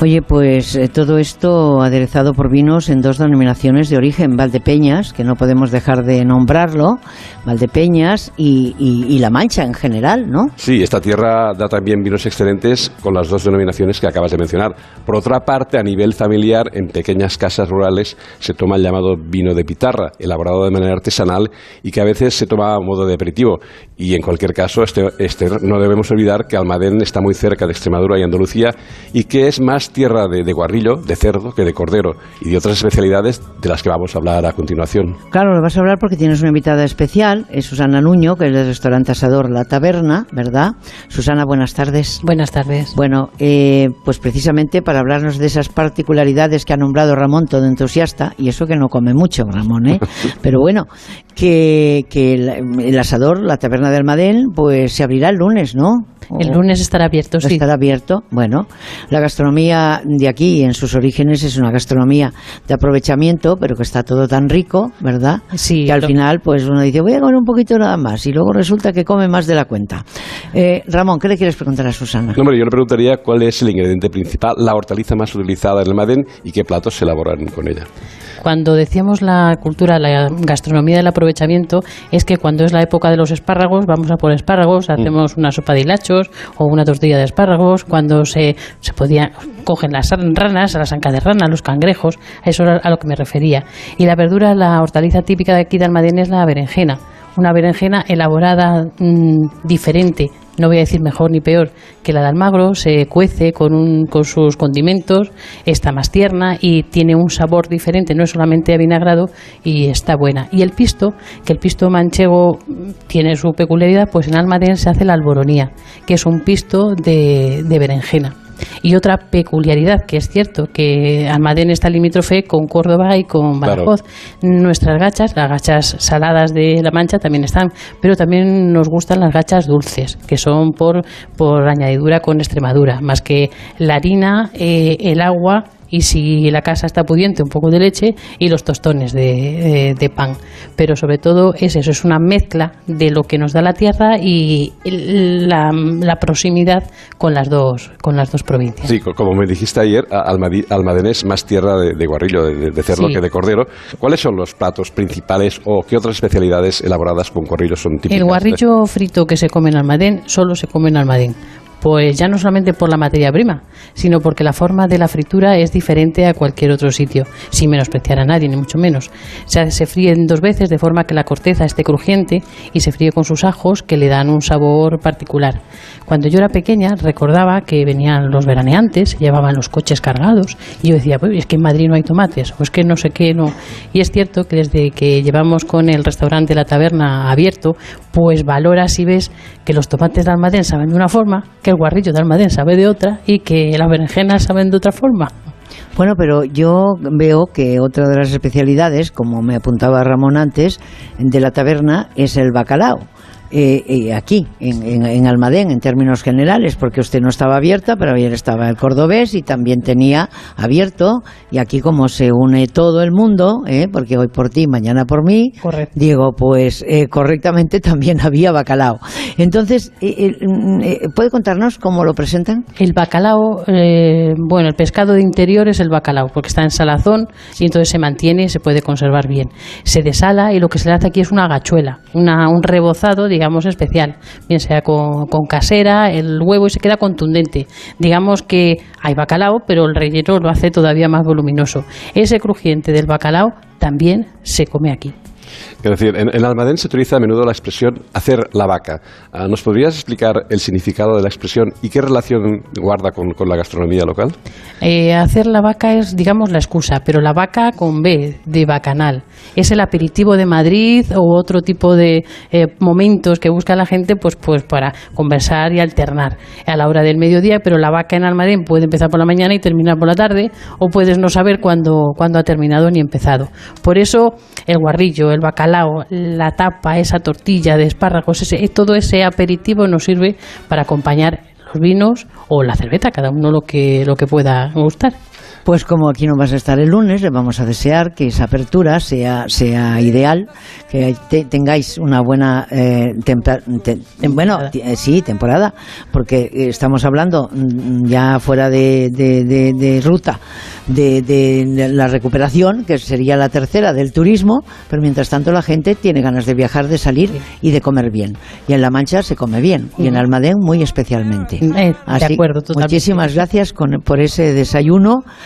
Oye, pues eh, todo esto aderezado por vinos en dos denominaciones de origen, Valdepeñas, que no podemos dejar de nombrarlo, Valdepeñas y, La Mancha en general, ¿no? Sí, esta tierra da también vinos excelentes con las dos denominaciones que acabas de mencionar. Por otra parte, a nivel familiar, en pequeñas casas rurales se toma el llamado vino de pitarra, elaborado de manera artesanal y que a veces se toma a modo de aperitivo. Y en cualquier caso, este, este, no debemos olvidar que Almadén está muy cerca de Extremadura y Andalucía y que es más tierra de, de, guarrillo, de cerdo, que de cordero y de otras especialidades de las que vamos a hablar a continuación. Claro, lo vas a hablar porque tienes una invitada especial, es Susana Nuño, que es del restaurante Asador La Taberna, ¿verdad? Susana, buenas tardes. Buenas tardes. Bueno, eh, pues precisamente para hablarnos de esas particularidades que ha nombrado Ramón, todo entusiasta, y eso que no come mucho, Ramón, ¿eh? Pero bueno, que, que el, el Asador, la Taberna de Almadén, pues se abrirá el lunes, ¿no? El lunes estará abierto, sí. Estará abierto. Bueno, la gastronomía de aquí, en sus orígenes, es una gastronomía de aprovechamiento, pero que está todo tan rico, ¿verdad? Sí. Que al final, pues uno dice, voy a comer un poquito nada más, y luego resulta que come más de la cuenta. Eh, Ramón, ¿qué le quieres preguntar a Susana? No, hombre, yo le preguntaría cuál es el ingrediente principal, la hortaliza más utilizada en el Madén y qué platos se elaboran con ella. Cuando decíamos la cultura, la gastronomía del aprovechamiento, es que cuando es la época de los espárragos, vamos a por espárragos, hacemos una sopa de hilachos o una tortilla de espárragos. Cuando se, se podía, cogen las ranas, las ancas de rana, los cangrejos, eso era a lo que me refería. Y la verdura, la hortaliza típica de aquí de Almadén es la berenjena una berenjena elaborada mmm, diferente, no voy a decir mejor ni peor que la de Almagro, se cuece con, un, con sus condimentos, está más tierna y tiene un sabor diferente, no es solamente avinagrado y está buena. Y el pisto, que el pisto manchego tiene su peculiaridad, pues en Almadén se hace la alboronía, que es un pisto de, de berenjena. Y otra peculiaridad, que es cierto, que Almadén está limítrofe con Córdoba y con Badajoz. Claro. Nuestras gachas, las gachas saladas de La Mancha también están, pero también nos gustan las gachas dulces, que son por, por añadidura con Extremadura, más que la harina, eh, el agua y si la casa está pudiente, un poco de leche y los tostones de, de pan. Pero sobre todo es eso, es una mezcla de lo que nos da la tierra y la, la proximidad con las dos con las dos provincias. Sí, co- como me dijiste ayer, Almadén es más tierra de, de guarrillo, de, de cerdo Sí. que de cordero. ¿Cuáles son los platos principales o qué otras especialidades elaboradas con guarrillo son típicas? El guarrillo frito que se come en Almadén solo se come en Almadén. Pues ya no solamente por la materia prima, sino porque la forma de la fritura es diferente a cualquier otro sitio, sin menospreciar a nadie, ni mucho menos. Se, se fríen dos veces de forma que la corteza esté crujiente y se fríe con sus ajos que le dan un sabor particular. Cuando yo era pequeña recordaba que venían los veraneantes, llevaban los coches cargados y yo decía, pues es que en Madrid no hay tomates, o es que no sé qué, no. Y es cierto que desde que llevamos con el restaurante La Taberna abierto, pues valoras y ves que los tomates de Almadén saben de una forma, que el guarrillo de Almadén sabe de otra y que las berenjenas saben de otra forma. Bueno, pero yo veo que otra de las especialidades, como me apuntaba Ramón antes, de la taberna es el bacalao. Eh, eh, aquí, en, en- en Almadén, en términos generales, porque usted no estaba abierta, pero ayer estaba el cordobés y también tenía abierto. Y aquí, como se une todo el mundo, eh, porque hoy por ti, mañana por mí, digo, pues eh, correctamente también había bacalao. Entonces, eh, eh, mm, ¿puede contarnos cómo lo presentan? El bacalao, bueno, el pescado de interior es el bacalao, porque está en salazón y entonces se mantiene y se puede conservar bien. Se desala y lo que se le hace aquí es una gachuela, una, un rebozado, digamos, especial, bien sea con, con casera, el huevo y se queda contundente. Digamos que hay bacalao, pero el relleno lo hace todavía más voluminoso. Ese crujiente del bacalao también se come aquí. Es decir, en, en se utiliza a menudo la expresión hacer la vaca. Ah, ¿Nos podrías explicar el significado de la expresión y qué relación guarda con, con la gastronomía local? Eh, hacer la vaca es, digamos, la excusa, pero la vaca con B, de bacanal. Es el aperitivo de Madrid o otro tipo de eh, momentos que busca la gente pues, pues para conversar y alternar a la hora del mediodía, pero la vaca en Almadén puede empezar por la mañana y terminar por la tarde, o puedes no saber cuándo, cuándo ha terminado ni empezado. Por eso el guarrillo, el bacalao, la tapa, esa tortilla de espárragos, ese, todo ese aperitivo nos sirve para acompañar los vinos o la cerveza, cada uno lo que, lo que pueda gustar. Pues como aquí no vas a estar el lunes, le vamos a desear que esa apertura sea, sea ideal, que te- tengáis una buena eh, te- bueno, eh, sí, temporada, porque estamos hablando mm, ya fuera de, de- de- de ruta de, de la recuperación, que sería la tercera del turismo, pero mientras tanto la gente tiene ganas de viajar, de salir y de comer bien. Y en La Mancha se come bien, y en Ujú. Almadén muy especialmente. Eh, de Así, acuerdo, totalmente. Muchísimas gracias con- por ese desayuno.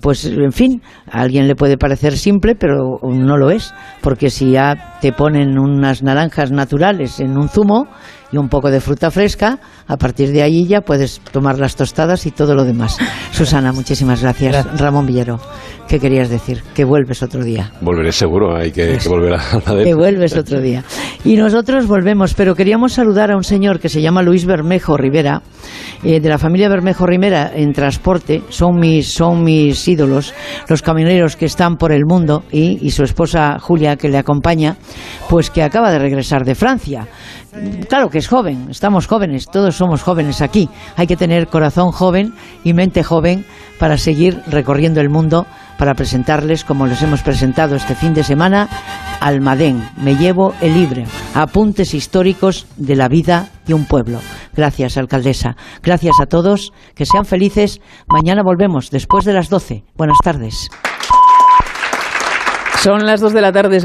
Pues, en fin, a alguien le puede parecer simple, pero no lo es. Porque si ya te ponen unas naranjas naturales en un zumo y un poco de fruta fresca, a partir de ahí ya puedes tomar las tostadas y todo lo demás. Susana, muchísimas gracias. Ramón Villero, ¿qué querías decir? Que vuelves otro día. Volveré seguro, hay que, que volver a Almadén. Que vuelves otro día. Y nosotros volvemos, pero queríamos saludar a un señor que se llama Luis Bermejo Rivera, eh, de la familia Bermejo Rivera en transporte. Son mis, son mis ídolos, los camioneros que están por el mundo y, y su esposa Julia, que le acompaña, pues que acaba de regresar de Francia. Claro que es joven, estamos jóvenes, todos somos jóvenes aquí. Hay que tener corazón joven y mente joven para seguir recorriendo el mundo, para presentarles, como les hemos presentado este fin de semana, Almadén, me llevo el libro, apuntes históricos de la vida de un pueblo. Gracias, alcaldesa. Gracias a todos, que sean felices. Mañana volvemos, después de las 12. Buenas tardes. Son las 2 de la tarde.